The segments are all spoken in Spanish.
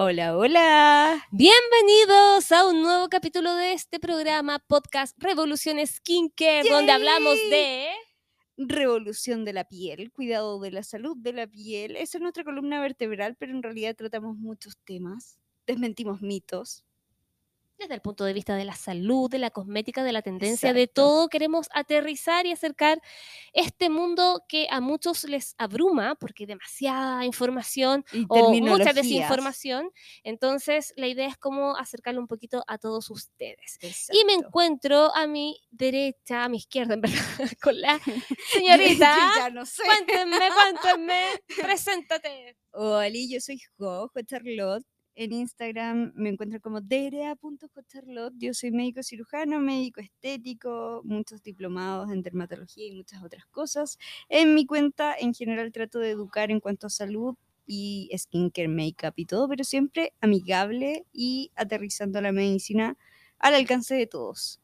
Hola, hola. Bienvenidos a un nuevo capítulo de este programa podcast Revolución Skincare, donde hablamos ¡Yay! de Revolución de la piel, cuidado de la salud de la piel. Esa es nuestra columna vertebral, pero en realidad tratamos muchos temas. Desmentimos mitos. Desde el punto de vista de la salud, de la cosmética, de la tendencia, de todo. Queremos aterrizar y acercar este mundo que a muchos les abruma porque demasiada información Y o mucha desinformación. Entonces, la idea es cómo acercarlo un poquito a todos ustedes. Y me encuentro a mi derecha, a mi izquierda, en verdad, con la señorita. ya no sé. Cuéntenme, cuéntenme, preséntate. Hola, yo soy Jo Charlotte. En Instagram me encuentro como derea.jcharlotte. Yo soy médico cirujano, médico estético, muchos diplomados en dermatología y muchas otras cosas. En mi cuenta, en general, trato de educar en cuanto a salud y skincare, makeup y todo, pero siempre amigable y aterrizando la medicina al alcance de todos.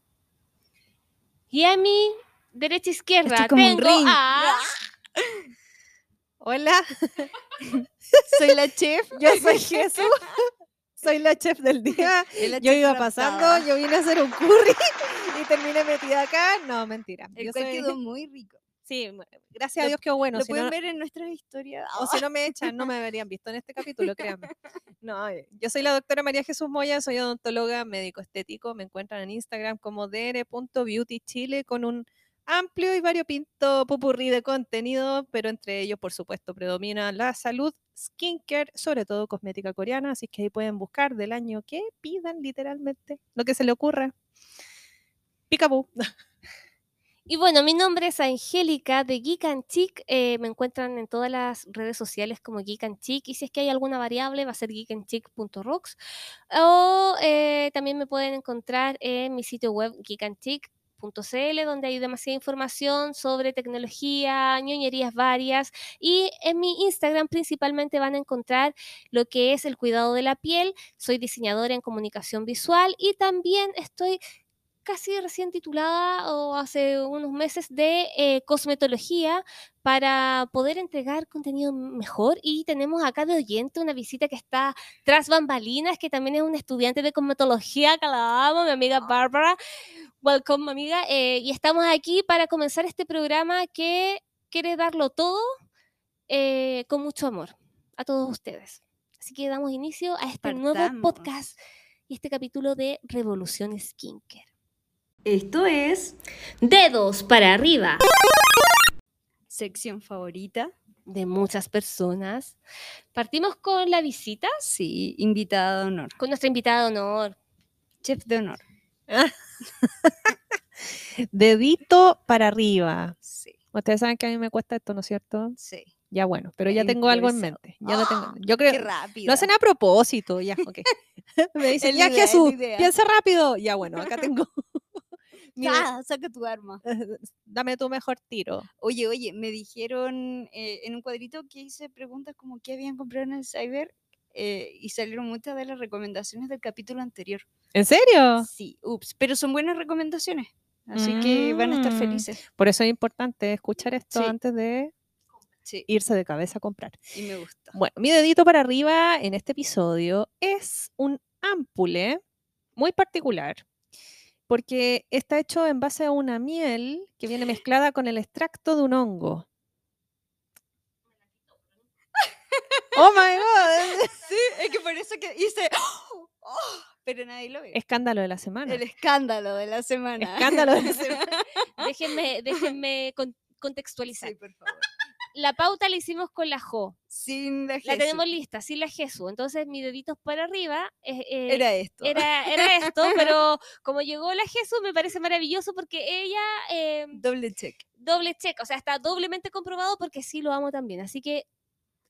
Y a mi derecha izquierda Esto es como un tengo ring. a Hola, Soy la chef. yo soy Jesús. Soy la chef del día. Yo iba pasando, yo vine a hacer un curry y terminé metida acá. No, mentira. El Yo cual soy- quedó muy rico. Sí, gracias a Dios quedó bueno. Lo si pueden no- ver en nuestras historias. O si no me echan, no me habrían visto en este capítulo, créanme. No, eh, yo soy la doctora María Jesús Moya, soy odontóloga, médico estético. Me encuentran en Instagram como dr.beautychile con un amplio y variopinto pupurrí de contenido, pero entre ellos, por supuesto, predomina la salud, skincare, sobre todo cosmética coreana, así que ahí pueden buscar del año que pidan literalmente, lo que se le ocurra. Picaboo. Y bueno, mi nombre es Angélica de Geek and Chic. eh, me encuentran en todas las redes sociales como Geek and Chic. Y si es que hay alguna variable, va a ser geekandchic.rocks. O eh, también me pueden encontrar en mi sitio web donde hay demasiada información sobre tecnología, ñoñerías varias. Y en mi Instagram principalmente van a encontrar lo que es el cuidado de la piel. Soy diseñadora en comunicación visual y también estoy casi recién titulada o hace unos meses de eh, cosmetología para poder entregar contenido mejor. Y tenemos acá de oyente una visita que está tras bambalinas que también es una estudiante de cosmetología que la amo, mi amiga Bárbara. Welcome amiga. Eh, y estamos aquí para comenzar este programa que quiere darlo todo eh, con mucho amor a todos ustedes. Así que damos inicio a este nuevo Partamos. podcast y este capítulo de Revolución Skincare Esto es Dedos para arriba sección favorita. de muchas personas. Partimos con la visita Sí, invitada de honor. con nuestra invitada de honor. Chef de honor. Dedito para arriba. Sí, Ustedes saben que a mí me cuesta esto, ¿no es cierto? sí. Ya bueno, pero ya tengo algo en mente. Ya lo tengo. ¡Ah! Yo Qué creo, rápido. lo hacen a propósito, ya, ok. Me dicen, Es la ya idea, Jesús, piensa rápido. Ya bueno, acá tengo. Mira, saca tu arma. dame tu mejor tiro. Oye, oye, me dijeron eh, en un cuadrito que hice preguntas como qué habían comprado en el cyber eh, y salieron muchas de las recomendaciones del capítulo anterior. ¿En serio? Sí, ups, pero son buenas recomendaciones. Así que van a estar Mm. felices. Por eso es importante escuchar esto Sí. antes de Sí, irse de cabeza a comprar. y me gusta. Bueno, mi dedito para arriba en este episodio es un ampule muy particular porque está hecho en base a una miel que viene mezclada con el extracto de un hongo. Oh my god, Sí, es que por eso que hice. ¡Oh! pero nadie lo ve. escándalo de la semana. El escándalo de la semana. Escándalo de la semana. Déjenme, déjenme con- contextualizar. Sí, por favor. La pauta la hicimos con la Jo. Sin la, La tenemos lista, sin la Jesús. Entonces, mi deditos para arriba eh, eh, Era esto. era, era esto, pero como llegó la Jesús, me parece maravilloso porque ella eh, Doble check. doble check, o sea, está doblemente comprobado porque sí lo amo también. Así que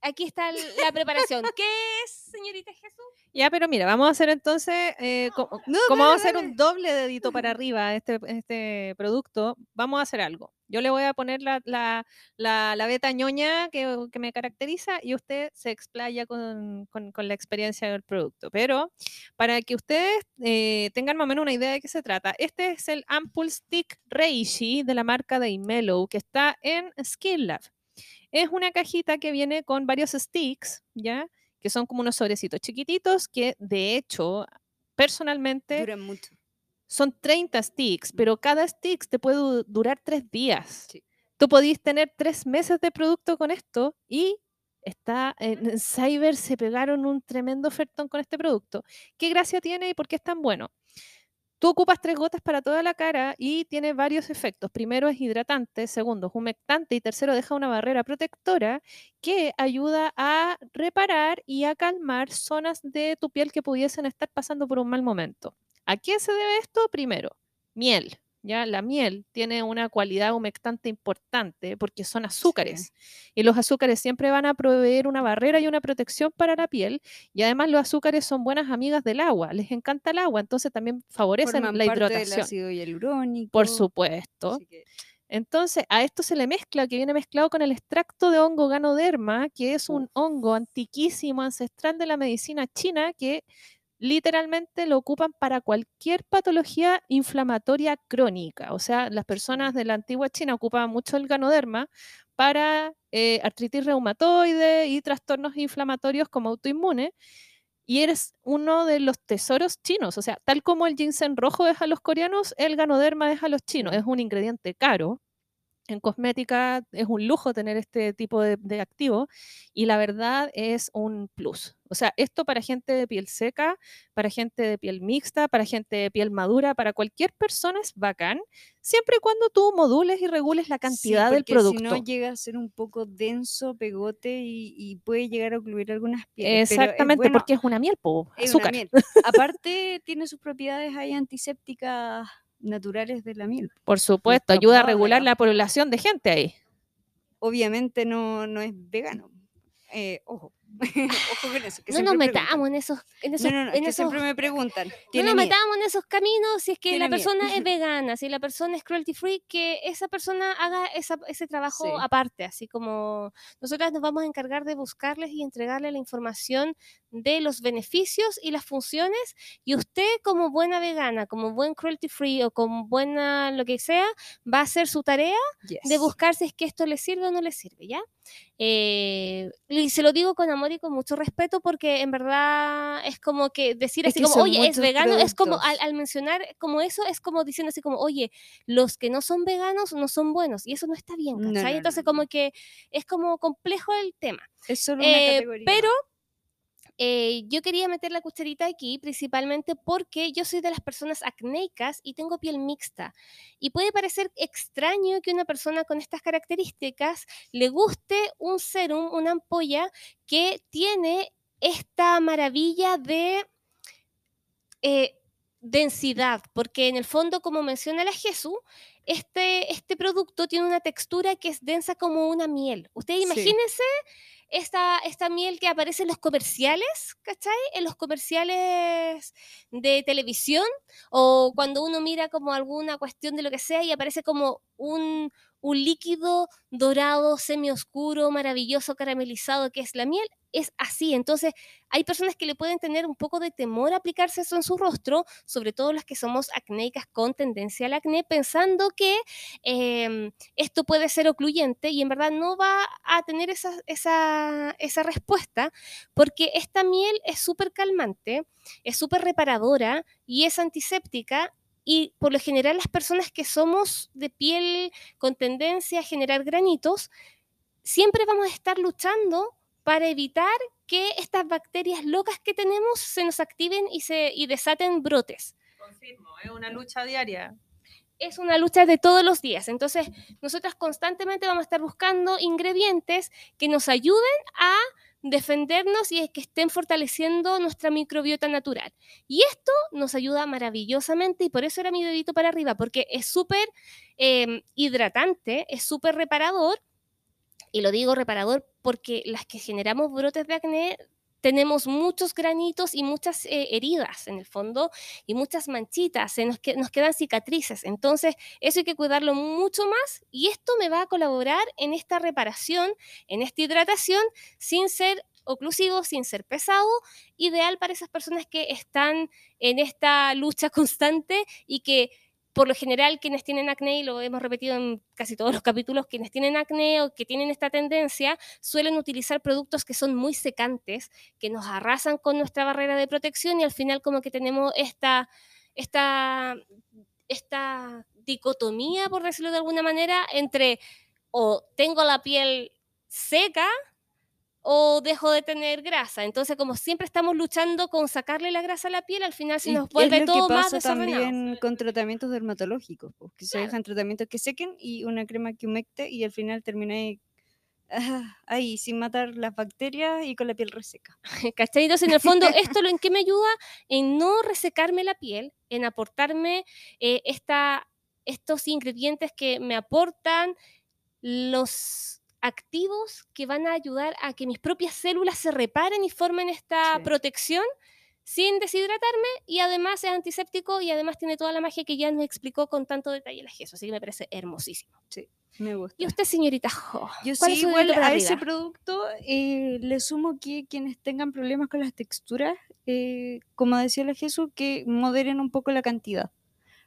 aquí está la preparación. ¿Qué es, señorita Jesús? Ya, pero mira, vamos a hacer entonces, eh, No, como vamos a hacer un doble dedito para arriba este, este producto, vamos a hacer algo. Yo le voy a poner la, la, la, la beta ñoña que, que me caracteriza y usted se explaya con, con- con la experiencia del producto. Pero para que ustedes eh, tengan más o menos una idea de qué se trata, este es el Ampoule Stick Reishi de la marca de Imello que está en Skin Lab. Es una cajita que viene con varios sticks, ¿ya? que son como unos sobrecitos chiquititos que de hecho, personalmente, Duran mucho. son 30 sticks, pero cada stick te puede du- durar tres días. Sí. Tú podís tener tres meses de producto con esto y está en Cyber se pegaron un tremendo ofertón con este producto. ¿Qué gracia tiene y por qué es tan bueno? Tú ocupas tres gotas para toda la cara y tiene varios efectos. Primero es hidratante, segundo es humectante y tercero deja una barrera protectora que ayuda a reparar y a calmar zonas de tu piel que pudiesen estar pasando por un mal momento. ¿A qué se debe esto? Primero, miel. Ya la miel tiene una cualidad humectante importante porque son azúcares y los azúcares siempre van a proveer una barrera y una protección para la piel y además los azúcares son buenas amigas del agua, les encanta el agua, entonces también favorecen Forman la parte del hidratación. ácido hialurónico. Por supuesto. que- Entonces, a esto se le mezcla, que viene mezclado con el extracto de hongo ganoderma, que es un hongo antiquísimo, ancestral de la medicina china, que literalmente lo ocupan para cualquier patología inflamatoria crónica. O sea, las personas de la antigua China ocupaban mucho el ganoderma para eh, artritis reumatoide y trastornos inflamatorios como autoinmune. Y eres uno de los tesoros chinos. O sea, tal como el ginseng rojo es a los coreanos, el ganoderma es a los chinos. Es un ingrediente caro. En cosmética es un lujo tener este tipo de, de activo y la verdad es un plus. O sea, esto para gente de piel seca, para gente de piel mixta, para gente de piel madura, para cualquier persona es bacán, siempre y cuando tú modules y regules la Sí, cantidad del porque producto. Si no llega a ser un poco denso, pegote y, y puede llegar a ocluir algunas pieles. pero es Exactamente, bueno, porque es una miel, po, es una azúcar. miel. Aparte, tiene sus propiedades ahí antisépticas naturales de la miel. Por supuesto, ayuda a regular la población de gente ahí. Obviamente no, no es vegano. Eh, ojo. ojo con eso. Que no nos metamos preguntan. en esos, en esos, No, no, no, en que esos- siempre me preguntan. no ¿tiene nos metamos en esos caminos si es que la persona es vegana, si la persona es cruelty free, que esa persona haga esa- ese trabajo Sí. aparte, así como nosotras nos vamos a encargar de buscarles y entregarle la información de los beneficios y las funciones y usted como buena vegana, como buen cruelty free o como buena lo que sea, va a hacer su tarea de Yes. buscar si es que esto le sirve o no le sirve, ¿ya? Eh, y se lo digo con amor y con mucho respeto porque en verdad es como que decir Es así que como, oye, es vegano, es como al, productos. al mencionar como eso, es como diciendo así como, oye, los que no son veganos no son buenos y eso no está bien, No, ¿cachai? no, Entonces no, como no. que es como complejo el tema. Es solo una Eh, categoría. pero eh, yo quería meter la cucharita aquí principalmente porque yo soy de las personas acnéicas y tengo piel mixta. Y puede parecer extraño que una persona con estas características le guste un serum, una ampolla que tiene esta maravilla de eh, densidad, porque en el fondo, como menciona la Jesús, este, este producto tiene una textura que es densa como una miel. Ustedes Sí. Esta, esta miel que aparece en los comerciales, ¿cachai? En los comerciales de televisión o cuando uno mira como alguna cuestión de lo que sea y aparece como un, un líquido dorado, semioscuro, maravilloso, caramelizado que es la miel, es así. Entonces, hay personas que le pueden tener un poco de temor a aplicarse eso en su rostro, sobre todo las que somos acnéicas con tendencia al acné, pensando que em, esto puede ser ocluyente y en verdad no va a tener esa, esa, esa respuesta porque esta miel es súper calmante, es súper reparadora y es antiséptica. Y por lo general las personas que somos de piel con tendencia a generar granitos, siempre vamos a estar luchando para evitar que estas bacterias locas que tenemos se nos activen y, se, y desaten brotes Confirmo, es una lucha diaria. es una lucha de todos los días. Entonces, nosotras constantemente vamos a estar buscando ingredientes que nos ayuden a defendernos y que estén fortaleciendo nuestra microbiota natural. Y esto nos ayuda maravillosamente y por eso era mi dedito para arriba, porque es súper eh, hidratante, es súper reparador. Y lo digo reparador porque las que generamos brotes de acné tenemos muchos granitos y muchas eh, heridas en el fondo y muchas manchitas, se nos, que, nos quedan cicatrices. Entonces, eso hay que cuidarlo mucho más y esto me va a colaborar en esta reparación, en esta hidratación, sin ser oclusivo, sin ser pesado, ideal para esas personas que están en esta lucha constante y que por lo general quienes tienen acné, y lo hemos repetido en casi todos los capítulos, quienes tienen acné o que tienen esta tendencia suelen utilizar productos que son muy secantes, que nos arrasan con nuestra barrera de protección y al final como que tenemos esta, esta, esta dicotomía, por decirlo de alguna manera, entre o tengo la piel seca o dejo de tener grasa. Entonces, como siempre estamos luchando con sacarle la grasa a la piel, al final se nos vuelve es lo todo que pasa también con tratamientos dermatológicos, pues, que se Claro. dejan tratamientos que sequen y una crema que humecte y al final termina ahí, ah, ahí, sin matar las bacterias y con la piel reseca. ¿Cachai? Entonces, en el fondo, ¿esto lo en qué me ayuda? En no resecarme la piel, en aportarme eh, esta, estos ingredientes que me aportan los activos que van a ayudar a que mis propias células se reparen y formen esta Sí. protección sin deshidratarme y además es antiséptico y además tiene toda la magia que ya nos explicó con tanto detalle la Geso, así que me parece hermosísimo. Me gusta. ¿Y usted, señorita Jo? Yo ¿cuál es sí, igual a ese producto eh, le sumo que quienes tengan problemas con las texturas, eh, como decía la Jesús, que moderen un poco la cantidad.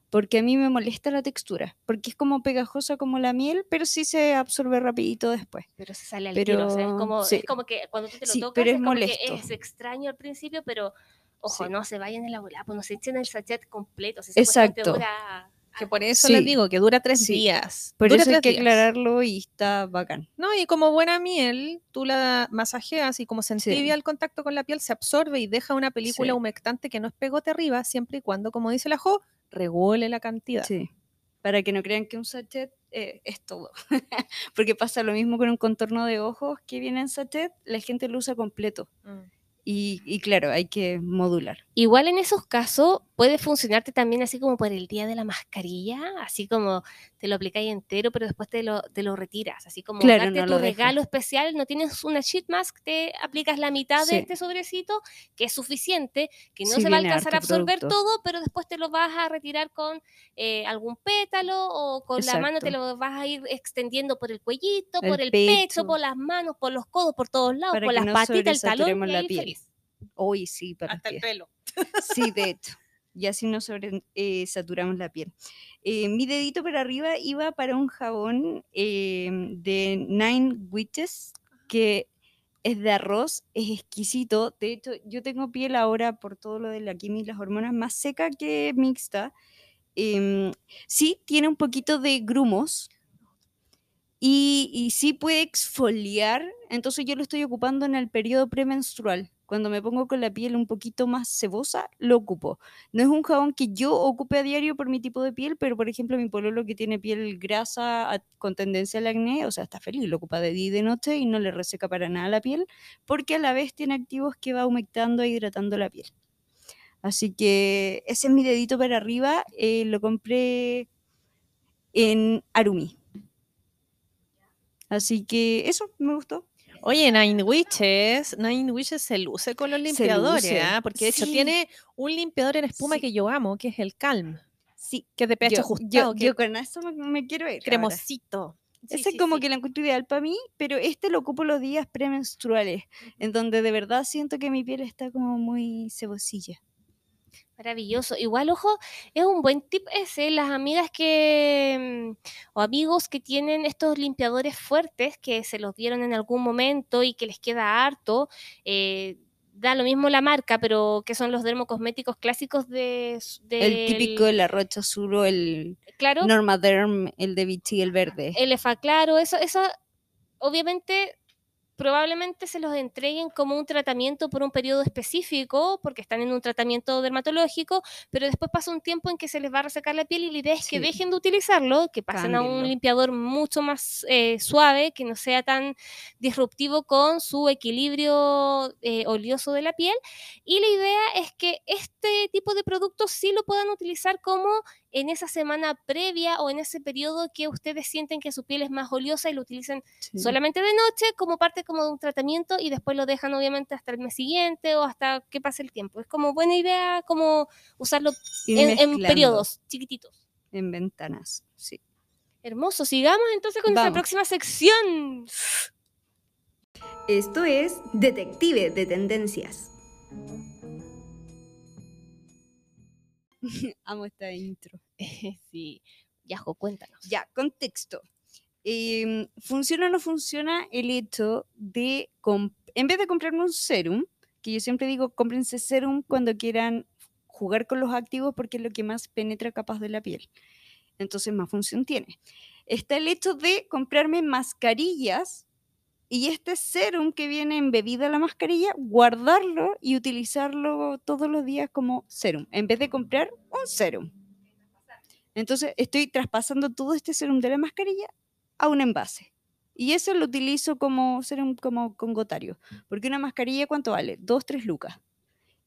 Porque a mí me molesta la textura, porque es como pegajosa como la miel, pero sí se absorbe rapidito después. pero se sale al tiro, o sea, es Pero, como, sí. es como que cuando tú te lo Sí, tocas pero es como que molesto. es extraño al principio, pero ojo, Sí. no se vayan en la bola, pues no se echen el sachet completo, si te Exacto. dura- Que por eso Sí. les digo que dura tres Sí. días. Por dura eso hay que días. aclararlo y está bacán. No, y como buena miel, tú la masajeas y como se Sí. entibia el contacto con la piel, se absorbe y deja una película Sí. humectante que no es pegote arriba, siempre y cuando, como dice la Jo, regule la cantidad. Sí. Para que no crean que un sachet eh, es todo. Porque pasa lo mismo con un contorno de ojos que viene en sachet, la gente lo usa completo. Mm. Y, y claro, hay que modular. Igual en esos casos puede funcionarte también así como por el día de la mascarilla, así como te lo aplicáis entero, pero después te lo, te lo retiras, así como Claro, darte no tu regalo especial, no tienes una sheet mask, te aplicas la mitad Sí. de este sobrecito, que es suficiente, que no Sí, se va a alcanzar a absorber producto. todo, pero después te lo vas a retirar con eh, algún pétalo o con la mano te lo vas a ir extendiendo por el cuellito, El por el pecho, pecho. por las manos, por los codos, por todos lados, Para por las no patitas, el talón, y la ahí piel. feliz. Hoy sí, para Hasta el pelo. Sí, de hecho. Y así no sobre, eh, saturamos la piel. Eh, mi dedito para arriba iba para un jabón eh, de Nine Witches que es de arroz, es exquisito. De hecho, yo tengo piel ahora por todo lo de la quimio y las hormonas más seca que mixta. Em, sí, tiene un poquito de grumos y, y sí puede exfoliar. Entonces yo lo estoy ocupando en el periodo premenstrual. Cuando me pongo con la piel un poquito más cebosa, lo ocupo. No es un jabón que yo ocupe a diario por mi tipo de piel, pero por ejemplo mi pololo que tiene piel grasa con tendencia al acné, o sea, está feliz, lo ocupa de día y de noche y no le reseca para nada la piel, porque a la vez tiene activos que va humectando e hidratando la piel. Así que ese es mi dedito para arriba. eh, lo compré en Arumi. Así que eso me gustó. Oye, Nine Witches, Nine Witches se luce con los limpiadores, ¿ah? porque de hecho sí. tiene un limpiador en espuma Sí. que yo amo, que es el Calm, Sí, que es de pH yo, ajustado, yo, que yo con eso me, me quiero ir. cremosito. Ese sí, es como sí. que lo encuentro ideal para mí, pero este lo ocupo los días premenstruales, en donde de verdad siento que mi piel está como muy cebosilla. Maravilloso. Igual, ojo, es un buen tip ese. Las amigas que mm, o amigos que tienen estos limpiadores fuertes que se los dieron en algún momento y que les queda harto, eh, da lo mismo la marca, pero que son los dermocosméticos clásicos de, El típico, el arrocho azul, el claro, Normaderm, el de Vichy, el verde. el EFA claro, eso, eso obviamente probablemente se los entreguen como un tratamiento por un periodo específico, porque están en un tratamiento dermatológico, pero después pasa un tiempo en que se les va a resecar la piel y la idea es que Sí. dejen de utilizarlo, que pasen a un limpiador mucho más eh, suave, que no sea tan disruptivo con su equilibrio eh, oleoso de la piel. Y la idea es que este tipo de productos sí lo puedan utilizar como en esa semana previa o en ese periodo que ustedes sienten que su piel es más oleosa y lo utilicen Sí. solamente de noche como parte como de un tratamiento y después lo dejan obviamente hasta el mes siguiente o hasta que pase el tiempo. Es como buena idea como usarlo en, periodos chiquititos. En ventanas, sí. Hermoso, sigamos entonces con nuestra próxima sección. Esto es Detective de Tendencias. Amo esta intro. sí. Yajo, cuéntanos. Ya, contexto. Em, ¿Funciona o no funciona el hecho de, en vez de comprarme un serum, que yo siempre digo, cómprense serum cuando quieran jugar con los activos porque es lo que más penetra capas de la piel. Entonces más función tiene. Está el hecho de comprarme mascarillas y este serum que viene embebida a la mascarilla, guardarlo y utilizarlo todos los días como serum, en vez de comprar un serum. Entonces estoy traspasando todo este serum de la mascarilla a un envase. Y eso lo utilizo como serum como con gotario. Porque una mascarilla, ¿cuánto vale? Dos, tres lucas.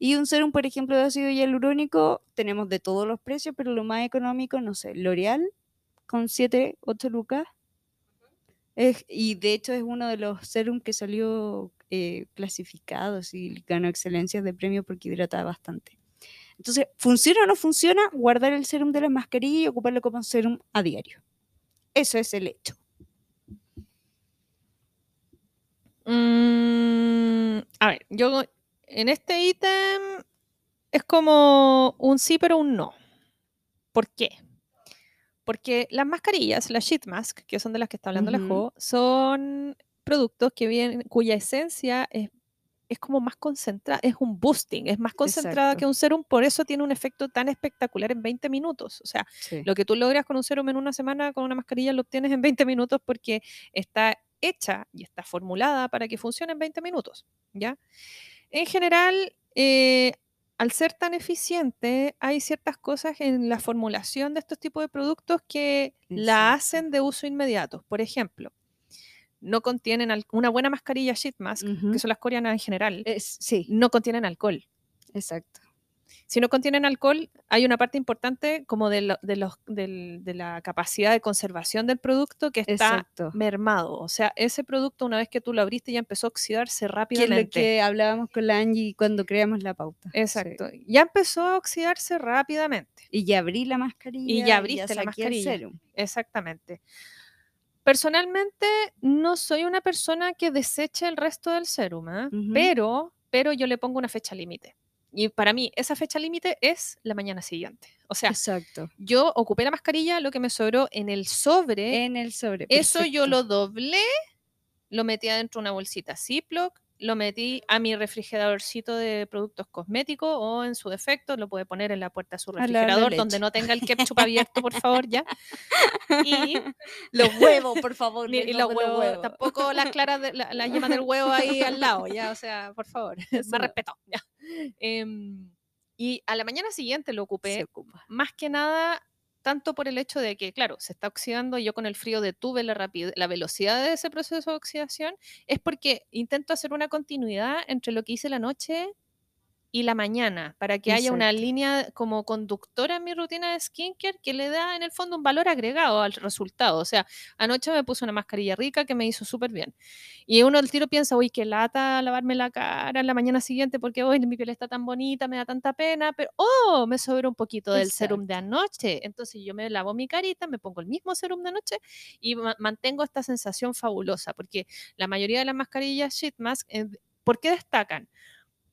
Y un serum, por ejemplo, de ácido hialurónico, tenemos de todos los precios, pero lo más económico, no sé, L'Oreal, con 7, 8 lucas. Y de hecho es uno de los serums que salió eh, clasificados y ganó excelencias de premio porque hidrata bastante. Entonces, ¿funciona o no funciona guardar el serum de la mascarilla y ocuparlo como serum a diario? Eso es el hecho. Mm, a ver, yo en este ítem es como un sí pero un no. ¿Por qué? Porque las mascarillas, las sheet mask, que son de las que está hablando la. Jo, son productos que vienen, cuya esencia es, es como más concentrada, es un boosting, es más concentrada que un serum, por eso tiene un efecto tan espectacular en 20 minutos. O sea, lo que tú logras con un serum en una semana, con una mascarilla lo obtienes en 20 minutos porque está hecha y está formulada para que funcione en 20 minutos, ¿ya? En general, eh, al ser tan eficiente, hay ciertas cosas en la formulación de estos tipos de productos que la hacen de uso inmediato. Por ejemplo, no contienen una buena mascarilla sheet mask, que son las coreanas en general, Es- sí, no contienen alcohol. exacto. Si no contienen alcohol, hay una parte importante como de, lo- de los, del- de la capacidad de conservación del producto que está Exacto. mermado. O sea, ese producto una vez que tú lo abriste ya empezó a oxidarse Que es rápidamente. lo que hablábamos con la Angie cuando creamos la pauta. Sí. Exacto. Ya empezó a oxidarse rápidamente. Y ya abrí la mascarilla. ya abriste la saqué el mascarilla. serum. Exactamente. Personalmente, no soy una persona que deseche el resto del serum, ¿ah? Ujú. pero, pero yo le pongo una fecha límite. Y para mí, esa fecha límite es la mañana siguiente. O sea, Exacto. yo ocupé la mascarilla, lo que me sobró en el sobre, En el sobre. eso yo lo doblé, lo metí adentro de una bolsita Ziploc, lo metí a mi refrigeradorcito de productos cosméticos o en su defecto lo puede poner en la puerta de su refrigerador donde no tenga el ketchup abierto, por favor, ya. Y, Los huevos, por favor. y los huevos, tampoco las claras, de, la, la yema del huevo ahí al lado, ya, o sea, por favor, más respeto, ya. Em, y a la mañana siguiente lo ocupé más que nada tanto por el hecho de que, claro, se está oxidando y yo con el frío detuve la, rapidez, la velocidad de ese proceso de oxidación, es porque intento hacer una continuidad entre lo que hice la noche y la mañana, para que haya una Exacto. línea como conductora en mi rutina de skincare que le da en el fondo un valor agregado al resultado. O sea, anoche me puse una mascarilla rica que me hizo súper bien. Y uno al tiro piensa, uy, qué lata lavarme la cara en la mañana siguiente porque hoy mi piel está tan bonita, me da tanta pena, pero oh, me sobró un poquito del serum de anoche. Entonces yo me lavo mi carita, me pongo el mismo serum de anoche y ma- mantengo esta sensación fabulosa, porque la mayoría de las mascarillas sheet mask, eh, ¿por qué destacan?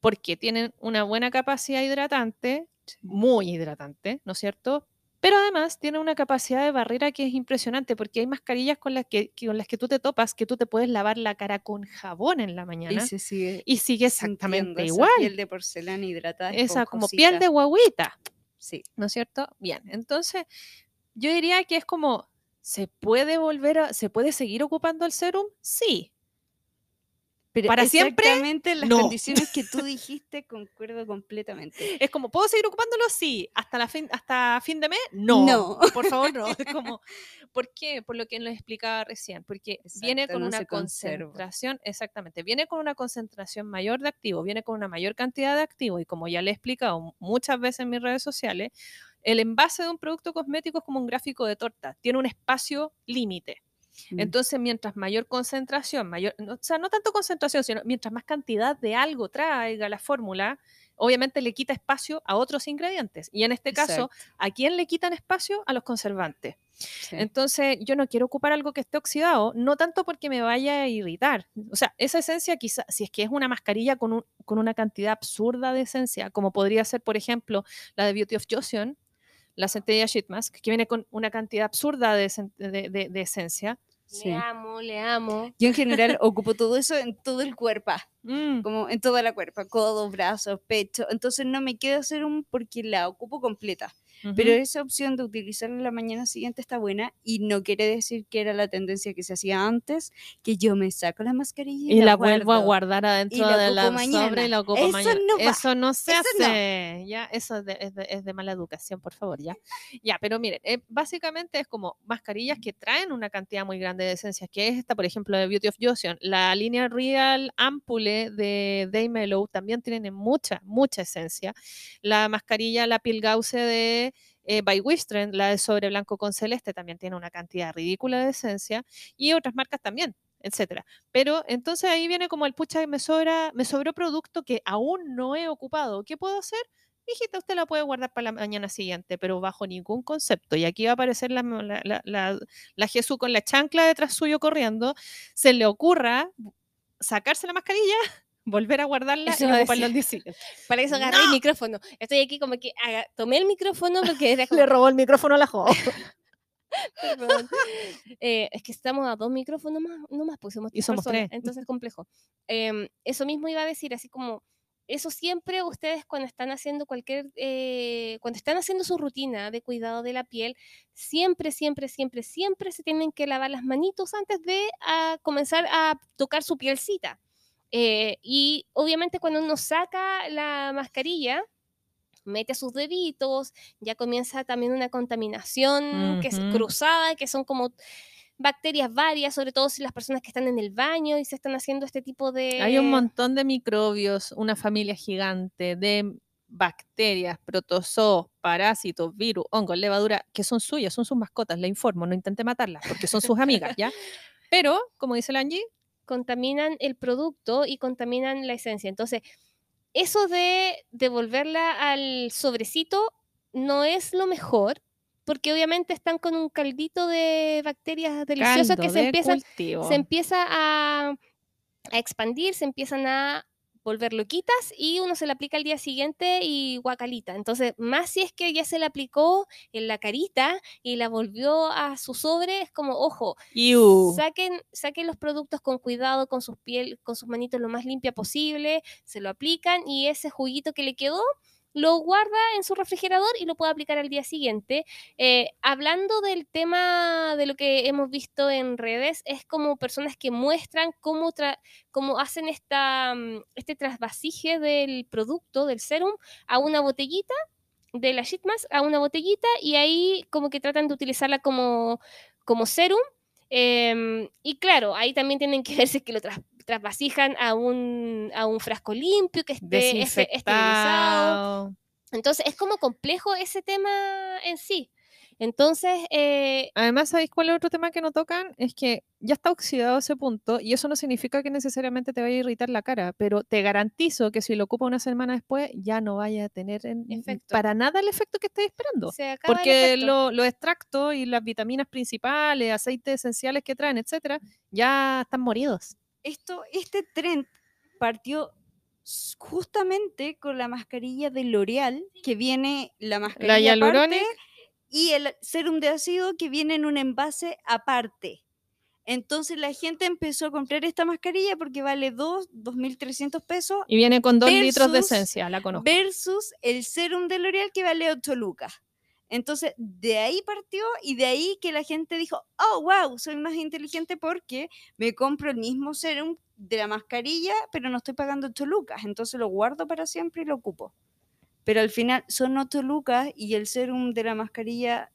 Porque tienen una buena capacidad hidratante, muy hidratante, ¿no es cierto? Pero además tiene una capacidad de barrera que es impresionante porque hay mascarillas con las que, con las que tú te topas que tú te puedes lavar la cara con jabón en la Y mañana se sigue y sigue exactamente esa igual. piel de porcelana hidratada. Esa como piel de guaguita, Sí. ¿no es cierto? Bien, entonces yo diría que es como, ¿se puede volver a, se puede seguir ocupando el serum? Sí. Pero ¿Para siempre? las No. condiciones que tú dijiste, concuerdo completamente. Es como, ¿puedo seguir ocupándolo? Sí. ¿Hasta, la fin, hasta fin de mes? No. No. Por favor, no. Es como, ¿Por qué? Por lo que les explicaba recién. Porque viene con no una concentración, exactamente, viene con una concentración mayor de activo, viene con una mayor cantidad de activo. Y como ya le he explicado muchas veces en mis redes sociales, el envase de un producto cosmético es como un gráfico de torta. Tiene un espacio límite. Mm. Entonces, mientras mayor concentración, mayor, no- o sea, no tanto concentración, sino mientras más cantidad de algo traiga la fórmula, obviamente le quita espacio a otros ingredientes. Y en este caso, Exacto. ¿a quién le quitan espacio? A los conservantes. Sí. Entonces, yo no quiero ocupar algo que esté oxidado, no tanto porque me vaya a irritar. O sea, esa esencia quizá, si es que es una mascarilla con, un- con una cantidad absurda de esencia, como podría ser, por ejemplo, la de Beauty of Joseon, la centella Sheet Mask, que viene con una cantidad absurda de, esen- de- de- de esencia. Sí. Le amo, le amo. Yo en general ocupo todo eso en todo el cuerpo, Mm, como en toda la cuerpo, codos, brazos, pecho. Entonces no me quedo serum porque la ocupo completa. Pero esa opción de utilizarla la mañana siguiente está buena y no quiere decir que era la tendencia que se hacía antes, que yo me saco la mascarilla y, Y la vuelvo a guardar adentro la de la sobre y la ocupo Eso mañana. no va. Eso no se Eso no. hace. Ya, eso es de, es de- es de mala educación, por favor, ya. Ya, pero miren, eh, básicamente es como mascarillas que traen una cantidad muy grande de esencias, que es esta, por ejemplo, de Beauty of Joseon. La línea Real Ampule de Day Mellow también tiene mucha, mucha esencia. La mascarilla, la Pil Gauze de eh, by Wistren, la de sobre blanco con celeste, también tiene una cantidad ridícula de esencia. Y otras marcas también etcétera. Pero entonces ahí viene como el pucha que me sobra, me sobró producto que aún no he ocupado. ¿Qué puedo hacer? Hijita, usted la puede guardar para la mañana siguiente, pero bajo ningún concepto. Y aquí va a aparecer la, la Jesús con la chancla detrás suyo corriendo. Se le ocurra sacarse la mascarilla, volver a guardarla Eso y iba a ocuparla al día siguiente. Para eso agarré el micrófono. Estoy aquí como que tomé el micrófono porque era como, Le robó el micrófono a la Jo. perdón. Eh, es que estamos a dos micrófonos más, no más, pues somos Y somos personas, tres. entonces es complejo. Em, eso mismo iba a decir, así como, eso siempre ustedes cuando están haciendo cualquier, eh, cuando están haciendo su rutina de cuidado de la piel, siempre, siempre, siempre, siempre se tienen que lavar las manitos antes de ah, comenzar a tocar su pielcita. Eh, y obviamente cuando uno saca la mascarilla, mete sus deditos, ya comienza también una contaminación que es cruzada, que son como bacterias varias, sobre todo si las personas que están en el baño y se están haciendo este tipo de... Hay un montón de microbios, una familia gigante de bacterias, protozoos, parásitos, virus, hongos, levadura, que son suyas, son sus mascotas, le informo, no intente matarlas, porque son sus amigas, ¿ya? Pero, como dice la Angie, contaminan el producto y contaminan la esencia. Entonces, eso de devolverla al sobrecito no es lo mejor, porque obviamente están con un caldito de bacterias deliciosas caldo que se de empiezan, cultivo. se empieza a, a expandir, se empiezan a volver loquitas y uno se la aplica al día siguiente y guacalita. Entonces, más si es que ya se la aplicó en la carita y la volvió a su sobre, es como, ojo, Iu. Saquen, saquen los productos con cuidado, con sus piel, con sus manitos lo más limpia posible, se lo aplican y ese juguito que le quedó lo guarda en su refrigerador y lo puede aplicar al día siguiente. Eh, hablando del tema de lo que hemos visto en redes, es como personas que muestran cómo, cómo hacen esta, mm, este trasvasije del producto, del serum, a una botellita de la sheet mask a una botellita y ahí como que tratan de utilizarla como, como serum. em, y claro, ahí también tienen que ver si es que lo trasvasijan a un, a un frasco limpio que esté este- esterilizado. Entonces es como complejo ese tema en sí. Entonces, eh, Además, ¿sabéis cuál es otro tema que no tocan? Es que ya está oxidado ese punto y eso no significa que necesariamente te vaya a irritar la cara, pero te garantizo que si lo ocupa una semana después ya no vaya a tener en- para nada el efecto que estés esperando. Porque lo- los extractos y las vitaminas principales, aceites esenciales que traen, etcétera, ya están moridos. Esto, este trend partió justamente con la mascarilla de L'Oreal, que viene la mascarilla aparte, Hyaluronic. y el serum de ácido que viene en un envase aparte. Entonces la gente empezó a comprar esta mascarilla porque vale 2, 2.300 pesos Y viene con dos litros de esencia, la conozco. versus el serum de L'Oreal que vale 8 lucas. Entonces, de ahí partió y de ahí que la gente dijo, oh, wow, soy más inteligente porque me compro el mismo serum de la mascarilla, pero no estoy pagando 8 lucas. Entonces lo guardo para siempre y lo ocupo. Pero al final son 8 lucas y el serum de la mascarilla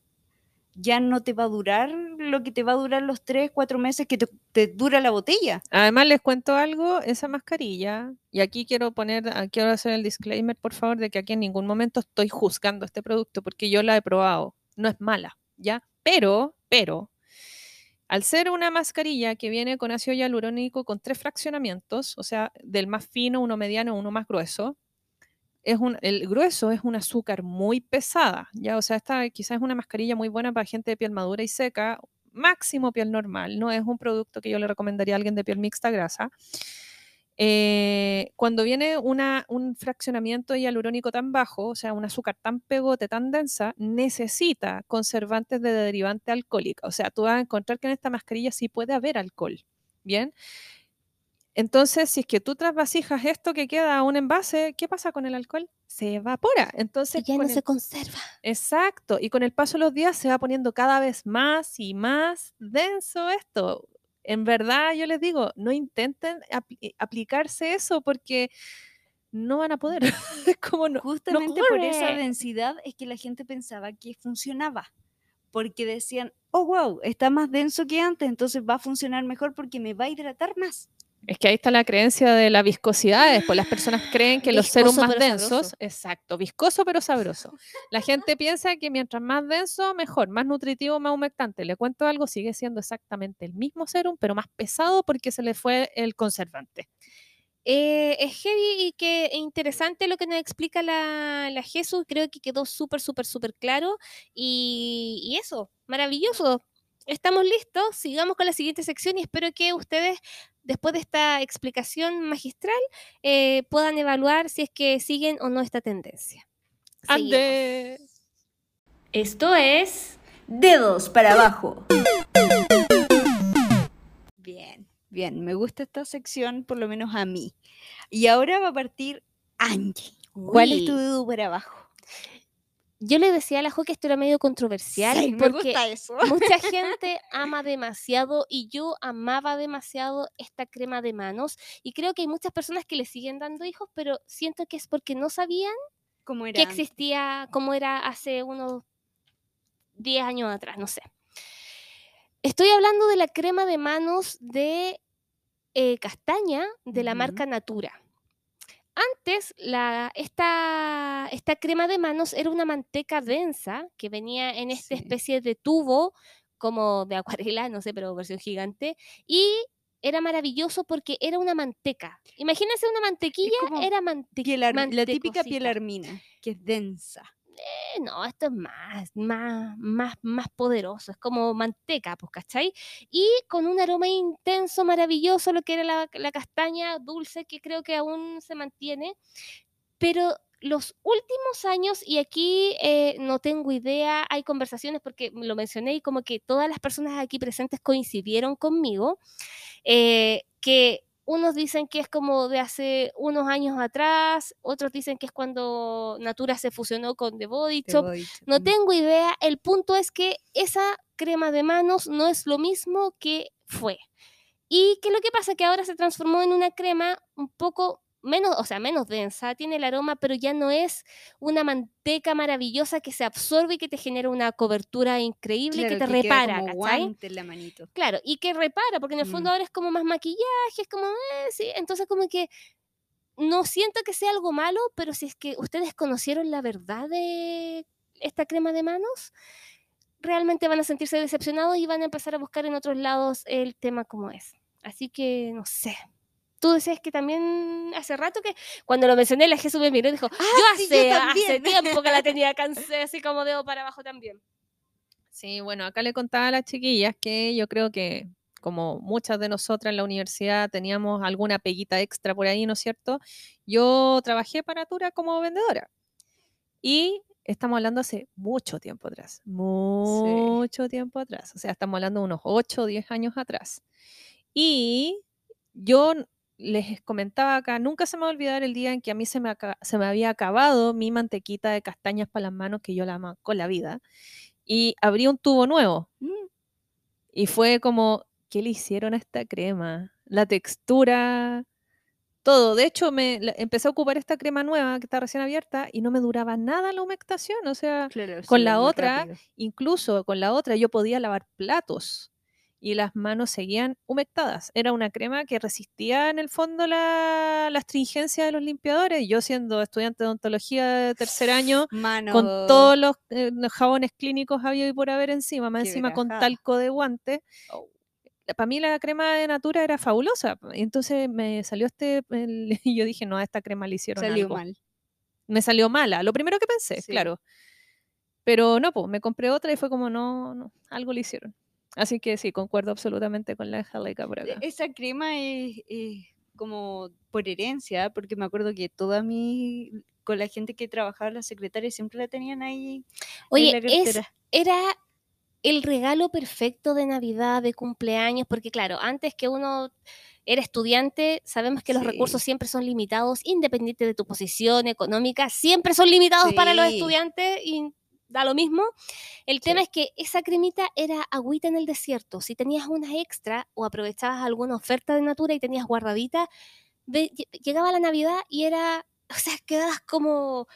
ya no te va a durar lo que te va a durar los 3, 4 meses que te, dura la botella. Además, les cuento algo, esa mascarilla, y aquí quiero poner, quiero hacer el disclaimer, por favor, de que aquí en ningún momento estoy juzgando este producto, porque yo la he probado. No es mala, ¿ya? Pero, pero, al ser una mascarilla que viene con ácido hialurónico con tres fraccionamientos, o sea, del más fino, uno mediano, uno más grueso, es un, el grueso es un azúcar muy pesada, ya, o sea, esta quizás es una mascarilla muy buena para gente de piel madura y seca, máximo piel normal, no es un producto que yo le recomendaría a alguien de piel mixta grasa. Eh, cuando viene una, un fraccionamiento hialurónico tan bajo, o sea, un azúcar tan pegote, tan densa, necesita conservantes de derivante alcohólica. O sea, tú vas a encontrar que en esta mascarilla sí puede haber alcohol. Bien. Entonces, si es que tú trasvasijas esto que queda a un envase, ¿qué pasa con el alcohol? Se evapora. Entonces, Y ya no el- se conserva. Exacto, y con el paso de los días se va poniendo cada vez más y más denso esto. En verdad, yo les digo, no intenten apli- eh, aplicarse eso porque no van a poder. Es como no. Justamente por esa densidad es que la gente pensaba que funcionaba. Porque decían, oh, wow, está más denso que antes, entonces va a funcionar mejor porque me va a hidratar más. Es que ahí está la creencia de la viscosidad. Después las personas creen que los Viscoso más pero densos, sabroso. exacto, viscoso pero sabroso. La gente piensa que mientras más denso, mejor, más nutritivo, más humectante. Le cuento algo, sigue siendo exactamente el mismo serum, pero más pesado porque se le fue el conservante. Eh, es heavy y que interesante lo que nos explica la, la Jesús. Creo que quedó súper, súper, súper claro. Y, y eso, maravilloso. Estamos listos. Sigamos con la siguiente sección y espero que ustedes, después de esta explicación magistral, eh, puedan evaluar si es que siguen o no esta tendencia. ¡Ande! Esto es Dedos para abajo. Bien, bien, me gusta esta sección, por lo menos a mí. Y ahora va a partir Angie. ¿Cuál es tu dedo para abajo? Yo le decía a la Jo que esto era medio controversial Sí, me porque gusta eso. mucha gente ama demasiado y yo amaba demasiado esta crema de manos y creo que hay muchas personas que le siguen dando hijos, pero siento que es porque no sabían ¿Cómo era? que existía como era hace unos 10 años atrás, no sé. Estoy hablando de la crema de manos de eh, castaña de la marca Natura. Antes, la, esta, esta crema de manos era una manteca densa que venía en esta Sí. especie de tubo como de acuarela, no sé, pero versión gigante. Y era maravilloso porque era una manteca. Imagínense una mantequilla, era mante Piel ar- la típica piel armina, que es densa. Eh, no, esto es más, más, más, más poderoso, es como manteca, pues, ¿cachai? Y con un aroma intenso, maravilloso, lo que era la, castaña dulce, que creo que aún se mantiene, pero los últimos años, y aquí eh, no tengo idea, hay conversaciones porque lo mencioné y como que todas las personas aquí presentes coincidieron conmigo, eh, que unos dicen que es como de hace unos años atrás, otros dicen que es cuando Natura se fusionó con The Body Shop. No tengo idea. El punto es que esa crema de manos no es lo mismo que fue. Y que lo que pasa es que ahora se transformó en una crema un poco menos, o sea, menos densa, tiene el aroma, pero ya no es una manteca maravillosa que se absorbe y que te genera una cobertura increíble que te queda repara, como guante en la manito. Claro, y que repara, porque en el fondo Mm. ahora es como más maquillaje, es como, eh, sí, entonces como que no siento que sea algo malo, pero si es que ustedes conocieron la verdad de esta crema de manos, realmente van a sentirse decepcionados y van a empezar a buscar en otros lados el tema como es. Así que, no sé. Tú decías que también hace rato que cuando lo mencioné la Jesús me miró y dijo, yo Ah, sí, yo hace, hace también". tiempo que la tenía cansé así como dedo para abajo también. Sí, bueno, acá le contaba a las chiquillas que yo creo que como muchas de nosotras en la universidad teníamos alguna peguita extra por ahí, ¿no es cierto? Yo trabajé para Natura como vendedora y estamos hablando hace mucho tiempo atrás, mucho tiempo atrás, o sea, estamos hablando de unos 8 o 10 años atrás. Y yo les comentaba acá, nunca se me va a olvidar el día en que a mí se me, se me había acabado mi mantequita de castañas para las manos, que yo la amo con la vida, y abrí un tubo nuevo. Mm, Y fue como, ¿qué le hicieron a esta crema? La textura, todo. De hecho, me la- empecé a ocupar esta crema nueva que está recién abierta y no me duraba nada la humectación. O sea, claro, con sí, la otra, rápido. incluso con la otra, yo podía lavar platos y las manos seguían humectadas. Era una crema que resistía en el fondo la, la astringencia de los limpiadores. Yo siendo estudiante de odontología de tercer año, Mano, con todos los, eh, los jabones clínicos habido y por haber encima, más Qué encima con talco de guante. Para mí la crema de Natura era fabulosa. Entonces me salió este, el- y yo dije, no, a esta crema le hicieron salió algo. mal. me salió mala. Lo primero que pensé, Sí. claro. Pero no, pues me compré otra y fue como, no, no, algo le hicieron. Así que sí, concuerdo absolutamente con la Angélica acá. Esa crema es, es como por herencia, porque me acuerdo que toda mi, con la gente que trabajaba la secretaria siempre la tenían ahí Oye, en la es, era el regalo perfecto de Navidad, de cumpleaños, porque claro, antes que uno era estudiante, sabemos que los recursos siempre son limitados, independiente de tu posición económica, siempre son limitados para los estudiantes y da lo mismo. El tema Sí. es que esa cremita era agüita en el desierto. Si tenías una extra o aprovechabas alguna oferta de Natura y tenías guardadita, llegaba la Navidad y era, o sea, quedabas como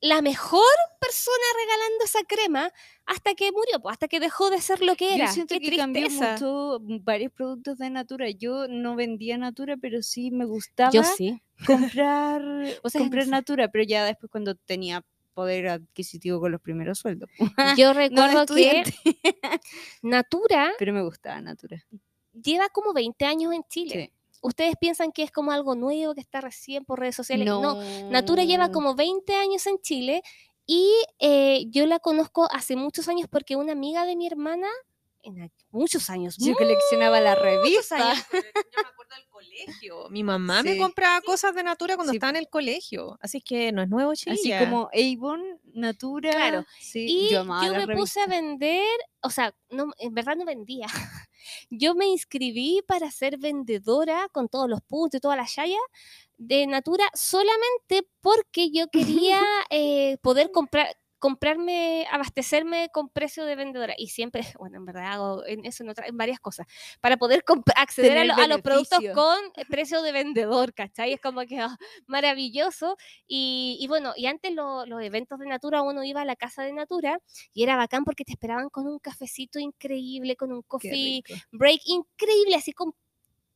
la mejor persona regalando esa crema hasta que murió, pues, hasta que dejó de ser lo que era. Yo siento Qué que cambió mucho varios productos de Natura. Yo no vendía Natura, pero sí me gustaba Yo sí. comprar, O sea, comprar. Natura, pero ya después cuando tenía poder adquisitivo con los primeros sueldos. Yo No recuerdo que estudiante, Natura pero me gustaba Natura. lleva como 20 años en Chile. Sí. Ustedes piensan que es como algo nuevo que está recién por redes sociales. No, Natura lleva como 20 años en Chile y eh, yo la conozco hace muchos años porque una amiga de mi hermana, en muchos años, Yo coleccionaba la revista. años. Yo me acuerdo del colegio. Mi mamá me compraba cosas de Natura cuando Sí. estaba en el colegio. Así que no es nuevo, Así chiquilla. como Avon, Natura. Claro. Sí, Y yo, me puse a vender, o sea, no, en verdad no vendía. Yo me inscribí para ser vendedora con todos los puntos y toda la chaya de Natura solamente porque yo quería eh, poder comprar comprarme, abastecerme con precio de vendedora. Y siempre, bueno, en verdad hago en eso en, otra- en varias cosas, para poder acceder a, Tener lo- a los productos con precio de vendedor, ¿cachai? Es como que ah, maravilloso. Y, y bueno, y antes lo- los eventos de Natura, uno iba a la casa de Natura y era bacán porque te esperaban con un cafecito increíble, con un coffee break increíble, así con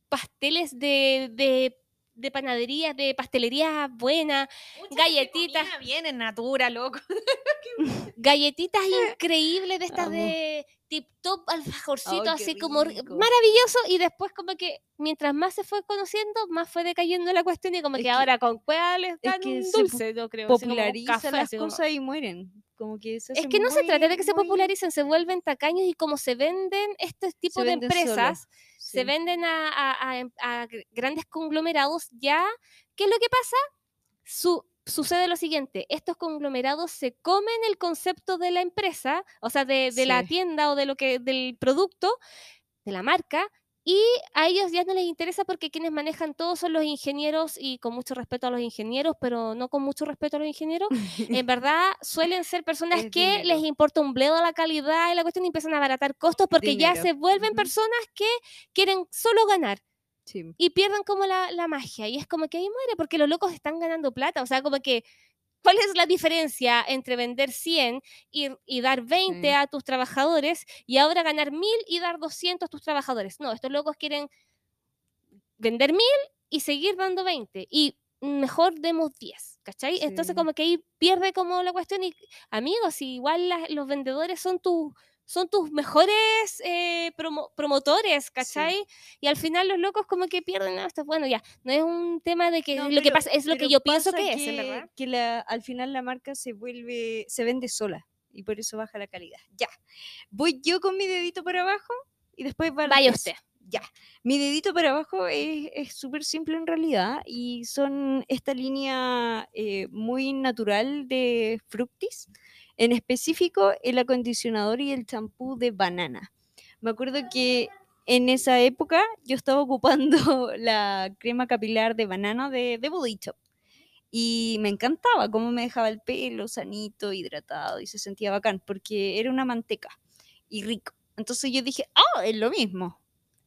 pasteles de, de, de panadería, de pastelería buena, galletitas. bien en Natura, loco. galletitas increíbles de estas de tip top alfajorcito, así como maravilloso. Y después, como que mientras más se fue conociendo, más fue decayendo la cuestión. Y como Es que, que- ahora con cuál les dan que un dulce, yo creo. así como un Populariza café, las como- cosas y mueren. Como que se Es que no se trata de muy- que se popularicen, se vuelven tacaños y como se venden este tipo de venden empresas, sí. venden a, a- a em- a grandes conglomerados, ya, ¿qué es lo que pasa? Su- sucede lo siguiente, estos conglomerados se comen el concepto de la empresa, o sea, de, de la tienda o de lo que, del producto, de la marca, y a ellos ya no les interesa porque quienes manejan todo son los ingenieros y con mucho respeto a los ingenieros, pero no con mucho respeto a los ingenieros, en verdad suelen ser personas Es que dinero. les importa un bledo la calidad y la cuestión y empiezan a abaratar costos porque ya se vuelven personas que quieren solo ganar Sí. y pierden como la, la magia. Y es como que ahí muere porque los locos están ganando plata. O sea, como que, ¿cuál es la diferencia entre vender 100 y, y dar 20 Sí. a tus trabajadores y ahora ganar 1000 y dar 200 a tus trabajadores? No, estos locos quieren vender 1000 y seguir dando 20. Y mejor demos 10, ¿cachai? Entonces Sí. como que ahí pierde como la cuestión y amigos, igual los vendedores son tus son tus mejores eh, promo- promotores, ¿cachai? Y al final los locos como que pierden "Ah, esto. Bueno, ya, no es un tema de que No, lo que pasa, es lo que yo pienso pasa que, es, en verdad. Que la, al final la marca se vuelve, se vende sola y por eso baja la calidad. Ya. Voy yo con mi dedito para abajo y después va Vaya usted. Ya. Mi dedito para abajo es es súper simple en realidad y son esta línea eh, muy natural de Fructis, en específico el acondicionador y el champú de banana. Me acuerdo que en esa época yo estaba ocupando la crema capilar de banana de, de Body Shop y me encantaba cómo me dejaba el pelo sanito, hidratado y se sentía bacán porque era una manteca y rico. Entonces yo dije, ah, es lo mismo,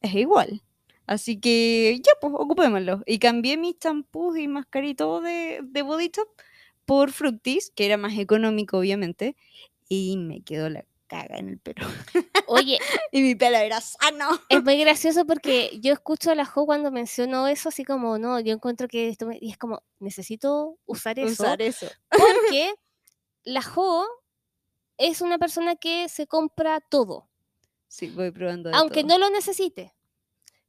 es igual. Así que ya, pues ocupémoslo. Y cambié mis champús y mascaritos de, de Body Shop por Fructis, que era más económico, obviamente, y me quedó la caga en el pelo. Oye, Y mi pelo era sano. es muy gracioso porque yo escucho a la Jo cuando mencionó eso, así como, no, yo encuentro que esto, me- y es como, necesito usar eso, Usar eso. porque la Jo es una persona que se compra todo. Sí, voy probando de aunque todo. no lo necesite.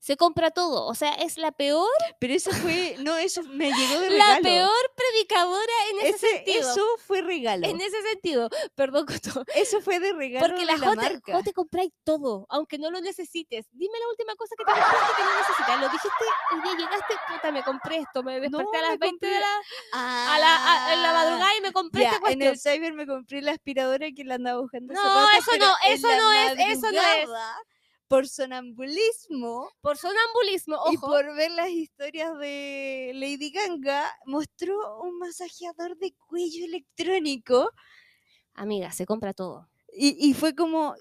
Se compra todo. O sea, es la peor, Pero eso fue, no, eso me llegó de la regalo. peor predicadora en ese, Ese- sentido. eso fue regalo. En ese sentido, perdón, Coto. Eso fue de regalo Porque la la J, te compráis todo, aunque no lo necesites. Dime la última cosa que te compraste que no necesitas. Lo dijiste, hoy día llegaste, puta, me compré esto, me desperté No, a las me 20 de compré- la, a la, a- en la Ah, madrugada y me compré esta en el cyber me compré la aspiradora que la andaba buscando No, eso no, eso la no es, eso no es. Por sonambulismo Por sonambulismo, y ojo. por ver las historias de Lady Ganga, mostró un masajeador de cuello electrónico Amiga, se compra todo. y, y fue como,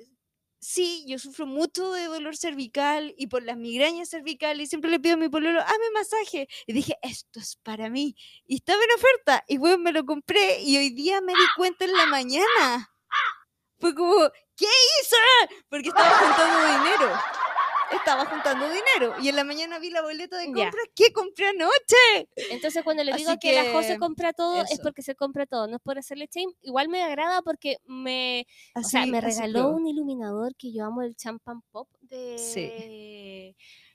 sí, yo sufro mucho de dolor cervical y por las migrañas cervicales y siempre le pido a mi pololo, hazme masaje. Y dije, esto es para mí. Y estaba en oferta y bueno, me lo compré y hoy día me di cuenta en la mañana. Fue como, ¿qué hice? Porque estaba juntando dinero. Estaba juntando dinero y en la mañana vi la boleta de compra que compré anoche. Entonces, cuando le digo Así que, la Jo se que, compra todo, es porque se compra todo, no es por hacerle shame. Igual me agrada porque me, o sea, me regaló un iluminador que yo amo, el champagne pop de,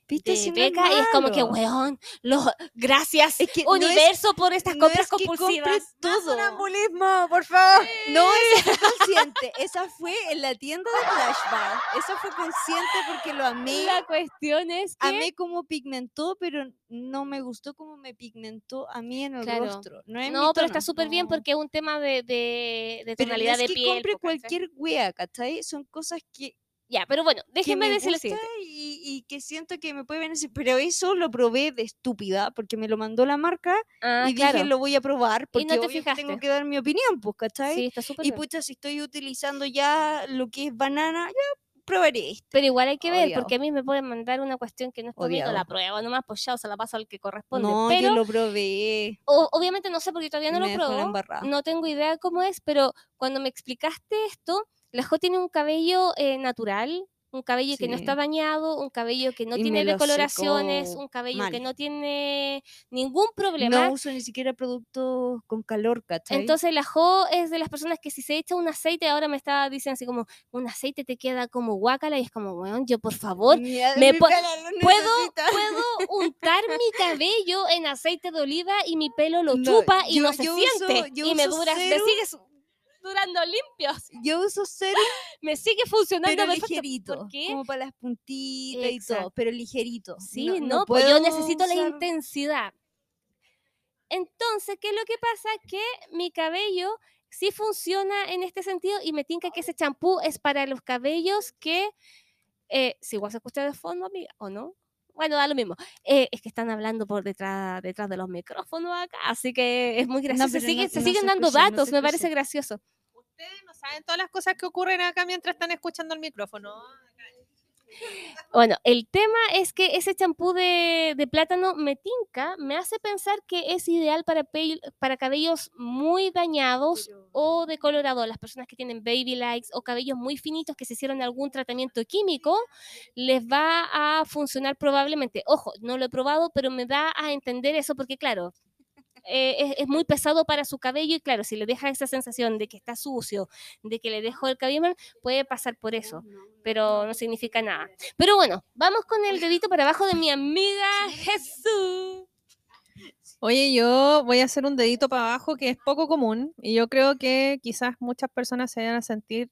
¿Viste? de Si no es Beca, y es como que, weón, lo, gracias, Es que no es- universo, por estas no compras es que compulsivas. todo. sonambulismo, por favor. No, esa fue consciente. Esa fue en la tienda de Flash Bar. Esa fue consciente porque lo amé. La cuestión es que Amé cómo pigmentó, pero no me gustó cómo me pigmentó a mí en el Claro. rostro. No, pero está súper bien porque es un tema de, de, de Pero tonalidad es de que piel. compre ¿cachai? cualquier wea, ¿cachai? Son cosas que, Ya, pero bueno, déjenme me decir lo siguiente. y, y que siento que me puede beneficiar. Pero eso lo probé de estúpida porque me lo mandó la marca Ah, y claro. dije lo voy a probar porque no te tengo que dar mi opinión, pues, ¿cachai? Sí, está súper y bien. pucha, si estoy utilizando ya lo que es banana, ya probaré esto. Pero igual hay que ver, porque a mí me pueden mandar una cuestión que no está bien, no la pruebo, nomás pues ya, o se la paso al que corresponde. No, pero yo lo probé. o- obviamente no sé porque todavía no me lo embarrada. no tengo idea cómo es, pero cuando me explicaste esto, la Jo tiene un cabello eh, natural, un cabello que no está Sí. dañado, un cabello que no Y tiene decoloraciones, un cabello que mal. no tiene ningún problema. No uso ni siquiera productos con calor, ¿cachai? Entonces la Jo es de las personas que si se echa un aceite, ahora me está diciendo así como, un aceite te queda como guácala y es como, weón, yo por favor, me lo puedo, puedo untar mi cabello en aceite de oliva y mi pelo lo No, chupa y yo- no se siente uso- y me dura, me sigue durando limpio, Yo uso cero, me sigue funcionando pero perfecto. ligerito. ¿Por qué? Como para las puntitas y Exacto. todo, pero ligerito. Sí, no, pues yo necesito la usar- intensidad. Entonces, ¿qué es lo que pasa? Que mi cabello sí funciona en este sentido y me tinca que ese champú es para los cabellos que, eh, si igual se escucha de fondo, amiga, ¿o no? Bueno, da lo mismo. Eh, es que están hablando por detrás, detrás de los micrófonos acá, así que es muy gracioso. se pero siguen, no- se no siguen se dando escucha, no datos, se me parece escucha. gracioso. Ustedes no saben todas las cosas que ocurren acá mientras están escuchando el micrófono. Bueno, el tema es que ese champú de, de plátano me tinca, me hace pensar que es ideal para, pel- para cabellos muy dañados o decolorados. Las personas que tienen baby lights o cabellos muy finitos que se hicieron algún tratamiento químico, les va a funcionar probablemente. Ojo, no lo he probado, pero me da a entender eso porque, claro, eh, es, es muy pesado para su cabello y, claro, si le deja esa sensación de que está sucio, de que le dejó el cabello puede pasar por eso pero no significa nada. Pero bueno, vamos con el dedito para abajo de mi amiga Jesús. Oye, yo voy a hacer un dedito para abajo que es poco común y yo creo que quizás muchas personas se vayan a sentir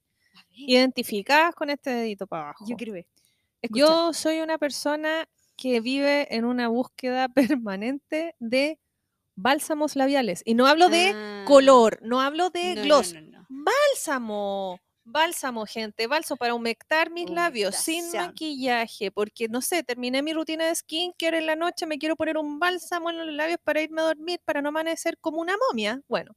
identificadas con este dedito para abajo. Yo quiero ver. Yo soy una persona que vive en una búsqueda permanente de bálsamos labiales. Y no hablo de Ah, color, no hablo de no, gloss. no, no. Bálsamo, bálsamo, gente, bálsamo para humectar mis labios sin maquillaje, porque no sé, terminé mi rutina de skincare en la noche, me quiero poner un bálsamo en los labios para irme a dormir, para no amanecer como una momia. Bueno,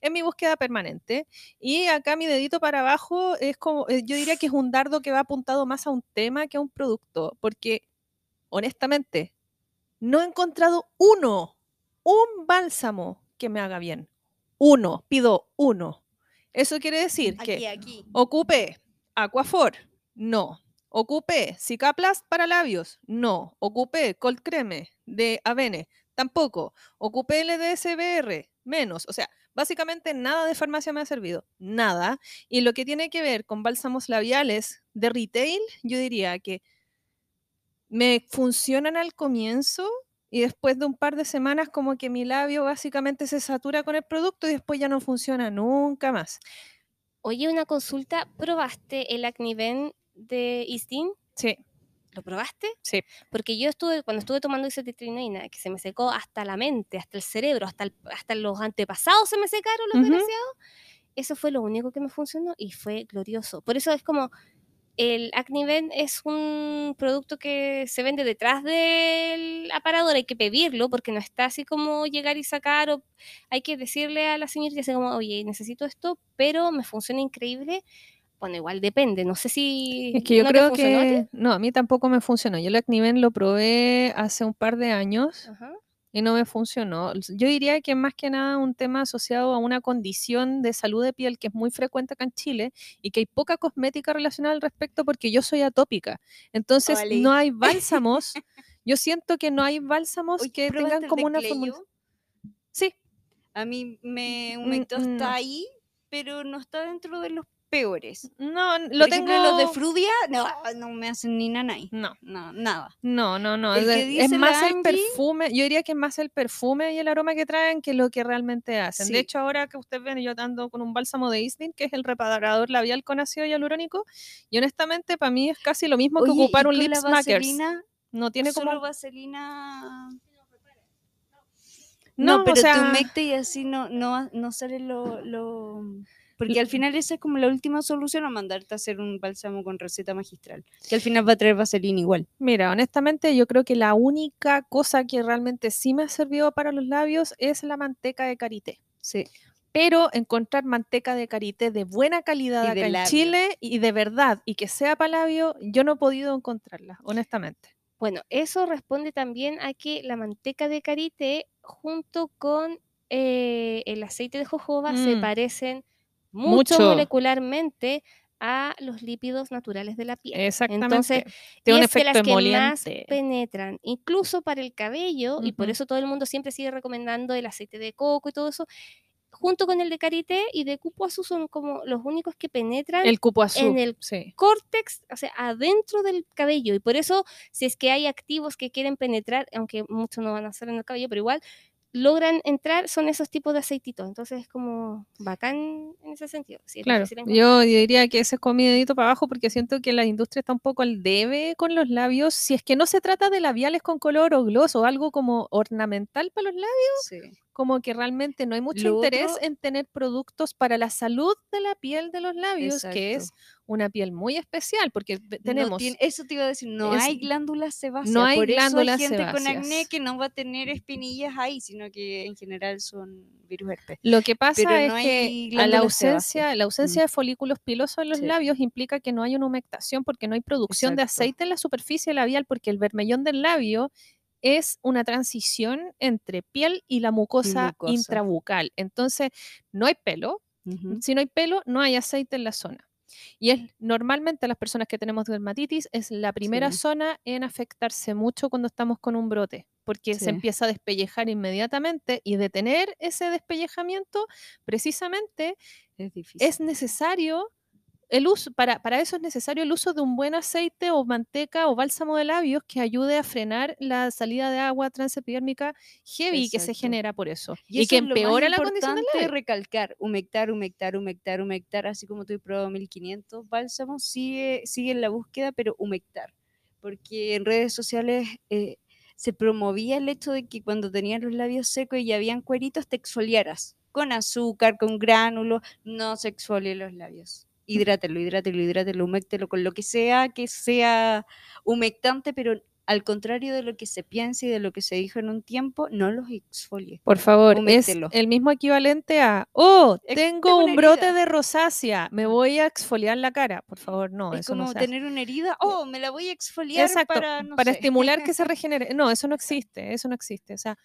es mi búsqueda permanente. Y acá mi dedito para abajo es como, eh, yo diría que es un dardo que va apuntado más a un tema que a un producto, porque honestamente, no he encontrado uno, un bálsamo que me haga bien. Uno, pido uno. Eso quiere decir que Aquí, aquí. Ocupe Aquafor, no. Ocupe Cicaplast para labios, no. Ocupe Cold Creme de Avene, tampoco. Ocupe LDSBR, menos. O sea, básicamente nada de farmacia me ha servido, nada. Y lo que tiene que ver con bálsamos labiales de retail, yo diría que me funcionan al comienzo y después de un par de semanas como que mi labio básicamente se satura con el producto y después ya no funciona nunca más. Oye, una consulta, ¿probaste el Acniven de Istin? Sí, ¿Lo probaste? sí. Porque yo estuve, cuando estuve tomando isotretinoína, que se me secó hasta la mente, hasta el cerebro, hasta, el- hasta los antepasados se me secaron los Ujú. desgraciados. Eso fue lo único que me funcionó y fue glorioso. Por eso es como, el Acniven es un producto que se vende detrás del aparador, hay que pedirlo porque no está así como llegar y sacar o hay que decirle a la señorita así como, oye, necesito esto, pero me funciona increíble. Bueno, igual depende, no sé si... Es que yo ¿no creo que no, a mí tampoco me funcionó. Yo el Acniven lo probé hace un par de años Ajá. Y no me funcionó. Yo diría que más que nada un tema asociado a una condición de salud de piel que es muy frecuente acá en Chile y que hay poca cosmética relacionada al respecto porque yo soy atópica. Entonces no hay bálsamos. Yo siento que no hay bálsamos que ¿probaste tengan como una fórmula. Sí, A mí me Mm, humectó no. está ahí, pero no está dentro de los peores. no, lo Por tengo. ejemplo, los de Frudia, no, no me hacen ni nanay. No. No, nada. No, no, no. El de- que dice es más el Angie- perfume. Yo diría que es más el perfume y el aroma que traen que lo que realmente hacen. Sí. De hecho, ahora que ustedes ven, yo ando con un bálsamo de Isdin, que es el reparador labial con ácido hialurónico. Y honestamente, para mí es casi lo mismo que ocupar ¿y un lip smackers. No tiene solo como. vaselina. No, No, o pero sea- te y así no, no, no sale lo, lo- Porque al final esa es como la última solución a mandarte a hacer un bálsamo con receta magistral. Que al final va a traer vaselina igual. Mira, honestamente, yo creo que la única cosa que realmente sí me ha servido para los labios es la manteca de karité. Sí. Pero encontrar manteca de karité de buena calidad acá en labio. Chile y de verdad y que sea para labio, yo no he podido encontrarla, honestamente. Bueno, eso responde también a que la manteca de karité junto con eh, el aceite de jojoba se Mm. parecen mucho, Mucho. molecularmente a los lípidos naturales de la piel. Exactamente. Entonces, Tiene y un es las que más penetran, incluso para el cabello, y por eso todo el mundo siempre sigue recomendando el aceite de coco y todo eso, junto con el de karité y de cupuazú son como los únicos que penetran El cupo azul. en el sí. córtex, o sea, adentro del cabello. Y por eso, si es que hay activos que quieren penetrar, aunque muchos no van a hacer en el cabello, pero igual logran entrar, son esos tipos de aceititos. Entonces es como bacán en ese sentido. Claro, yo diría que ese es con mi dedito para abajo porque siento que la industria está un poco al debe con los labios. Si es que no se trata de labiales con color o gloss o algo como ornamental para los labios, Sí. Como que realmente no hay mucho Lo interés otro- en tener productos para la salud de la piel de los labios, que es una piel muy especial porque No tenemos... tiene- eso te iba a decir, no es- hay glándulas sebáceas. no hay por eso glándulas hay gente con acné sebáceas. que no va a tener espinillas ahí, sino que en general son virus herpes. Lo que pasa Pero es no que a la ausencia, sebáceas. la ausencia de folículos pilosos en los Sí. labios implica que no hay una humectación porque no hay producción de aceite en la superficie labial porque el vermellón del labio es una transición entre piel y la mucosa, mucosa. intrabucal. Entonces, no hay pelo. Si no hay pelo, no hay aceite en la zona. Y es normalmente las personas que tenemos dermatitis es la primera Sí. zona en afectarse mucho cuando estamos con un brote, porque Sí. se empieza a despellejar inmediatamente y detener ese despellejamiento precisamente es necesario el uso, para, para eso es necesario el uso de un buen aceite o manteca o bálsamo de labios que ayude a frenar la salida de agua transepidérmica heavy que se genera por eso y, eso que es empeora la condición del labio. recalcar, humectar, humectar, humectar, humectar, así como tú probado 1500 bálsamos, sigue, sigue en la búsqueda, pero humectar. Porque en redes sociales eh, se promovía el hecho de que cuando tenías los labios secos y habían cueritos, te exfoliaras con azúcar, con gránulos, no se exfolien los labios. Hidrátelo, hidrátelo, hidrátelo, humectelo con lo que sea que sea humectante, pero al contrario de lo que se piensa y de lo que se dijo en un tiempo, no los exfolie. Por favor, es Huméctelo. el mismo equivalente a, oh, tengo tengo un brote herida". de rosácea, me voy a exfoliar la cara. Por favor, no, es eso no como hace. tener una herida, oh, me la voy a exfoliar Exacto, para, no para sé. estimular que se regenere. No, eso no existe, eso no existe. O sea,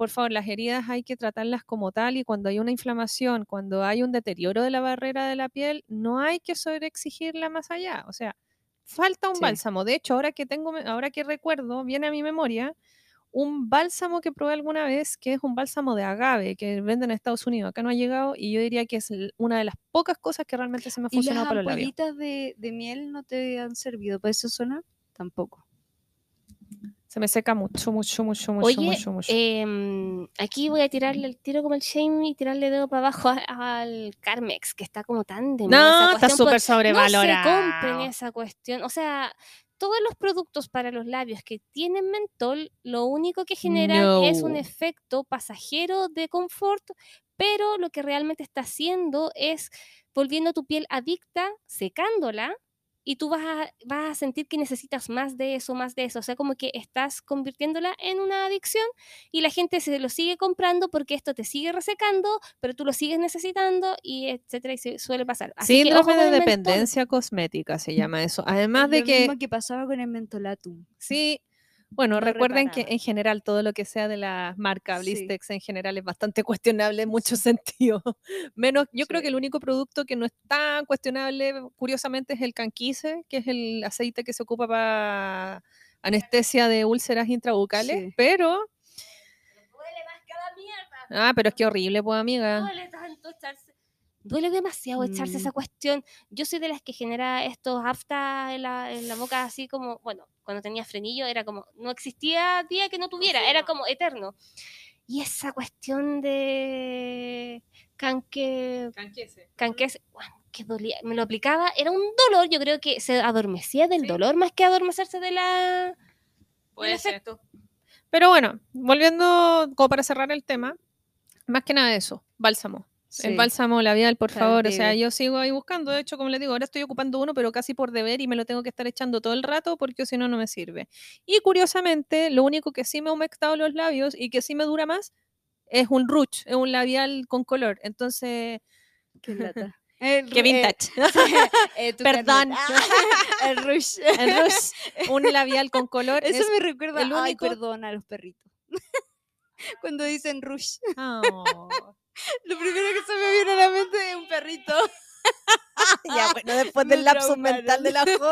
por favor, las heridas hay que tratarlas como tal y cuando hay una inflamación, cuando hay un deterioro de la barrera de la piel, no hay que sobreexigirla más allá. O sea, falta un Sí. bálsamo. De hecho, ahora que tengo, ahora que recuerdo, viene a mi memoria un bálsamo que probé alguna vez, que es un bálsamo de agave que venden en Estados Unidos. Acá no ha llegado y yo diría que es una de las pocas cosas que realmente se me ha ¿Y funcionado las para los labios. ampollitas de, de miel no te han servido para esa zona? Tampoco. Se me seca mucho, mucho, mucho, mucho, Oye, mucho, mucho. em, aquí voy a tirarle el tiro como el shame y tirarle dedo para abajo al Carmex, que está como tan de no, está súper pues, sobrevalorado. No se compren esa cuestión. O sea, todos los productos para los labios que tienen mentol, lo único que generan es un efecto pasajero de confort, pero lo que realmente está haciendo es volviendo tu piel adicta, secándola. Y tú vas a, vas a sentir que necesitas más de eso, más de eso. O sea, como que estás convirtiéndola en una adicción y la gente se lo sigue comprando porque esto te sigue resecando, pero tú lo sigues necesitando y etcétera, y se suele pasar. Así que ojo Síndrome con de mentol. dependencia cosmética se llama eso. Además Es de lo que, mismo que pasaba con el mentolatum. sí, bueno, No recuerden que en general todo lo que sea de la marca Sí. Blistex en general es bastante cuestionable en muchos sentidos. Menos, yo creo que el único producto que no es tan cuestionable, curiosamente, es el canquise, que es el aceite que se ocupa para anestesia de úlceras intrabucales, Sí. pero, Duele más que la mierda. ah, pero es que horrible, pues amiga. Duele tanto echarse. Duele demasiado echarse Mm. esa cuestión. Yo soy de las que genera estos aftas en la, en la boca, así como, bueno, cuando tenía frenillo era como, no existía día que no tuviera, era como eterno. Y esa cuestión de canque, canques, guau, que dolía, me lo aplicaba, era un dolor, yo creo que se adormecía del Sí. dolor más que adormecerse de la, Puede ser. Pero bueno, volviendo como para cerrar el tema, más que nada eso, bálsamo. El Sí. bálsamo labial, por favor. O sea, yo sigo ahí buscando. De hecho, como les digo, ahora estoy ocupando uno, pero casi por deber y me lo tengo que estar echando todo el rato porque si no, no me sirve. Y curiosamente, lo único que sí me ha humectado los labios y que sí me dura más es un rouge, es un labial con color. Entonces, Qué lata. El qué eh, vintage. eh, tu Perdón. Ah, el rush. El rouge, un labial con color. Eso es- me recuerda el Ay, único- perdón a los perritos. Cuando dicen rush, Oh. Lo primero que se me viene a la mente es un perrito. ya, bueno, después Me del lapso mental de la Jo,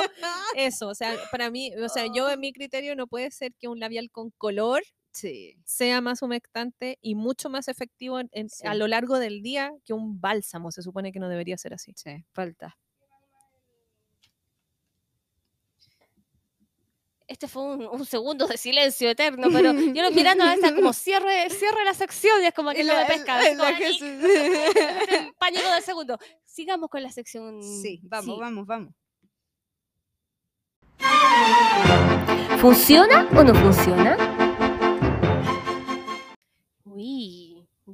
eso, o sea, para mí, o sea, yo en mi criterio no puede ser que un labial con color Sí. sea más humectante y mucho más efectivo en- a lo largo del día que un bálsamo. Se supone que no debería ser así. Sí, falta. Este fue un, un segundo de silencio eterno, pero yo lo mirando a esta como cierre, cierre la sección y es como que no me pesca. así como, "Ay, el pánico del segundo. Sigamos con la sección. Sí, vamos, sí. vamos, vamos. ¿Funciona o no funciona?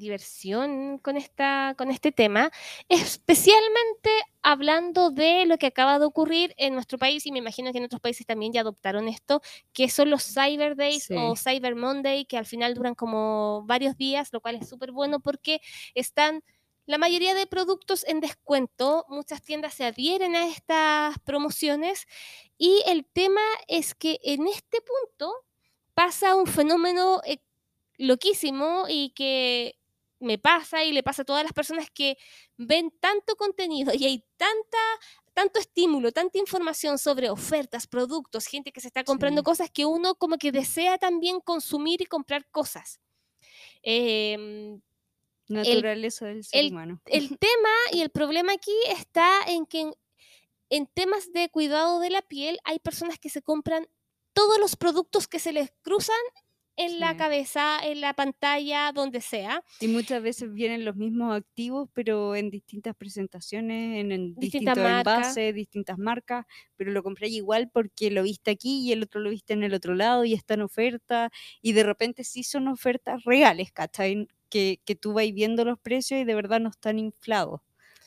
Diversión con, esta, con este tema, especialmente hablando de lo que acaba de ocurrir en nuestro país y me imagino que en otros países también ya adoptaron esto, que son los Cyber Days Sí. o Cyber Monday, que al final duran como varios días, lo cual es súper bueno porque están la mayoría de productos en descuento, muchas tiendas se adhieren a estas promociones y el tema es que en este punto pasa un fenómeno eh, loquísimo y que me pasa y le pasa a todas las personas que ven tanto contenido y hay tanta tanto estímulo, tanta información sobre ofertas, productos, gente que se está comprando Sí. cosas que uno como que desea también consumir y comprar cosas. Em, Naturaleza del ser el- humano. el tema y el problema aquí está en que en, en temas de cuidado de la piel hay personas que se compran todos los productos que se les cruzan en la cabeza, en la pantalla, donde sea. Y muchas veces vienen los mismos activos, pero en distintas presentaciones, en, en Distintas distintos marcas. envases, distintas marcas, pero lo compré igual porque lo viste aquí y el otro lo viste en el otro lado y está en oferta. Y de repente sí son ofertas reales, ¿cachai? Que, que tú vas viendo los precios y de verdad no están inflados.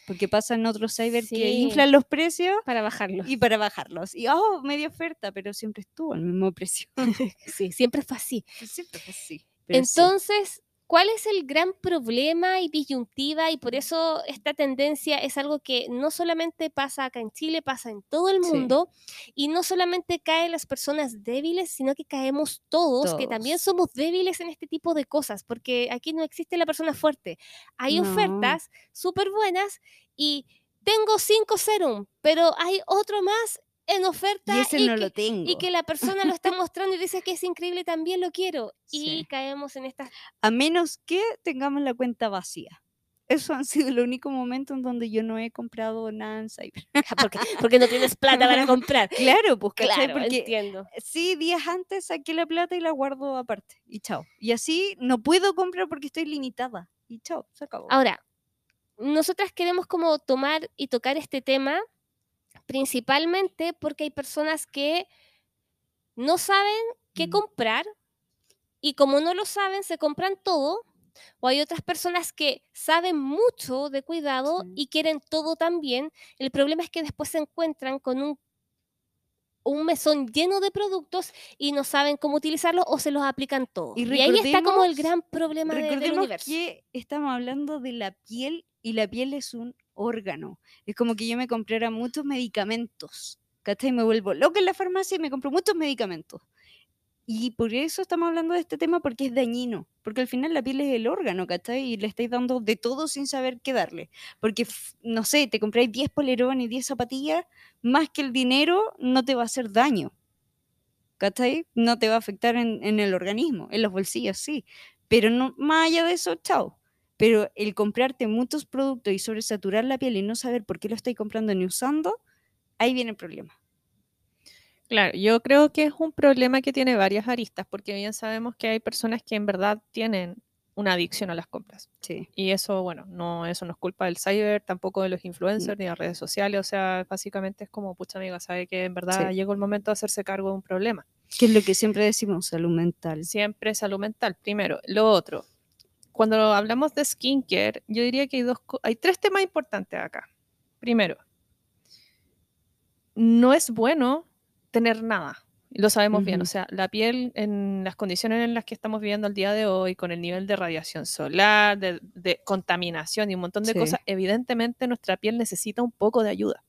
Porque pasa en otros cyber que inflan los precios Para bajarlo. y para bajarlos. Y, oh, media oferta, pero siempre estuvo al mismo precio. Sí, siempre fue así. siempre fue así. sí. ¿Cuál es el gran problema y disyuntiva? Y por eso esta tendencia es algo que no solamente pasa acá en Chile, pasa en todo el Sí. mundo. Y no solamente caen las personas débiles, sino que caemos todos, que también Todos. somos débiles en este tipo de cosas, porque aquí no existe la persona fuerte. Hay No. ofertas súper buenas y tengo cinco serum, pero hay otro más en oferta Y ese y no que- lo tengo. y que la persona lo está mostrando y dice que es increíble, también lo quiero. Y Sí. caemos en estas... a menos que tengamos la cuenta vacía. eso han sido el único momento en donde yo no he comprado nada en Cyber. porque, porque no tienes plata para comprar. Claro, pues. Claro, Porque entiendo. sí, días antes saqué la plata y la guardo aparte. Y chao. Y así no puedo comprar porque estoy limitada. Y chao, se acabó. Ahora, nosotras queremos como tomar y tocar este tema principalmente porque hay personas que no saben qué comprar y como no lo saben, se compran todo. O hay otras personas que saben mucho de cuidado Sí. y quieren todo también. El problema es que después se encuentran con un, un mesón lleno de productos y no saben cómo utilizarlos o se los aplican todos. Y Y, ahí está como el gran problema de- del universo. que estamos hablando de la piel y la piel es un órgano. Es como que yo me comprara muchos medicamentos. ¿Cachai? Me vuelvo loca en la farmacia y me compro muchos medicamentos. Y por eso estamos hablando de este tema porque es dañino. Porque al final la piel es el órgano, ¿cachai? Y le estáis dando de todo sin saber qué darle. Porque, no sé, te compráis 10 polerones y 10 zapatillas, más que el dinero no te va a hacer daño. ¿Cachai? No te va a afectar en, en el organismo, en los bolsillos, sí. Pero no, más allá de eso, chao. Pero el comprarte muchos productos y sobresaturar la piel y no saber por qué lo estáis comprando ni usando, ahí viene el problema. Claro, yo creo que es un problema que tiene varias aristas, porque bien sabemos que hay personas que en verdad tienen una adicción a las compras. Sí. Y eso, bueno, no, eso no es culpa del cyber, tampoco de los influencers ni de las redes sociales. O sea, básicamente es como, pucha amiga, sabe que en verdad Sí. llegó el momento de hacerse cargo de un problema. Que es lo que siempre decimos, salud mental. Siempre salud mental, primero. Lo otro, cuando hablamos de skincare, yo diría que hay, dos, hay tres temas importantes acá. Primero, no es bueno tener nada. Lo sabemos bien, o sea, la piel en las condiciones en las que estamos viviendo el día de hoy, con el nivel de radiación solar, de, de contaminación y un montón de Sí. cosas, evidentemente nuestra piel necesita un poco de ayuda.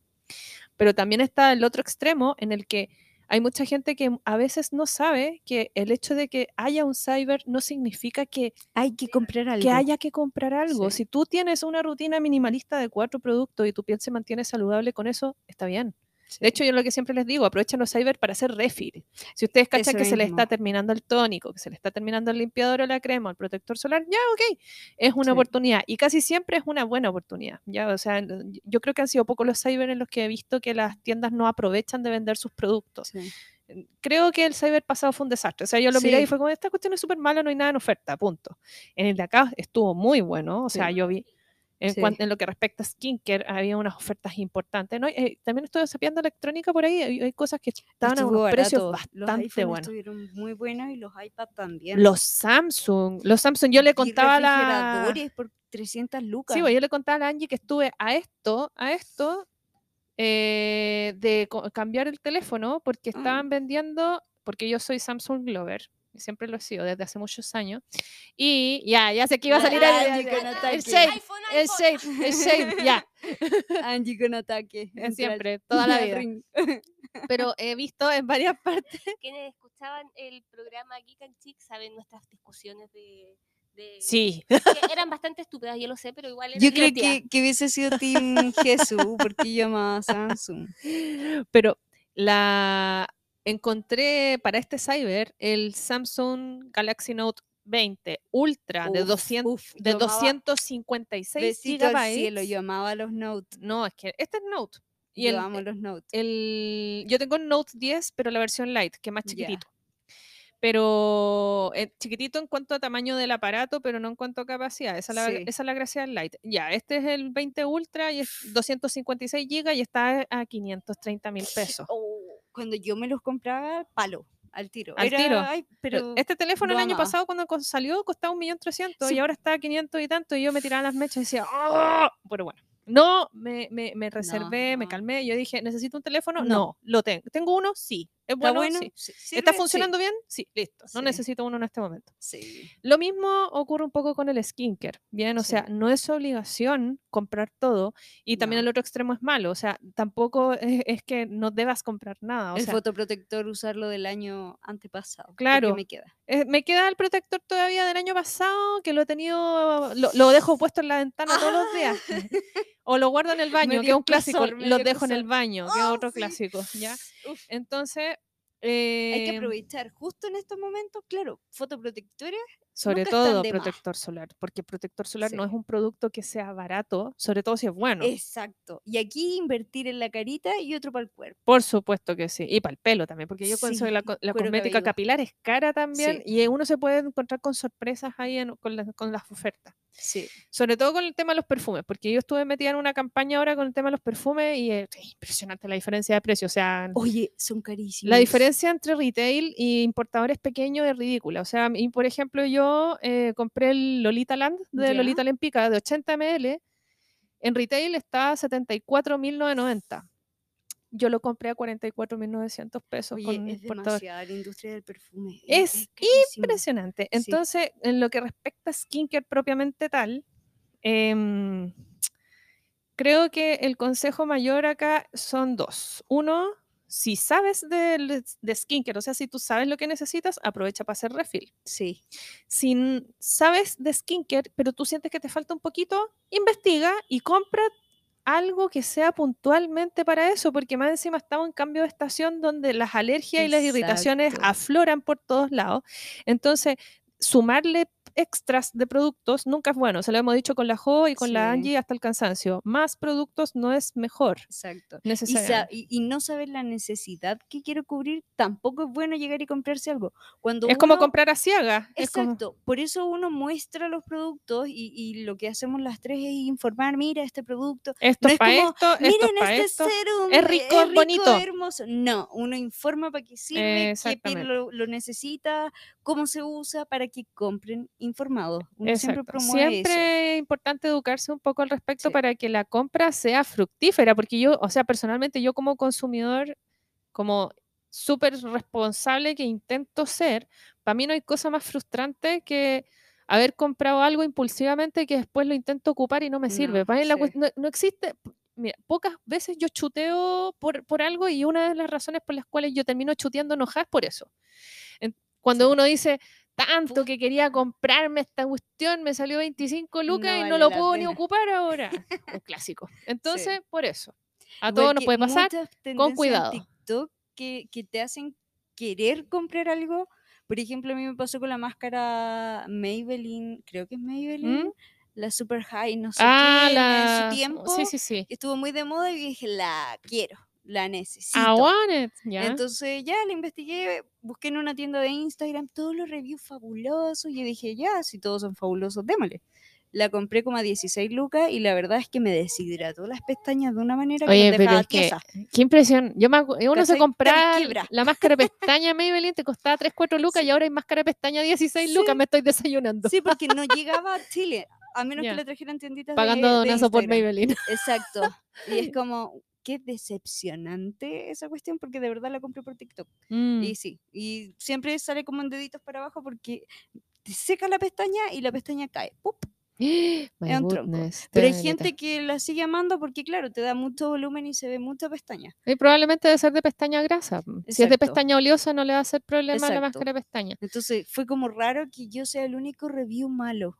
Pero también está el otro extremo en el que hay mucha gente que a veces no sabe que el hecho de que haya un cyber no significa que, Hay que comprar algo. que haya que comprar algo. Sí. Si tú tienes una rutina minimalista de cuatro productos y tu piel se mantiene saludable con eso, está bien. Sí. De hecho, yo lo que siempre les digo, aprovechen los cyber para hacer refill. Si ustedes cachan Eso que se le está terminando el tónico, que se le está terminando el limpiador o la crema el protector solar, ya, ok, es una Sí. oportunidad. Y casi siempre es una buena oportunidad. Ya, o sea, yo creo que han sido pocos los cyber en los que he visto que las tiendas no aprovechan de vender sus productos. Sí. Creo que el cyber pasado fue un desastre. O sea, yo lo miré y Sí. fue como, esta cuestión es súper mala, no hay nada en oferta, punto. En el de acá estuvo muy bueno. O Sí. sea, yo vi, en, Sí. cuan- en lo que respecta a skincare, había unas ofertas importantes. ¿no? Eh, también estoy sapeando electrónica por ahí, hay, hay cosas que estaban a Estuvo unos precios barato. Los bastante iPhone buenos. estuvieron muy buenos y los iPad también. Los Samsung, los Samsung, yo le contaba a la... por 300 lucas. Sí, pues yo le contaba a la Angie que estuve a esto, a esto, eh, de cambiar el teléfono porque Ah. estaban vendiendo, porque yo soy Samsung Glover, siempre lo he sido desde hace muchos años, y ya, ya sé que iba a La salir el, Angie con el ataque. shade, el shade, el shade, ya, Angie con ataque. siempre, toda la vida. Pero he visto en varias partes, Quienes escuchaban el programa Geek and Chick saben nuestras discusiones de... de- sí, que eran bastante estúpidas, yo lo sé, pero igual Yo creo que, que hubiese sido Team Jesús porque yo amaba Samsung. pero la encontré para este cyber el Samsung Galaxy Note 20 Ultra de Uf, 200 uf, de yo amaba- 256 Besito al gigabytes. cielo, yo amaba los Note. No, es que este es Note. Y yo el, amo los Note. el- yo tengo el Note 10, pero la versión Lite, que es más chiquitito. Pero eh, chiquitito en cuanto a tamaño del aparato, pero no en cuanto a capacidad. Esa es la, Sí. esa es la gracia del Lite. Ya, este es el 20 Ultra y es 256 GB y está a 530 mil pesos. Oh, cuando yo me los compraba, palo, al tiro. Al Era, tiro. ay, pero este teléfono el año amaba. pasado cuando salió costaba 1.300.000 Sí. y ahora está a 500 y tanto y yo me tiraba las mechas y decía, "Ah", pero bueno. No, me, me, me reservé, me No. calmé. Yo dije, ¿necesito un teléfono? No. No, lo tengo. ¿Tengo uno? Sí. ¿Es ¿Está bueno? bueno? Sí. ¿Está funcionando bien? Sí, listo. No Sí. necesito uno en este momento. Sí. Lo mismo ocurre un poco con el skincare. Bien, o sea, no es obligación comprar todo y también No. el otro extremo es malo. O sea, tampoco es, es que no debas comprar nada. O el sea, fotoprotector usarlo del año antepasado. Claro. me queda. eh, me queda el protector todavía del año pasado que lo he tenido, lo, lo dejo puesto en la ventana todos los días. O lo guardo en el baño, que es un clásico. Lo dejo en el baño, que es Oh, otro clásico. ¿ya? Uf. Entonces, Hay que eh, aprovechar justo en estos momentos, claro, fotoprotectores Sobre todo más. protector solar, porque protector solar no es un producto que sea barato, sobre todo si es bueno. Exacto. Y aquí invertir en la carita y otro para el cuerpo. Por supuesto que sí. Y para el pelo también, porque yo pienso que la, Sí, co- la cuero cosmética cabelludo. capilar es cara también Sí. y uno se puede encontrar con sorpresas ahí en- con, la- con las ofertas. Sí. Sobre todo con el tema de los perfumes, porque yo estuve metida en una campaña ahora con el tema de los perfumes y es impresionante la diferencia de precio. O sea, Oye, son carísimos. la diferencia entre retail y importadores pequeños es ridícula. O sea, y por ejemplo, yo eh, compré el Lolita Land de Ya. Lolita Lempica de 80 ml. En retail está a 74.990. Yo lo compré a 44.900 pesos Oye, con es demasiada la industria del perfume. Es. Impresionante. Sí. Entonces, en lo que respecta a skincare propiamente tal, em, creo que el consejo mayor acá son dos. Uno, si sabes de, de skincare, o sea, si tú sabes lo que necesitas, aprovecha para hacer refill. Sí. Si sabes de skincare, pero tú sientes que te falta un poquito, investiga y compra algo que sea puntualmente para eso, porque más encima estamos en cambio de estación donde las alergias y las irritaciones afloran por todos lados. Entonces, sumarle extras de productos nunca es bueno. Se lo hemos dicho con la Jo y con la. Angie hasta el cansancio. Más productos no es mejor. Exacto. Y, y- no saber la necesidad que quiero cubrir, tampoco es bueno llegar y comprarse algo. Cuando Es como comprar a como- Exacto, por eso uno muestra los productos y, y lo que hacemos las tres es informar, mira este producto, esto no es para como, esto, esto es miren para este esto. serum, es rico, es bonito". hermoso. No, uno informa para qué sirve, qué lo, lo necesita, cómo se usa, para que compren informados. Uno siempre Exacto. promueve Siempre es importante educarse un poco al respecto Sí. para que la compra sea fructífera, porque yo, o sea, personalmente yo como consumidor, como súper responsable que intento ser, para mí no hay cosa más frustrante que haber comprado algo impulsivamente que después lo intento ocupar y no me sirve. No, Para mí la sí. cuest- no, no existe, mira, pocas veces yo chuteo por, por algo y una de las razones por las cuales yo termino chuteando enojada es por eso. Cuando Sí. uno dice, tanto que quería comprarme esta cuestión, me salió 25 lucas No y no vale lo puedo ni ocupar ahora. Un clásico. Entonces, por eso. A todos nos puede pasar. en cuidado. TikTok que, que te hacen querer comprar algo. Por ejemplo, a mí me pasó con la máscara Maybelline, creo que es Maybelline, ¿Mm? la Super High, no sé Ah, qué, la... en su tiempo, Sí, sí, sí. estuvo muy de moda y dije, la quiero, la necesito. I want it. ¿ya? Entonces ya la investigué, busqué en una tienda de Instagram todos los reviews fabulosos y dije, ya, si todos son fabulosos, démosle. La compré como a 16 lucas y la verdad es que me deshidrató las pestañas de una manera que me pero dejaba es que, qué impresión. Yo me acu- uno se compraba la máscara de pestaña Maybelline, te costaba 3, 4 lucas y ahora hay máscara de pestaña 16 Sí. lucas, me estoy desayunando. Sí, porque no llegaba a Chile, a menos que la trajeran tienditas de- Pagando de, donazo por Instagram. Maybelline. Exacto. Y es como, qué decepcionante esa cuestión porque de verdad la compré por TikTok. Mm. Y sí, y siempre sale como en deditos para abajo porque te seca la pestaña y la pestaña cae. ¡pup! Es un tronco. Pero hay gente que la sigue amando porque, claro, te da mucho volumen y se ve mucha pestaña. Y probablemente debe ser de pestaña grasa. mm. Si es de Exacto. pestaña oleosa, no le va a hacer problema a la Exacto. máscara de pestaña. Entonces fue como raro que yo sea el único review malo.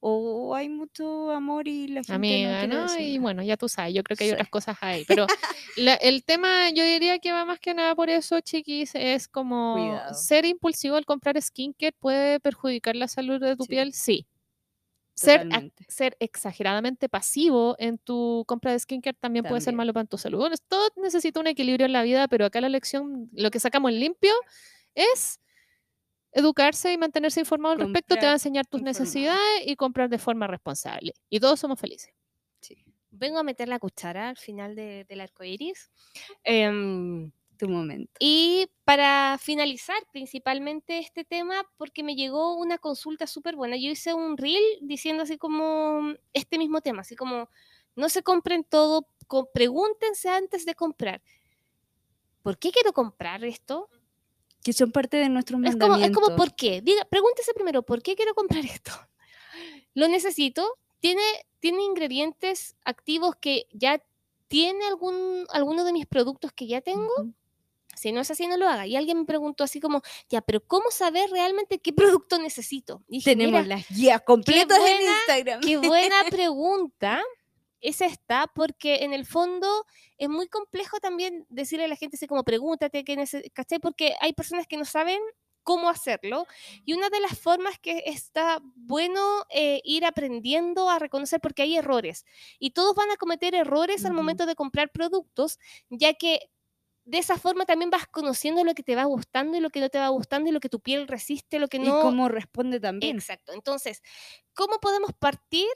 O hay mucho amor y la gente Amiga, no ¿no? Y bueno, ya tú sabes, yo creo que hay Sí. otras cosas ahí. Pero la- el tema, yo diría que va más que nada por eso, chiquis, es como Cuidado. ser impulsivo al comprar skincare puede perjudicar la salud de tu Sí. piel, sí. Ser, exageradamente pasivo en tu compra de skincare también, puede ser También. malo para tu salud. Bueno, todo necesita un equilibrio en la vida, pero acá la lección, lo que sacamos en limpio es educarse y mantenerse informado al respecto, te va a enseñar tus informado. necesidades y comprar de forma responsable. Y todos somos felices. Sí. Vengo a meter la cuchara al final de- del arco iris. Em, Tu momento. Y para finalizar principalmente este tema, porque me llegó una consulta súper buena, yo hice un reel diciendo así como este mismo tema, así como no se compren todo, pregúntense antes de comprar. ¿Por qué quiero comprar esto? Que son parte de nuestros Es como, es como. ¿por qué? Diga, pregúntese primero, ¿por qué quiero comprar esto? ¿Lo necesito? ¿Tiene, tiene ingredientes activos que ya tiene algún, alguno de mis productos que ya tengo? Ujú. Si no es así, no lo haga. Y alguien me preguntó así como, ya, pero ¿cómo saber realmente qué producto necesito? Y dije, Tenemos "Mira, las guías completas en Instagram. qué buena pregunta. Esa está porque en el fondo es muy complejo también decirle a la gente así como pregúntate qué ¿cachai? Porque hay personas que no saben cómo hacerlo. Y una de las formas que está bueno eh, ir aprendiendo a reconocer, porque hay errores. Y todos van a cometer errores al momento de comprar productos, ya que de esa forma también vas conociendo lo que te va gustando y lo que no te va gustando y lo que tu piel resiste, lo que no... Y cómo responde también. Exacto. Entonces, ¿cómo podemos partir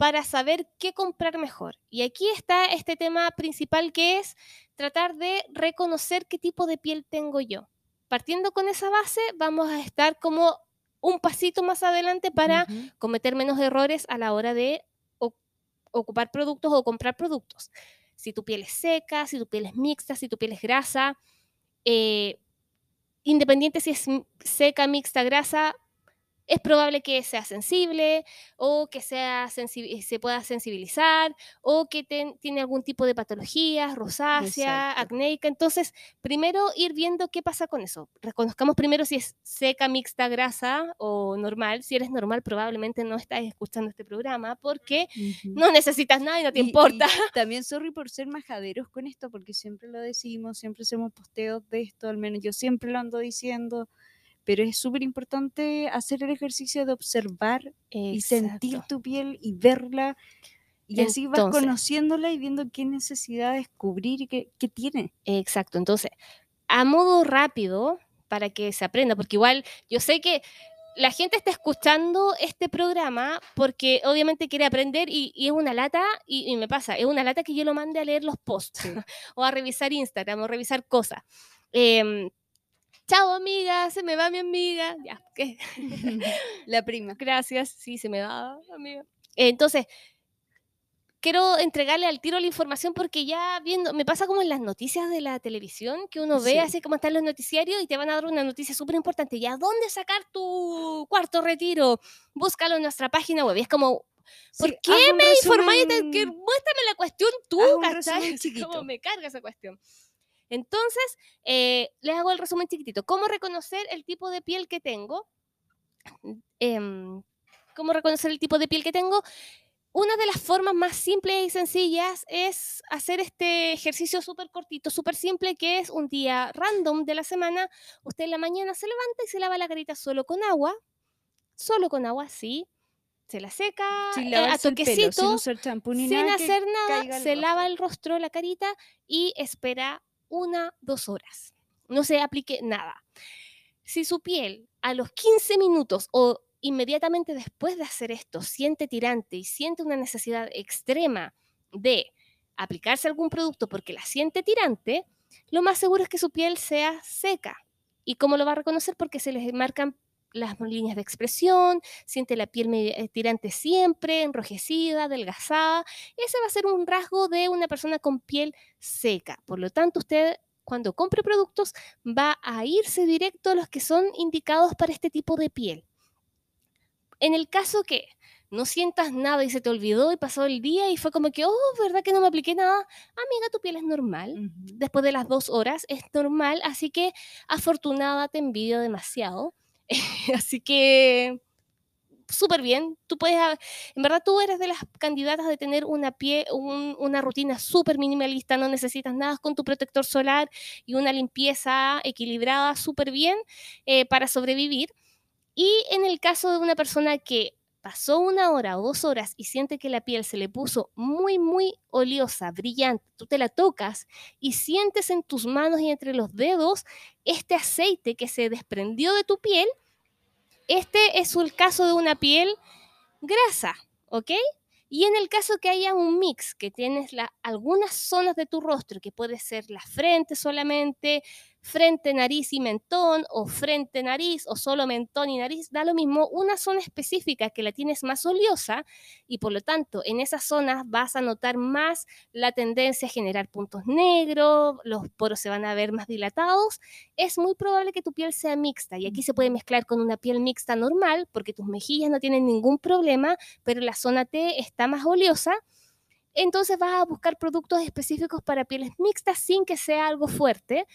para saber qué comprar mejor? Y aquí está este tema principal que es tratar de reconocer qué tipo de piel tengo yo. Partiendo con esa base, vamos a estar como un pasito más adelante para cometer menos errores a la hora de ocupar productos o comprar productos. Si tu piel es seca, si tu piel es mixta, si tu piel es grasa, eh, independiente si es seca, mixta, grasa, es probable que sea sensible o que sea sensi- se pueda sensibilizar o que ten- tiene algún tipo de patología, rosácea, Exacto. acnéica. Entonces, primero ir viendo qué pasa con eso. Reconozcamos primero si es seca, mixta, grasa o normal. Si eres normal, probablemente no estás escuchando este programa porque no necesitas nada y no te Y- y importa. también sorry por ser majaderos con esto, porque siempre lo decimos, siempre hacemos posteos de esto, al menos yo siempre lo ando diciendo, pero es súper importante hacer el ejercicio de observar y sentir Exacto. tu piel y verla, y así vas Entonces. conociéndola y viendo qué necesidades cubrir y qué, qué tiene. Exacto. Entonces, a modo rápido, para que se aprenda, porque igual yo sé que la gente está escuchando este programa porque obviamente quiere aprender y, y es una lata, y, y me pasa, es una lata que yo lo mande a leer los posts o a revisar Instagram o revisar cosas. Em, Chao, amiga, se me va mi amiga. Ya, ¿qué? La prima. Gracias, sí, se me va, amiga. Entonces, quiero entregarle al tiro la información porque ya viendo, me pasa como en las noticias de la televisión, que uno ve Sí. así como están los noticiarios y te van a dar una noticia súper importante. ¿Ya dónde sacar tu cuarto retiro? Búscalo en nuestra página web. Y es como, ¿por Sí, qué me informáis? resumen- que muéstrame la cuestión tú, ¿cachai? como me carga esa cuestión. Entonces, eh, les hago el resumen chiquitito. ¿Cómo reconocer el tipo de piel que tengo? Em, ¿Cómo reconocer el tipo de piel que tengo? Una de las formas más simples y sencillas es hacer este ejercicio súper cortito, súper simple, que es un día random de la semana. Usted en la mañana se levanta y se lava la carita solo con agua, solo con agua, sí. Se la seca Sin eh, a el pelo, sin toquecito, usar champú ni sin nada hacer nada, se lava rostro. el rostro, la carita y espera una, dos horas. No se aplique nada. Si su piel a los 15 minutos o inmediatamente después de hacer esto siente tirante y siente una necesidad extrema de aplicarse algún producto porque la siente tirante, lo más seguro es que su piel sea seca. ¿Y cómo lo va a reconocer? Porque se les marcan las líneas de expresión, siente la piel eh, tirante siempre, enrojecida, adelgazada. Ese va a ser un rasgo de una persona con piel seca. Por lo tanto, usted cuando compre productos va a irse directo a los que son indicados para este tipo de piel. En el caso que no sientas nada y se te olvidó y pasó el día y fue como que, oh, ¿verdad que no me apliqué nada? Amiga, tu piel es normal. Después de las dos horas es normal, así que afortunada te envidio demasiado. así que súper bien. Tú puedes, en verdad tú eres de las candidatas de tener una pie, un- una rutina súper minimalista, no necesitas nada con tu protector solar y una limpieza equilibrada súper bien eh, para sobrevivir. Y en el caso de una persona que pasó una hora o dos horas y siente que la piel se le puso muy, muy oleosa, brillante, tú te la tocas y sientes en tus manos y entre los dedos este aceite que se desprendió de tu piel, este es el caso de una piel grasa, ¿ok? Y en el caso que haya un mix, que tienes algunas zonas de tu rostro, que puede ser la frente solamente, frente, nariz y mentón, o frente, nariz, o solo mentón y nariz, da lo mismo, una zona específica que la tienes más oleosa y por lo tanto en esas zonas vas a notar más la tendencia a generar puntos negros, los poros se van a ver más dilatados, es muy probable que tu piel sea mixta y aquí se puede mezclar con una piel mixta normal porque tus mejillas no tienen ningún problema, pero la zona T está más oleosa. Entonces vas a buscar productos específicos para pieles mixtas sin que sea algo fuerte.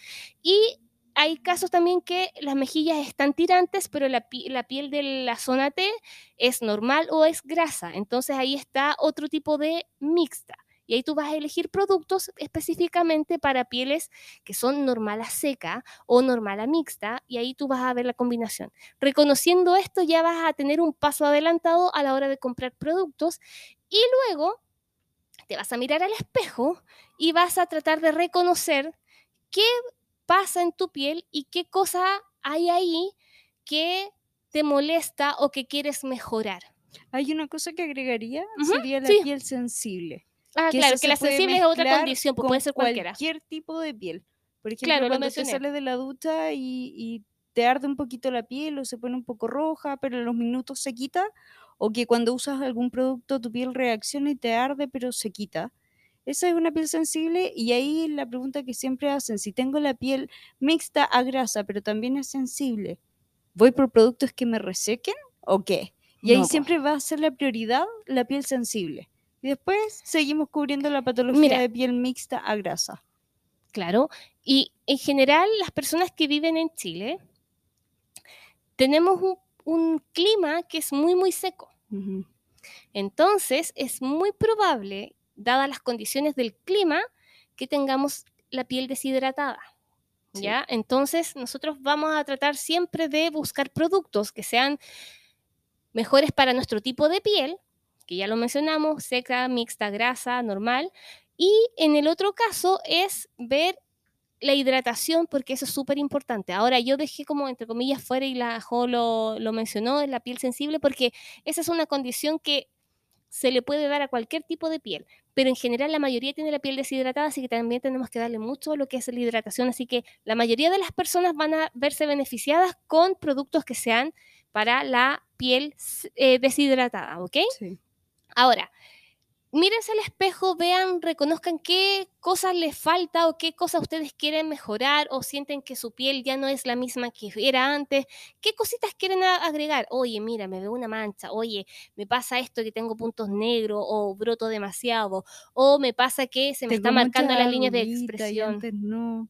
Y hay casos también que las mejillas están tirantes, pero la, pi- la piel de la zona T es normal o es grasa. Entonces ahí está otro tipo de mixta. Y ahí tú vas a elegir productos específicamente para pieles que son normal a seca o normal a mixta y ahí tú vas a ver la combinación. Reconociendo esto ya vas a tener un paso adelantado a la hora de comprar productos y luego te vas a mirar al espejo y vas a tratar de reconocer qué pasa en tu piel y qué cosa hay ahí que te molesta o que quieres mejorar. Hay una cosa que agregaría, sería la sí. piel sensible. Ah, que claro, que la sensible es otra condición, pues con puede ser cualquiera. Cualquier tipo de piel. Por ejemplo, Claro, cuando te sales de la ducha y, y te arde un poquito la piel o se pone un poco roja, pero en los minutos se quita, o que cuando usas algún producto tu piel reacciona y te arde, pero se quita. Esa es una piel sensible y ahí la pregunta que siempre hacen, si tengo la piel mixta a grasa, pero también es sensible, ¿voy por productos que me resequen o qué? Y ahí No, po. siempre va a ser la prioridad la piel sensible. Y después seguimos cubriendo la patología Mira. de piel mixta a grasa. Claro. Y en general, las personas que viven en Chile, tenemos un, un clima que es muy, muy seco. Entonces, es muy probable, dadas las condiciones del clima, que tengamos la piel deshidratada. Sí. ¿Ya? Entonces, nosotros vamos a tratar siempre de buscar productos que sean mejores para nuestro tipo de piel, que ya lo mencionamos, seca, mixta, grasa, normal. Y en el otro caso es ver la hidratación, porque eso es súper importante. Ahora, yo dejé como, entre comillas, fuera y la Jo lo, lo mencionó, es la piel sensible, porque esa es una condición que se le puede dar a cualquier tipo de piel, pero en general la mayoría tiene la piel deshidratada, así que también tenemos que darle mucho a lo que es la hidratación, así que la mayoría de las personas van a verse beneficiadas con productos que sean para la piel eh, deshidratada, ¿ok? Sí. Ahora, mírense al espejo, vean, reconozcan qué cosas les falta o qué cosas ustedes quieren mejorar o sienten que su piel ya no es la misma que era antes. ¿Qué cositas quieren agregar? Oye, mira, me veo una mancha. Oye, me pasa esto que tengo puntos negros o broto demasiado. O me pasa que se me Tengo está marcando las líneas de expresión. antes no.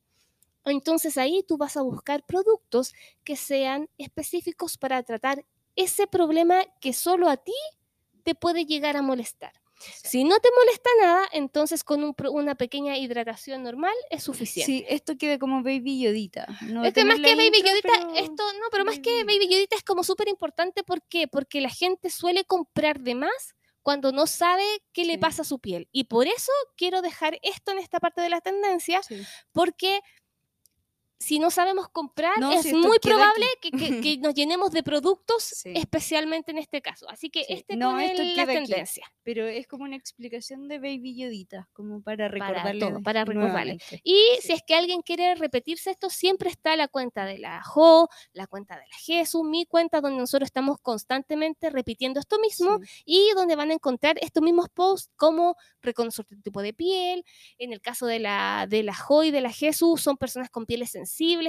Entonces ahí tú vas a buscar productos que sean específicos para tratar ese problema que solo a ti te puede llegar a molestar. Si no te molesta nada, entonces con un una pequeña hidratación normal es suficiente. Sí, esto queda como baby yodita. No Es que más que Baby intro, Yodita, pero- esto no, pero más que Baby- Baby Yodita es como súper importante. ¿Por qué? Porque la gente suele comprar de más cuando no sabe qué le Sí. pasa a su piel. Y por eso quiero dejar esto en esta parte de la tendencia, Sí. porque si no sabemos comprar, No, es si muy probable que, que- que nos llenemos de productos, Sí. especialmente en este caso. Así que Sí. este No, esto la aquí. tendencia. Pero es como una explicación de baby yodita, como para Para recordarle. todo, para recordarle. Y Sí. si es que alguien quiere repetirse esto, siempre está la cuenta de la Jo, la cuenta de la Jesús, mi cuenta, donde nosotros estamos constantemente repitiendo esto mismo y donde van a encontrar estos mismos posts como reconocer tu tipo de piel. En el caso de la, de la Jo y de la Jesús, son personas con pieles sensibles,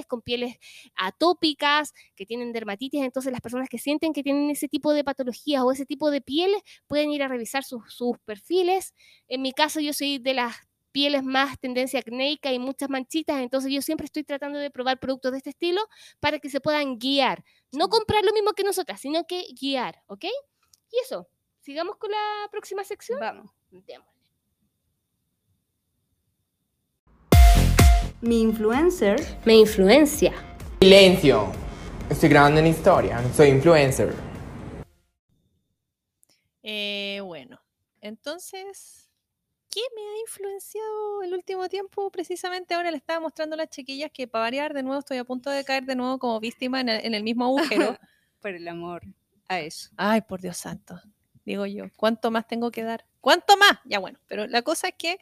con pieles atópicas, que tienen dermatitis. Entonces, las personas que sienten que tienen ese tipo de patologías o ese tipo de pieles pueden ir a revisar sus, sus perfiles. En mi caso, yo soy de las pieles más tendencia acnéica y muchas manchitas, entonces yo siempre estoy tratando de probar productos de este estilo para que se puedan guiar. No comprar lo mismo que nosotras, sino que guiar, ¿ok? Y eso, sigamos con la próxima sección. Vamos. Démosle. Mi influencer. Me influencia. Silencio. Estoy grabando una historia, no soy influencer. Eh, bueno, entonces, ¿qué me ha influenciado el último tiempo? Precisamente ahora le estaba mostrando a las chiquillas que para variar de nuevo estoy a punto de caer de nuevo como víctima en el, en el mismo agujero. Por el amor a eso. Ay, por Dios santo, digo yo, ¿cuánto más tengo que dar? ¿Cuánto más? Ya bueno, pero la cosa es que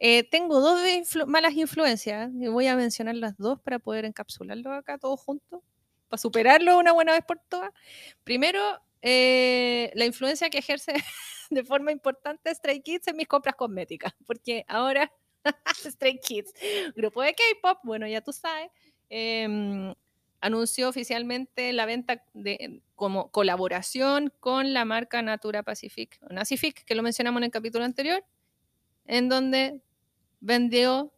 eh, tengo dos malas influencias voy a mencionar las dos para poder encapsularlo acá todos juntos, para superarlo una buena vez por todas. Primero, eh, la influencia que ejerce de forma importante Stray Kids en mis compras cosméticas, porque ahora Stray Kids, grupo de K-pop, bueno, ya tú sabes, em, anunció oficialmente la venta de, como colaboración con la marca Natura Pacific, Nacific, que lo mencionamos en el capítulo anterior, en donde vendió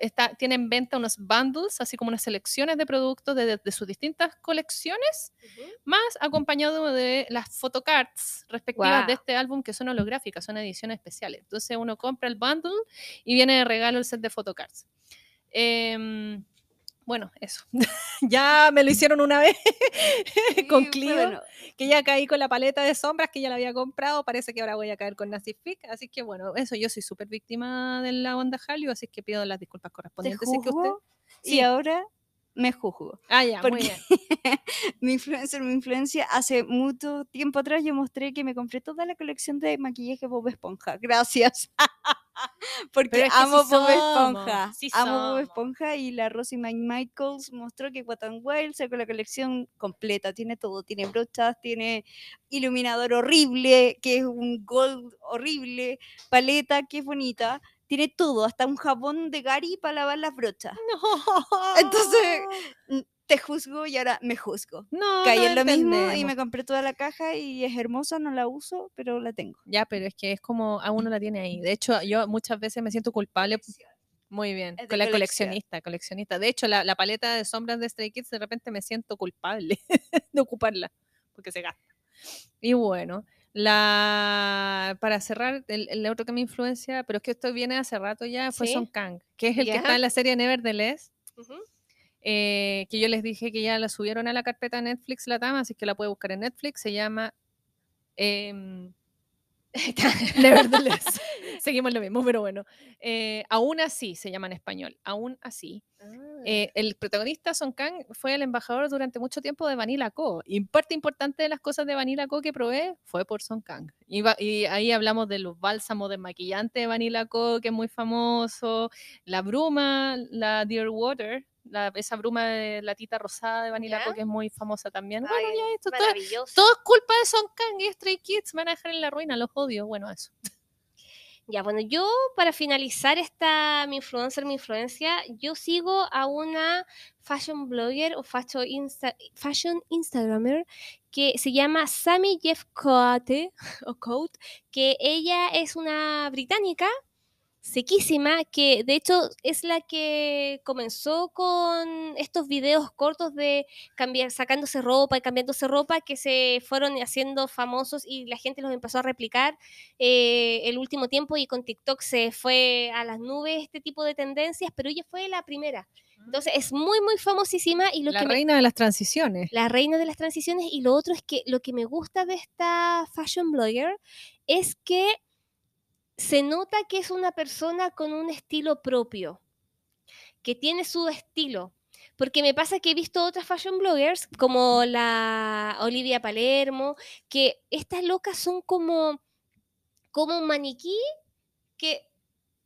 está, tiene en venta unos bundles, así como unas selecciones de productos de, de- de sus distintas colecciones, más acompañado de las photocards respectivas de Guau. este álbum que son holográficas, son ediciones especiales. Entonces uno compra el bundle y viene de regalo el set de photocards. Em, bueno, eso. ya me lo hicieron una vez con Clio, bueno, que ya caí con la paleta de sombras que ya la había comprado. Parece que ahora voy a caer con Nacific. Así que bueno, eso yo soy súper víctima de la onda Hallyu, así que pido las disculpas te correspondientes. Que usted... y ahora me juzgo. Ah, ya, muy bien. mi influencer, mi influencia, hace mucho tiempo atrás yo mostré que me compré toda la colección de maquillaje Bob Esponja. Gracias. Porque es que amo sí Bob Esponja. sí amo Bob. Esponja y la Rosie McMichaels mostró que Wet n Wild sacó la colección completa. Tiene todo. Tiene brochas, tiene iluminador horrible, que es un gold horrible, paleta que es bonita. Tiene todo, hasta un jabón de Gary para lavar las brochas. Entonces, Mm, Te juzgo y ahora me juzgo. no, Caí no en lo mismo y me compré toda la caja y es hermosa, no la uso, pero la tengo. Ya, pero es que es como a uno la tiene ahí. De hecho, yo muchas veces me siento culpable. Muy bien, Es con la colección. coleccionista, coleccionista. De hecho, la, la paleta de sombras de Stray Kids, de repente me siento culpable de ocuparla, porque se gasta. Y bueno, la para cerrar, el, el otro que me influencia, pero es que esto viene hace rato ya, fue Sí. Son Kang, que es el que está en la serie Nevertheless, Ujú. Eh, que yo les dije que ya la subieron a la carpeta Netflix la Tama, así que la puede buscar en Netflix, se llama... em, Nevertheless. Seguimos lo mismo, pero bueno. Eh, aún así se llama en español. Aún así. Eh, el protagonista, Son Kang, fue el embajador durante mucho tiempo de Vanilla Co. Y parte importante de las cosas de Vanilla Co que probé fue por Son Kang. Y, va- y ahí hablamos de los bálsamos desmaquillantes de Vanilla Co, que es muy famoso. La bruma, la Dear Water, la- esa bruma de latita rosada de Vanilla ¿Ya? Que es muy famosa también. Ay, bueno, ya esto todo, todo es culpa de Son Kang y Stray Kids. Me van a dejar en la ruina, los odio. Bueno, eso. Ya, bueno, yo para finalizar esta mi influencer, mi influencia, yo sigo a una fashion blogger o fashion, insta- fashion instagramer que se llama Sammy Jeff Coate, o Coate, que ella es una británica sequísima, que de hecho es la que comenzó con estos videos cortos de cambiar, sacándose ropa y cambiándose ropa que se fueron haciendo famosos y la gente los empezó a replicar eh, el último tiempo y con TikTok se fue a las nubes este tipo de tendencias, pero ella fue la primera. Entonces es muy, muy famosísima y lo la que me- reina de las transiciones. la reina de las transiciones y lo otro es que lo que me gusta de esta fashion blogger es que se nota que es una persona con un estilo propio, que tiene su estilo. Porque me pasa que he visto otras fashion bloggers, como la Olivia Palermo, que estas locas son como, como un maniquí que,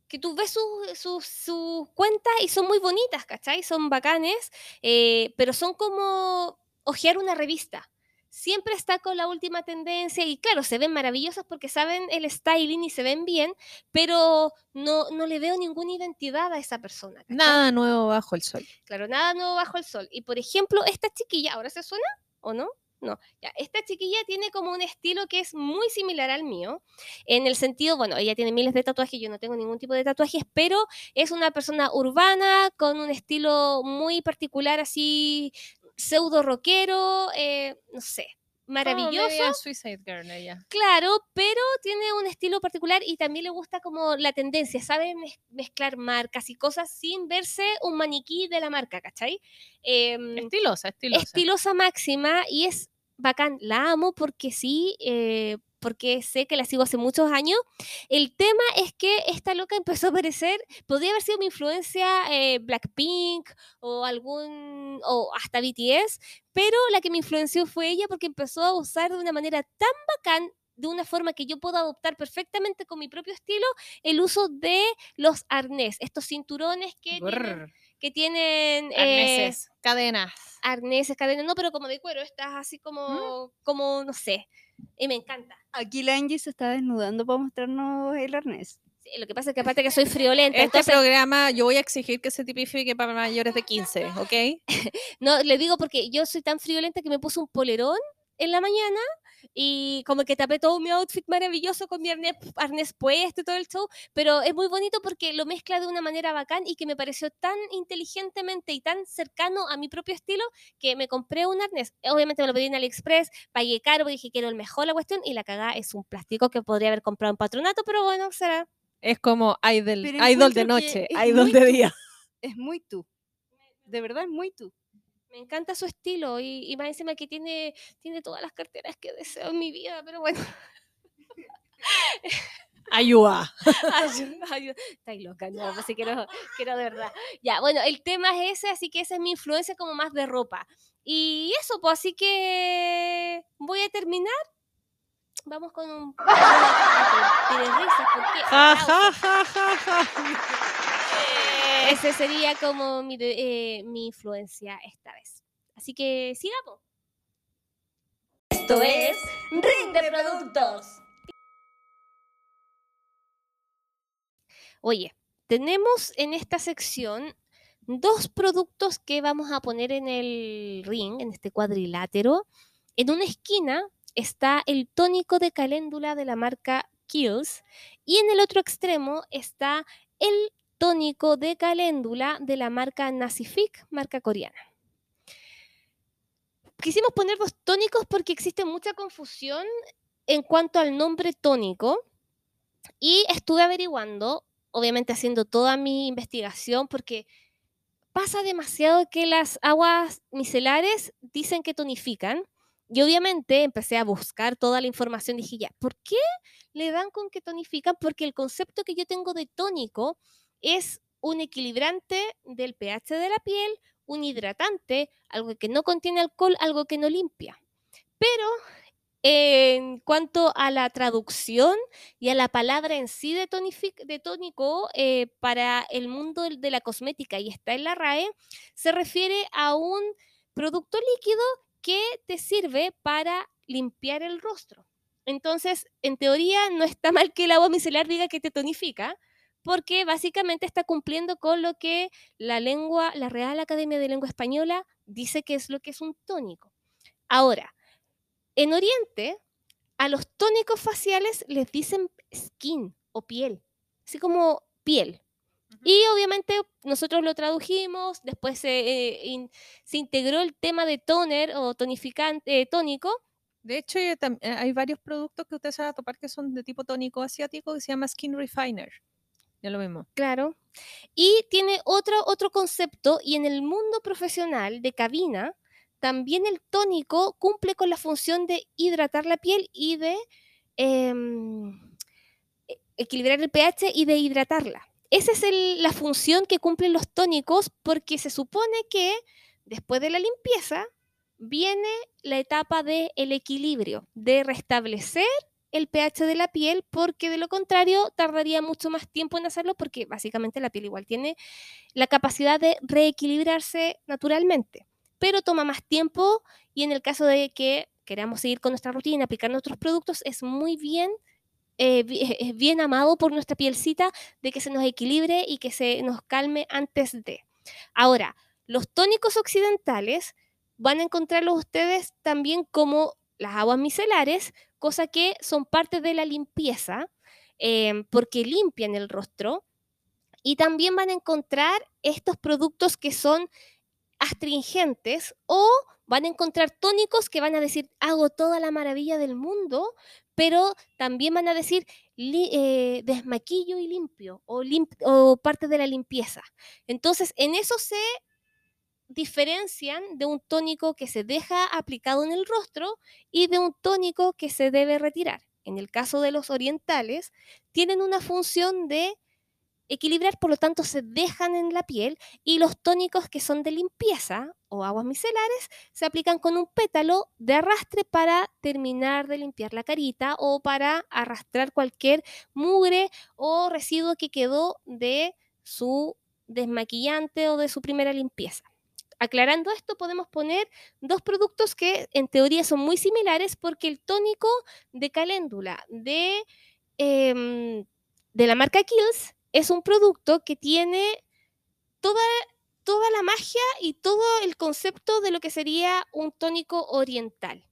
que tú ves sus sus- sus cuentas y son muy bonitas, ¿cachai? Son bacanes, eh, pero son como ojear una revista. Siempre está con la última tendencia y claro, se ven maravillosas porque saben el styling y se ven bien, pero no, no le veo ninguna identidad a esa persona. ¿cachai? Nada nuevo bajo el sol. Claro, nada nuevo bajo el sol. Y por ejemplo, esta chiquilla, ¿ahora se suena o no? No, ya, esta chiquilla tiene como un estilo que es muy similar al mío, en el sentido, bueno, ella tiene miles de tatuajes, yo no tengo ningún tipo de tatuajes, pero es una persona urbana, con un estilo muy particular, así, pseudo rockero, eh, no sé, maravilloso. Media Suicide Girl ella. Claro, pero tiene un estilo particular y también le gusta como la tendencia, sabe mez- mezclar marcas y cosas sin verse un maniquí de la marca, ¿cachai? Em, Estilosa, estilosa. estilosa máxima y es bacán, la amo porque sí, eh, porque sé que la sigo hace muchos años. El tema es que esta loca empezó a aparecer, podría haber sido mi influencia eh, Blackpink o algún, o hasta BTS, pero la que me influenció fue ella porque empezó a usar de una manera tan bacán de una forma que yo puedo adoptar perfectamente con mi propio estilo, el uso de los arnés, estos cinturones que tienen, que tienen eh, Arneses, cadenas. arneses, cadenas, no, pero como de cuero, estás así como, como, no sé, y me encanta. Aquí la Angie se está desnudando para mostrarnos el arnés. Sí, lo que pasa es que aparte que soy friolenta, Este entonces, programa yo voy a exigir que se tipifique para mayores de 15, ¿ok? no, le digo porque yo soy tan friolenta que me puse un polerón en la mañana y como que tapé todo mi outfit maravilloso con mi arnés, arnés puesto y todo el show, pero es muy bonito porque lo mezcla de una manera bacán y que me pareció tan inteligentemente y tan cercano a mi propio estilo que me compré un arnés. Obviamente me lo pedí en AliExpress, pagué caro, dije quiero el mejor la cuestión y la cagada es un plástico que podría haber comprado en patronato, pero bueno, será. Es como idol, Pero idol de noche, idol de tú. día. Es muy tú. De verdad es muy tú. Me encanta su estilo y, y más encima que tiene, tiene todas las carteras que deseo en mi vida, pero bueno. Ayuda. Ayuda, ayuda. Estáis loca, no, pues sí quiero, quiero de verdad. Ya, bueno, el tema es ese, así que esa es mi influencia como más de ropa. Y eso, pues así que voy a terminar. Vamos con un... Tienes risas, ¿por Ese sería como mi, eh, mi influencia esta vez. Así que sigamos. Esto es Ring de Productos. Oye, tenemos en esta sección dos productos que vamos a poner en el ring, en este cuadrilátero. En una esquina está el tónico de caléndula de la marca Kiehl's y en el otro extremo está el tónico de caléndula de la marca Nasific, marca coreana. Quisimos poner dos tónicos porque existe mucha confusión en cuanto al nombre tónico y estuve averiguando, obviamente haciendo toda mi investigación porque pasa demasiado que las aguas micelares dicen que tonifican y obviamente empecé a buscar toda la información, dije ya, ¿por qué le dan con que tonifican? Porque el concepto que yo tengo de tónico es un equilibrante del pH de la piel, un hidratante, algo que no contiene alcohol, algo que no limpia. Pero en cuanto a la traducción y a la palabra en sí de, de tónico eh, para el mundo de la cosmética y está en la RAE, se refiere a un producto líquido que te sirve para limpiar el rostro. Entonces, en teoría, no está mal que el agua micelar diga que te tonifica, porque básicamente está cumpliendo con lo que la lengua, la Real Academia de Lengua Española dice que es lo que es un tónico. Ahora, en Oriente, a los tónicos faciales les dicen skin o piel, así como piel. Y obviamente nosotros lo tradujimos, después se, eh, in- se integró el tema de toner o tonificante, eh, tónico, De hecho, tam- eh, hay varios productos que ustedes van a topar que son de tipo tónico asiático que se llama Skin Refiner. Ya lo mismo. Claro. Y tiene otro, otro concepto, y en el mundo profesional de cabina, también el tónico cumple con la función de hidratar la piel y de em, e- equilibrar el pH y de hidratarla. Esa es el- la función que cumplen los tónicos porque se supone que después de la limpieza viene la etapa del el equilibrio, de restablecer el pH de la piel, porque de lo contrario tardaría mucho más tiempo en hacerlo, porque básicamente la piel igual tiene la capacidad de reequilibrarse naturalmente, pero toma más tiempo y en el caso de que queramos seguir con nuestra rutina, aplicar nuestros productos, es muy bien, eh, bien amado por nuestra pielcita de que se nos equilibre y que se nos calme antes de. Ahora, los tónicos occidentales van a encontrarlos ustedes también como las aguas micelares, cosa que son parte de la limpieza, em, porque limpian el rostro. Y también van a encontrar estos productos que son astringentes o van a encontrar tónicos que van a decir, hago toda la maravilla del mundo, pero también van a decir, eh, desmaquillo y limpio o, limp- o parte de la limpieza. Entonces, en eso se diferencian de un tónico que se deja aplicado en el rostro y de un tónico que se debe retirar. En el caso de los orientales, tienen una función de equilibrar, por lo tanto se dejan en la piel y los tónicos que son de limpieza o aguas micelares se aplican con un pétalo de arrastre para terminar de limpiar la carita o para arrastrar cualquier mugre o residuo que quedó de su desmaquillante o de su primera limpieza. Aclarando esto, podemos poner dos productos que en teoría son muy similares porque el tónico de caléndula de, em, de la marca Kills es un producto que tiene toda, toda la magia y todo el concepto de lo que sería un tónico oriental.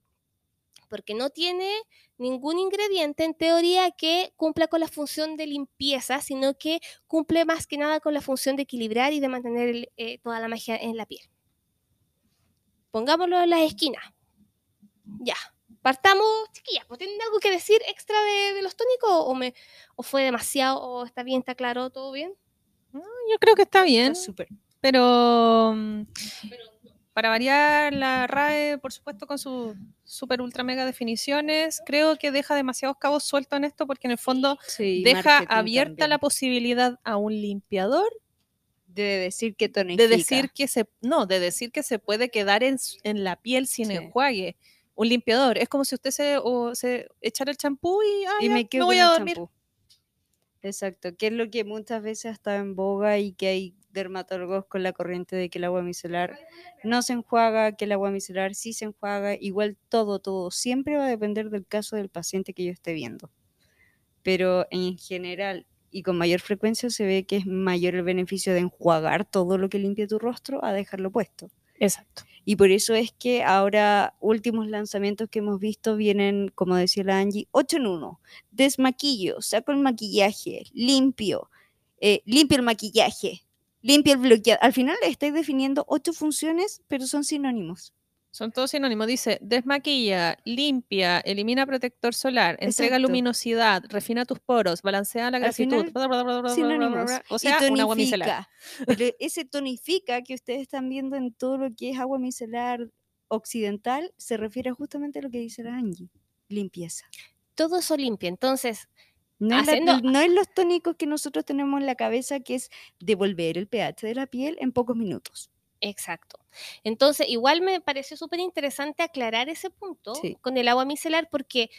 porque no tiene ningún ingrediente en teoría que cumpla con la función de limpieza, sino que cumple más que nada con la función de equilibrar y de mantener eh, toda la magia en la piel. Pongámoslo en las esquinas. Ya. Partamos, chiquillas, pues, ¿tienen algo que decir extra de, de los tónicos o, me, o fue demasiado o está bien, está claro, todo bien? Yo creo que está bien, Está súper. pero mm, para variar la RAE, por supuesto, con sus super ultra mega definiciones, creo que deja demasiados cabos sueltos en esto porque en el fondo Sí, deja abierta también. la posibilidad a un limpiador de decir que tonifica. de decir que se no, de decir que se puede quedar en, en la piel sin Sí. enjuague. Un limpiador, es como si usted se, o se echara el champú y, ah, y ya, me quedo voy con a el dormir. champú. Exacto, que es lo que muchas veces está en boga y que hay dermatólogos con la corriente de que el agua micelar no se enjuaga, que el agua micelar sí se enjuaga, igual todo, todo, siempre va a depender del caso del paciente que yo esté viendo. Pero en general y con mayor frecuencia se ve que es mayor el beneficio de enjuagar todo lo que limpia tu rostro a dejarlo puesto. Exacto. Y por eso es que ahora últimos lanzamientos que hemos visto vienen, como decía la Angie, 8 en 1. Desmaquillo, saco el maquillaje, limpio, eh, limpio el maquillaje, limpio el bloqueador. Al final estoy definiendo ocho funciones, pero son sinónimos. Son todos sinónimos. Dice, desmaquilla, limpia, elimina protector solar, entrega Exacto. luminosidad, refina tus poros, balancea la grasitud. final, bla, bla, bla, bla, bla, bla, Sinónimos. bla, O Y sea, un agua micelar. Pero ese tonifica que ustedes están viendo en todo lo que es agua micelar occidental se refiere justamente a lo que dice la Angie, limpieza. Todo eso limpia. Entonces, No la- no es los tónicos que nosotros tenemos en la cabeza, que es devolver el pH de la piel en pocos minutos. Exacto. Entonces, igual me pareció súper interesante aclarar ese punto Sí. con el agua micelar, porque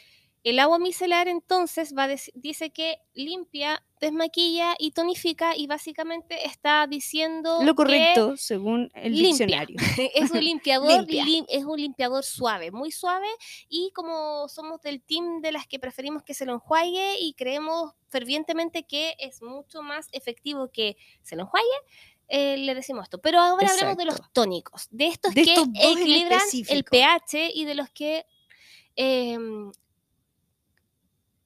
el agua micelar entonces va dice que limpia, desmaquilla y tonifica, y básicamente está diciendo Lo que correcto, según el limpia. diccionario. es un limpiador, Limpia. lim- es un limpiador suave, muy suave, y como somos del team de las que preferimos que se lo enjuague y creemos fervientemente que es mucho más efectivo que se lo enjuague, eh, le decimos esto. Pero ahora hablamos de los Exacto. tónicos, de estos De que estos equilibran el pH y de los que em,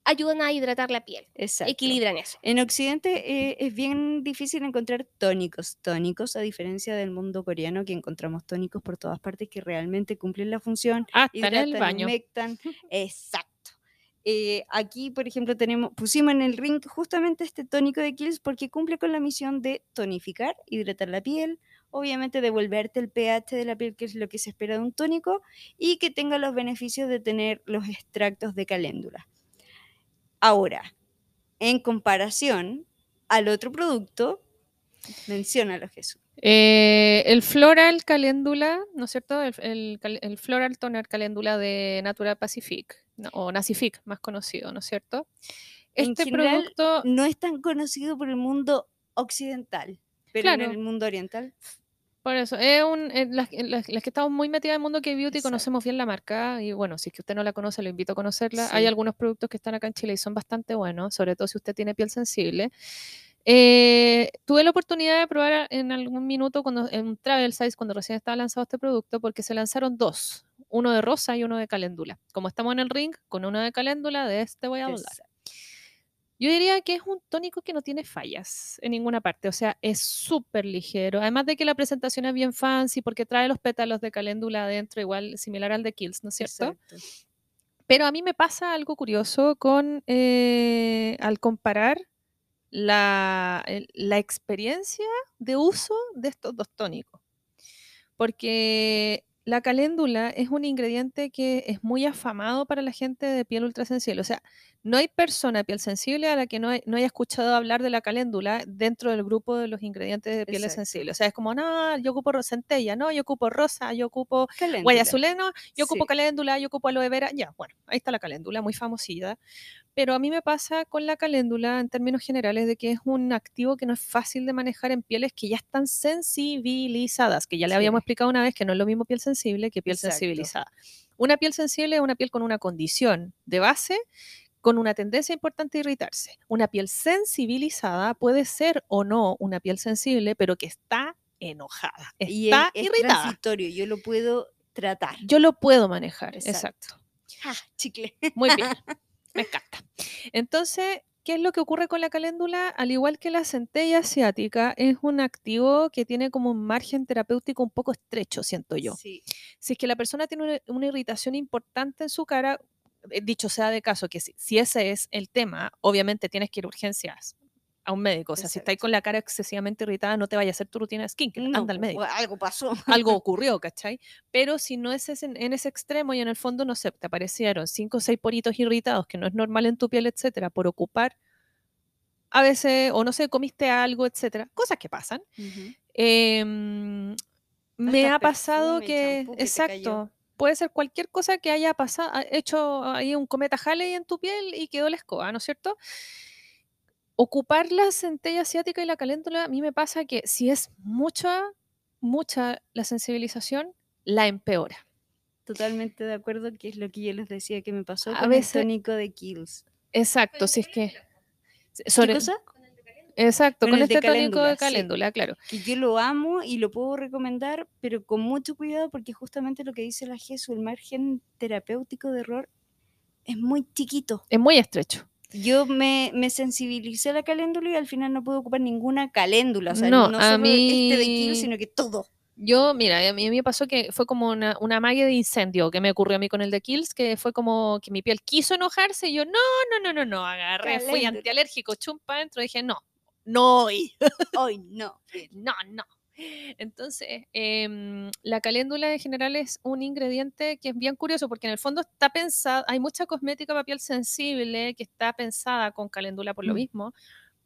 ayudan a hidratar la piel, Exacto. equilibran eso. En Occidente eh, es bien difícil encontrar tónicos, tónicos, a diferencia del mundo coreano, que encontramos tónicos por todas partes que realmente cumplen la función, Hasta en el hidratan, baño. humectan. Exacto. Eh, aquí, por ejemplo, tenemos, pusimos en el ring justamente este tónico de Kills porque cumple con la misión de tonificar, hidratar la piel, obviamente devolverte el pH de la piel, que es lo que se espera de un tónico, y que tenga los beneficios de tener los extractos de caléndula. Ahora, en comparación al otro producto, menciónalo Jesús. Eh, el Floral Caléndula, ¿no es cierto? El, el cal- el Floral Toner Caléndula de Natura Pacific, no, o Nacific, más conocido, ¿no es cierto? En Este general, producto, No es tan conocido por el mundo occidental, pero en el mundo oriental por eso, es un, eh, las, en las- las que estamos muy metidas en el mundo que beauty Exacto. conocemos bien la marca y bueno, si es que usted no la conoce, lo invito a conocerla. Hay algunos productos que están acá en Chile y son bastante buenos, sobre todo si usted tiene piel sensible. Eh, tuve la oportunidad de probar a- en algún minuto cuando, en un travel size cuando recién estaba lanzado este producto porque se lanzaron dos, uno de rosa y uno de caléndula. Como estamos en el ring, con uno de caléndula, de este voy a hablar. Yo diría que es un tónico que no tiene fallas en ninguna parte, o sea, es súper ligero. Además de que la presentación es bien fancy porque trae los pétalos de caléndula adentro, igual similar al de Kills, ¿no es cierto? Exacto. Pero a mí me pasa algo curioso con eh, al comparar la, el- la experiencia de uso de estos dos tónicos. Porque la caléndula es un ingrediente que es muy afamado para la gente de piel ultrasensible. O sea, no hay persona de piel sensible a la que no, hay- no haya escuchado hablar de la caléndula dentro del grupo de los ingredientes de pieles Exacto. sensibles. O sea, es como, no, yo ocupo centella, no, yo ocupo rosa, yo ocupo guayazuleno, yo ocupo Sí. caléndula, yo ocupo aloe vera, ya, bueno, ahí está la caléndula, muy famosilla. Pero a mí me pasa con la caléndula en términos generales de que es un activo que no es fácil de manejar en pieles que ya están sensibilizadas, que ya le habíamos explicado una vez que no es lo mismo piel sensible que piel Exacto. sensibilizada. Una piel sensible es una piel con una condición de base con una tendencia importante a irritarse. Una piel sensibilizada puede ser o no una piel sensible, pero que está enojada, Y está es, es irritada. transitorio, yo lo puedo tratar. Yo lo puedo manejar, Exacto. exacto. Ja, chicle. Muy bien. Me encanta. Entonces, ¿qué es lo que ocurre con la caléndula? Al igual que la centella asiática, es un activo que tiene como un margen terapéutico un poco estrecho, siento yo. Sí. Si es que la persona tiene una, una irritación importante en su cara, eh, dicho sea de caso que si, si ese es el tema, obviamente tienes que ir a urgencias a un médico. O sea, si estáis Exacto. con la cara excesivamente irritada, no te vaya a hacer tu rutina de skincare. No, Anda al po, médico. Algo pasó. Algo ocurrió, ¿cachai? Pero si no es ese- en ese extremo y en el fondo, no sé, te aparecieron cinco o seis poritos irritados, que no es normal en tu piel, etcétera, por ocupar a veces, o no sé, comiste algo, etcétera, cosas que pasan. Ujú. Em, me ha pasado que, que exacto, puede ser cualquier cosa que haya pasado, hecho ahí un cometa Halley en tu piel y quedó la escoba, ¿no es cierto? Ocupar la centella asiática y la caléndula, a mí me pasa que si es mucha, mucha la sensibilización, la empeora. Totalmente de acuerdo, que es lo que yo les decía que me pasó A con veces- el tónico de Kills. Exacto, si es que... ¿Qué sobre- cosa? Exacto, Con con, el de este tónico caléndula, de sí. caléndula, claro. Que yo lo amo y lo puedo recomendar, pero con mucho cuidado porque justamente lo que dice la Jesús, el margen terapéutico de error es muy chiquito. Es muy estrecho. Yo me, me sensibilicé a la caléndula y al final no pude ocupar ninguna caléndula. O sea, No, no, a solo este de mí- Kills, sino que todo. Yo, mira, a mí me pasó que fue como una, una magia de incendio que me ocurrió a mí con el de Kills, que fue como que mi piel quiso enojarse y yo, no, no, no, no, no, agarré, fui Caléndula. antialérgico, chumpa adentro, dije, no, no hoy, Hoy no. no, no. Entonces, em, la caléndula en general es un ingrediente que es bien curioso porque en el fondo está pensada, hay mucha cosmética para piel sensible que está pensada con caléndula por lo Mm.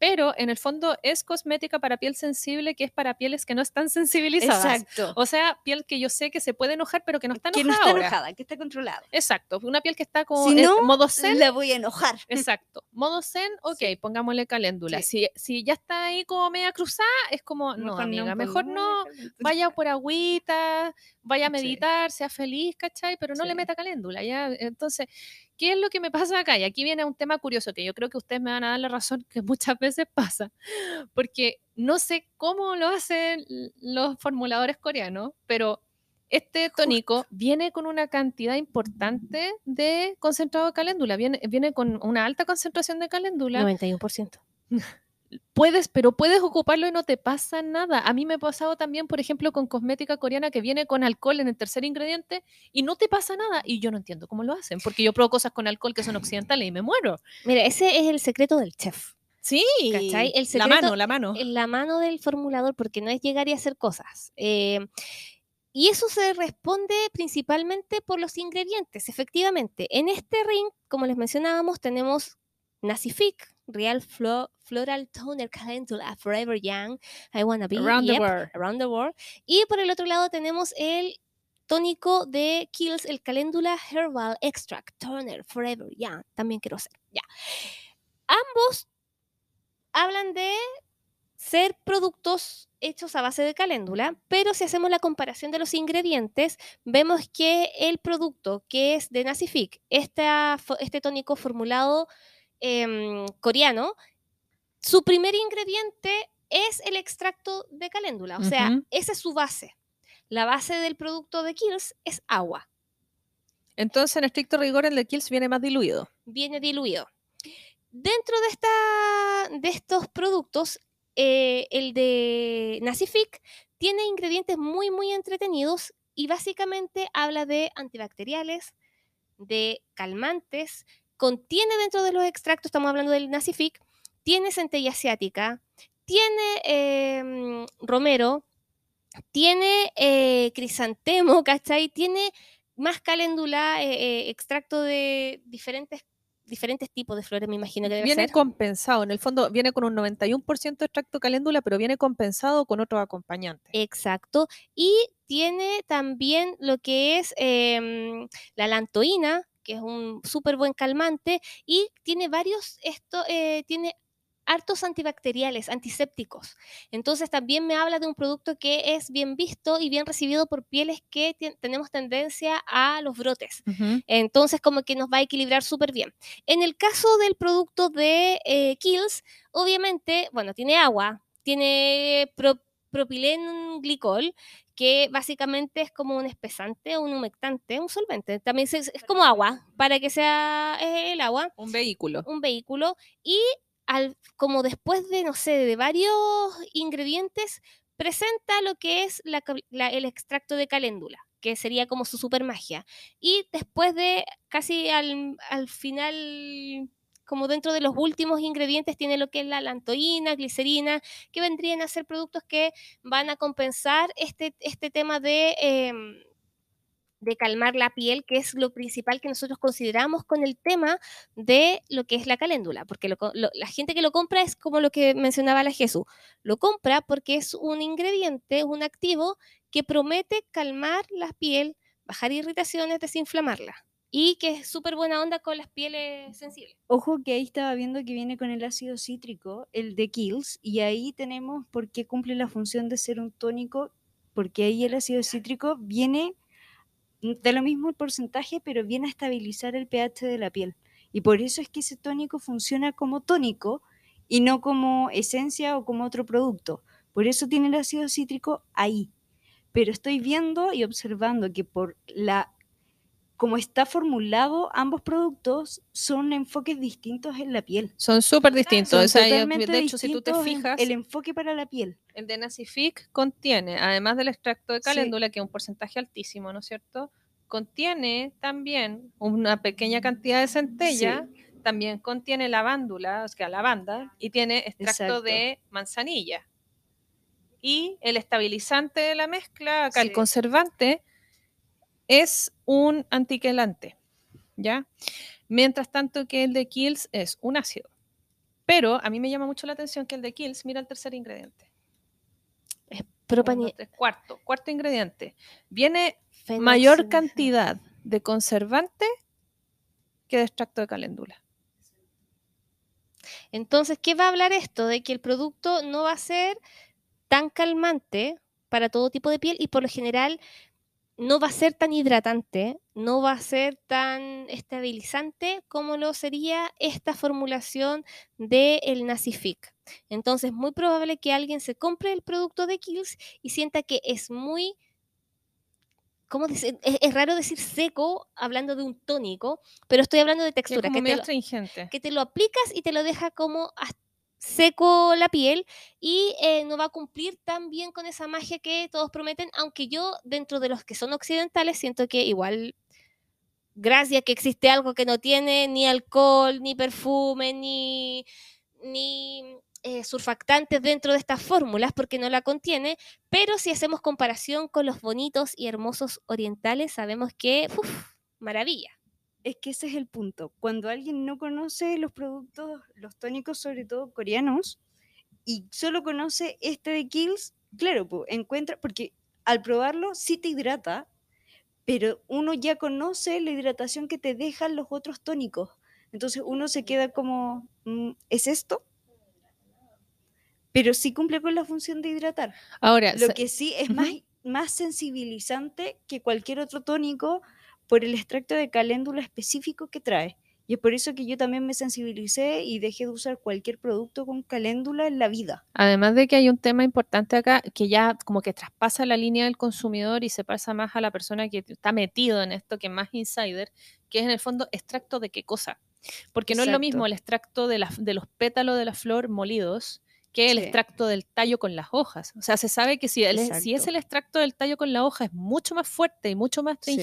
Pero en el fondo es cosmética para piel sensible que es para pieles que no están sensibilizadas. Exacto. O sea, piel que yo sé que se puede enojar, pero que no está enojada. que no está ahora. enojada, que está controlada. Exacto, una piel que está como Si no, modo zen. La voy a enojar. Exacto, modo zen, ok, Sí. pongámosle caléndula. Si, si ya está ahí como media cruzada, es como, no, amiga, mejor no, vaya por agüita, vaya a Sí. meditar, sea feliz, ¿cachai? Pero no le meta caléndula, ¿ya? Entonces, ¿qué es lo que me pasa acá? Y aquí viene un tema curioso que yo creo que ustedes me van a dar la razón que muchas veces pasa, porque no sé cómo lo hacen los formuladores coreanos, pero este tónico viene con una cantidad importante de concentrado de caléndula, viene, viene con una alta concentración de caléndula. 91%. Puedes, pero puedes ocuparlo y no te pasa nada. A mí me ha pasado también, por ejemplo, con cosmética coreana que viene con alcohol en el tercer ingrediente y no te pasa nada. Y yo no entiendo cómo lo hacen, porque yo pruebo cosas con alcohol que son occidentales y me muero. Mira, ese es el secreto del chef. Sí, ¿Cachai? El la mano, la mano. la mano del formulador porque no es llegar y hacer cosas. Eh, y eso se responde principalmente por los ingredientes. Efectivamente, en este ring, como les mencionábamos, tenemos Nacific, Real Flo- Floral Toner Calendula Forever Young, I Wanna Be, Around the world. Around the World. Y por el otro lado tenemos el tónico de Kills, el Calendula Herbal Extract Toner Forever Young. También quiero hacer. Ya. Ambos hablan de ser productos hechos a base de caléndula, pero si hacemos la comparación de los ingredientes, vemos que el producto que es de Nacific, esta fo- este tónico formulado em, coreano, su primer ingrediente es el extracto de caléndula, o sea, esa es su base. La base del producto de Kills es agua, Entonces, en estricto rigor, el de Kills viene más diluido. viene diluido. Dentro de, esta, de estos productos, eh, el de Nacific tiene ingredientes muy, muy entretenidos y básicamente habla de antibacteriales, de calmantes, contiene dentro de los extractos, estamos hablando del Nacific, tiene centella asiática, tiene em, romero, tiene eh, crisantemo, ¿cachai? Tiene más caléndula, eh, eh, extracto de diferentes, diferentes tipos de flores, me imagino que debe Viene ser. compensado. En el fondo, viene con un 91% de extracto caléndula, pero viene compensado con otros acompañantes. Exacto. Y tiene también lo que es em, la lantoína, que es un súper buen calmante, y tiene varios, esto, eh, tiene hartos antibacteriales, antisépticos. Entonces también me habla de un producto que es bien visto y bien recibido por pieles que tenemos tendencia a los brotes. Entonces, como que nos va a equilibrar súper bien. En el caso del producto de eh, Kills, obviamente, bueno, tiene agua, tiene pro- propilenglicol, que básicamente es como un espesante o un humectante, un solvente. También se- es como agua, para que sea eh, el agua, Un vehículo. un vehículo. Y al, como después de, no sé, de varios ingredientes, presenta lo que es la ca- la- el extracto de caléndula, que sería como su super magia. Y después de casi al, al final, como dentro de los últimos ingredientes, tiene lo que es la lantoína, glicerina, que vendrían a ser productos que van a compensar este, este tema de, em, de calmar la piel, que es lo principal que nosotros consideramos con el tema de lo que es la caléndula, porque la gente que lo compra es como lo que mencionaba la Jesús, lo compra porque es un ingrediente, un activo que promete calmar la piel, bajar irritaciones, desinflamarla, y que es súper buena onda con las pieles sensibles. Ojo que ahí estaba viendo que viene con el ácido cítrico, el de Kills, y ahí tenemos por qué cumple la función de ser un tónico, porque ahí el ácido cítrico viene, mm, da lo mismo el porcentaje, pero viene a estabilizar el pH de la piel. Y por eso es que ese tónico funciona como tónico y no como esencia o como otro producto. Por eso tiene el ácido cítrico ahí. Pero estoy viendo y observando que por la como está formulado, ambos productos son enfoques distintos en la piel. Son súper distintos. Son o sea, totalmente de hecho, si tú te fijas, el enfoque para la piel. el de Nacific contiene, además del extracto de Sí. caléndula, que es un porcentaje altísimo, ¿no es cierto? Contiene también una pequeña cantidad de centella, también contiene lavándula, o sea, lavanda, y tiene extracto Exacto. de manzanilla. Y el estabilizante de la mezcla, acá el Sí. conservante, es un antiquelante, ¿ya? Mientras tanto que el de Kills es un ácido. Pero a mí me llama mucho la atención que el de Kills, mira el tercer ingrediente. Propani- Uno, dos, tres, cuarto, cuarto ingrediente. Viene mayor cantidad de conservante que de extracto de caléndula. Entonces, ¿qué va a hablar esto? De que el producto no va a ser tan calmante para todo tipo de piel y por lo general no va a ser tan hidratante, no va a ser tan estabilizante como lo sería esta formulación del Nacific. Entonces, muy probable que alguien se compre el producto de Kills y sienta que es muy ¿Cómo dice? Es, es raro decir seco hablando de un tónico, pero estoy hablando de es textura. que te lo- que te lo aplicas y te lo deja como seco la piel y eh, no va a cumplir tan bien con esa magia que todos prometen, aunque yo dentro de los que son occidentales siento que igual, gracias que existe algo que no tiene ni alcohol, ni perfume, ni, ni eh, surfactantes dentro de estas fórmulas porque no la contiene, pero si hacemos comparación con los bonitos y hermosos orientales, sabemos que, uf, maravilla. Es que ese es el punto. Cuando alguien no conoce los productos, los tónicos, sobre todo coreanos, y solo conoce este de Kills, claro, pues encuentra, porque al probarlo sí te hidrata, pero uno ya conoce la hidratación que te dejan los otros tónicos. Entonces uno se queda como, mm, ¿es esto? Pero sí cumple con la función de hidratar. Ahora, Lo que sí es más, más sensibilizante que cualquier otro tónico por el extracto de caléndula específico que trae. Y es por eso que yo también me sensibilicé y dejé de usar cualquier producto con caléndula en la vida. Además de que hay un tema importante acá que ya como que traspasa la línea del consumidor y se pasa más a la persona que está metido en esto, que más insider, que es en el fondo extracto de qué cosa. Porque no es lo mismo el extracto de, la- de los pétalos de la flor molidos que el Sí. extracto del tallo con las hojas. O sea, se sabe que si, el- si es el extracto del tallo con la hoja es mucho más fuerte y mucho más Sí.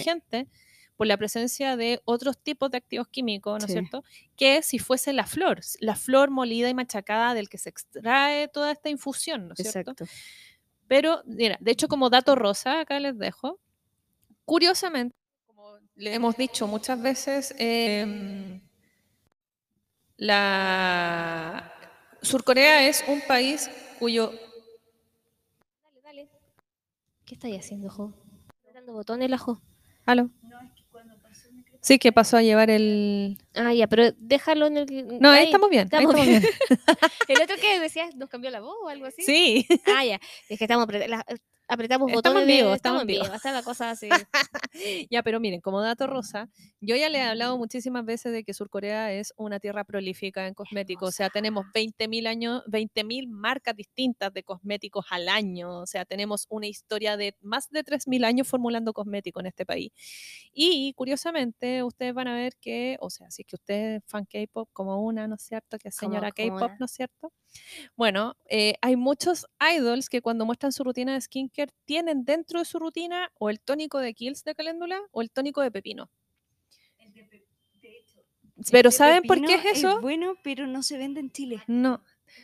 Por la presencia de otros tipos de activos químicos, ¿no es Sí. cierto? Que si fuese la flor, la flor molida y machacada del que se extrae toda esta infusión, ¿no es cierto? Exacto. Pero, mira, de hecho, como dato rosa, acá les dejo, curiosamente, como le hemos dicho muchas veces, em, la Surcorea es un país cuyo... Dale, dale. ¿Qué estáis haciendo, Jo? dando botones, la Jo. ¿Aló? Sí, que pasó a llevar el... Ah, ya, pero déjalo en el. No, ahí estamos bien, ahí estamos bien. El otro que decías, ¿nos cambió la voz o algo así? Sí. Ah, ya. Es que estamos. la- apretamos Estamos botones en de- vivo, estamos estamos en en vivo, vivo. está la cosa así. Ya, pero miren, como dato rosa, yo ya le he hablado muchísimas veces de que Surcorea es una tierra prolífica en cosméticos. O sea, tenemos 20.000 años, 20.000 marcas distintas de cosméticos al año. O sea, tenemos una historia de más de 3.000 años formulando cosméticos en este país. Y curiosamente, ustedes van a ver que, o sea, si es que usted es fan K-pop como una, ¿no es cierto? Que es señora K-pop. ¿no es cierto? Bueno, eh, hay muchos idols que cuando muestran su rutina de skincare tienen dentro de su rutina o el tónico de Kills de caléndula o el tónico de pepino. Pero El de ¿saben por qué es eso? bueno, pero no se vende en Chile. No.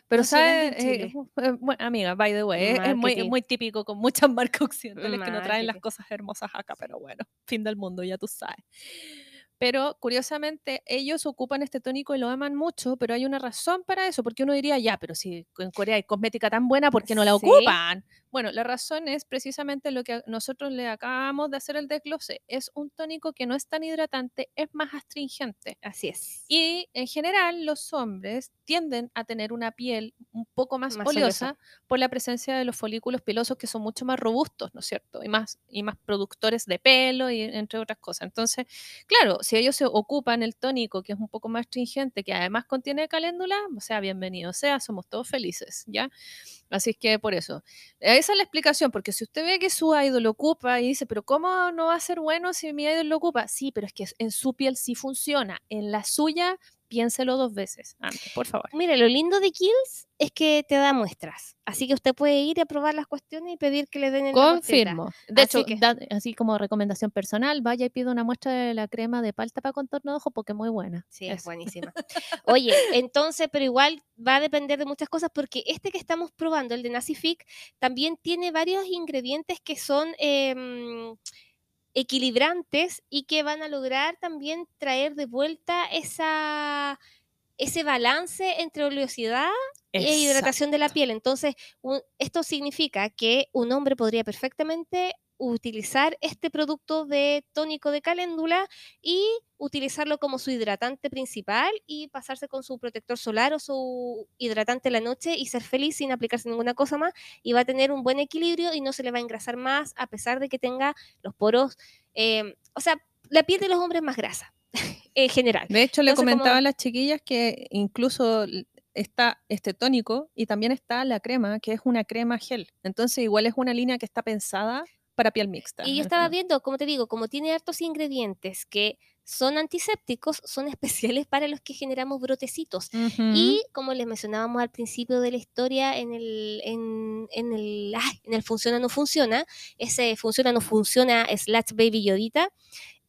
Pero No ¿saben? en Eh, eh, bueno, amiga, by the way, es- es muy, es típico con muchas marcas occidentales que no traen las cosas hermosas acá, pero bueno, fin del mundo, ya tú sabes. Pero curiosamente, ellos ocupan este tónico y lo aman mucho, pero hay una razón para eso, porque uno diría, ya, pero si en Corea hay cosmética tan buena, ¿por qué no la Sí. ocupan? Bueno, la razón es precisamente lo que nosotros le acabamos de hacer el desglose. Es un tónico que no es tan hidratante, es más astringente. Así es. Y en general los hombres tienden a tener una piel un poco más, Más oleosa oleosa. por la presencia de los folículos pilosos que son mucho más robustos, ¿no es cierto? Y más, y más productores de pelo y entre otras cosas. Entonces, claro, si ellos se ocupan el tónico que es un poco más astringente, que además contiene caléndula, o sea, bienvenido sea, somos todos felices, ¿ya? Así es que por eso. Esa es la explicación, porque si usted ve que su idol lo ocupa y dice, pero ¿cómo no va a ser bueno si mi idol lo ocupa? Sí, pero es que en su piel sí funciona. En la suya, piénselo dos veces antes, por favor. Mire, lo lindo de Kills es que te da muestras. Así que usted puede ir a probar las cuestiones y pedir que le den el Confirmo. De Así hecho, que- da- así como recomendación personal, vaya y pida una muestra de la crema de palta para contorno de ojo porque es muy buena. Sí, es buenísima. Oye, entonces, pero igual va a depender de muchas cosas porque este que estamos probando, el de Nacific, también tiene varios ingredientes que son em, equilibrantes y que van a lograr también traer de vuelta esa, ese balance entre oleosidad e hidratación de la piel. Entonces, un- esto significa que un hombre podría perfectamente utilizar este producto de tónico de caléndula y utilizarlo como su hidratante principal y pasarse con su protector solar o su hidratante en la noche y ser feliz sin aplicarse ninguna cosa más y va a tener un buen equilibrio y no se le va a engrasar más a pesar de que tenga los poros, eh, o sea, la piel de los hombres es más grasa en general. De hecho, le Entonces, como- comentaba a las chiquillas que incluso está este tónico y también está la crema, que es una crema gel. Entonces, igual es una línea que está pensada para piel mixta. Y yo estaba viendo, como te digo, como tiene hartos ingredientes que son antisépticos, son especiales para los que generamos brotecitos. Y como les mencionábamos al principio de la historia, en el, en, en el, ay, en el funciona no funciona, ese funciona no funciona slash baby yodita,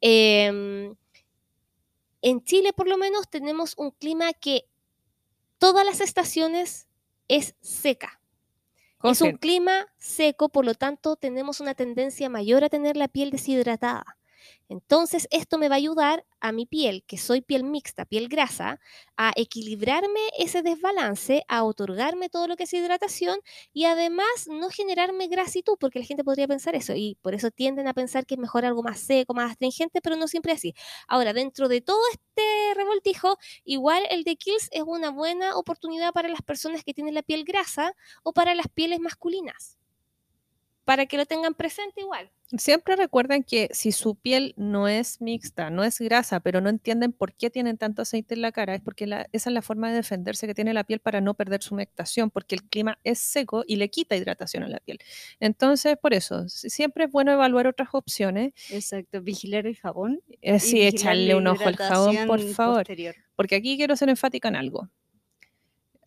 em, en Chile por lo menos tenemos un clima que todas las estaciones es seca. Es un clima seco, por lo tanto tenemos una tendencia mayor a tener la piel deshidratada. Entonces, esto me va a ayudar a mi piel, que soy piel mixta, piel grasa, a equilibrarme ese desbalance, a otorgarme todo lo que es hidratación y además no generarme grasitud, porque la gente podría pensar eso y por eso tienden a pensar que es mejor algo más seco, más astringente, pero no siempre así. Ahora, dentro de todo este revoltijo, igual el de Kills es una buena oportunidad para las personas que tienen la piel grasa o para las pieles masculinas. Para que lo tengan presente igual. Siempre recuerden que si su piel no es mixta, no es grasa, pero no entienden por qué tienen tanto aceite en la cara, es porque la- esa es la forma de defenderse que tiene la piel para no perder su humectación, porque el clima es seco y le quita hidratación a la piel. Entonces, por eso, si- siempre es bueno evaluar otras opciones. Exacto, vigilar el jabón. Eh, sí, vigilar echarle un ojo al jabón, por favor. posterior. Porque aquí quiero ser enfática en algo.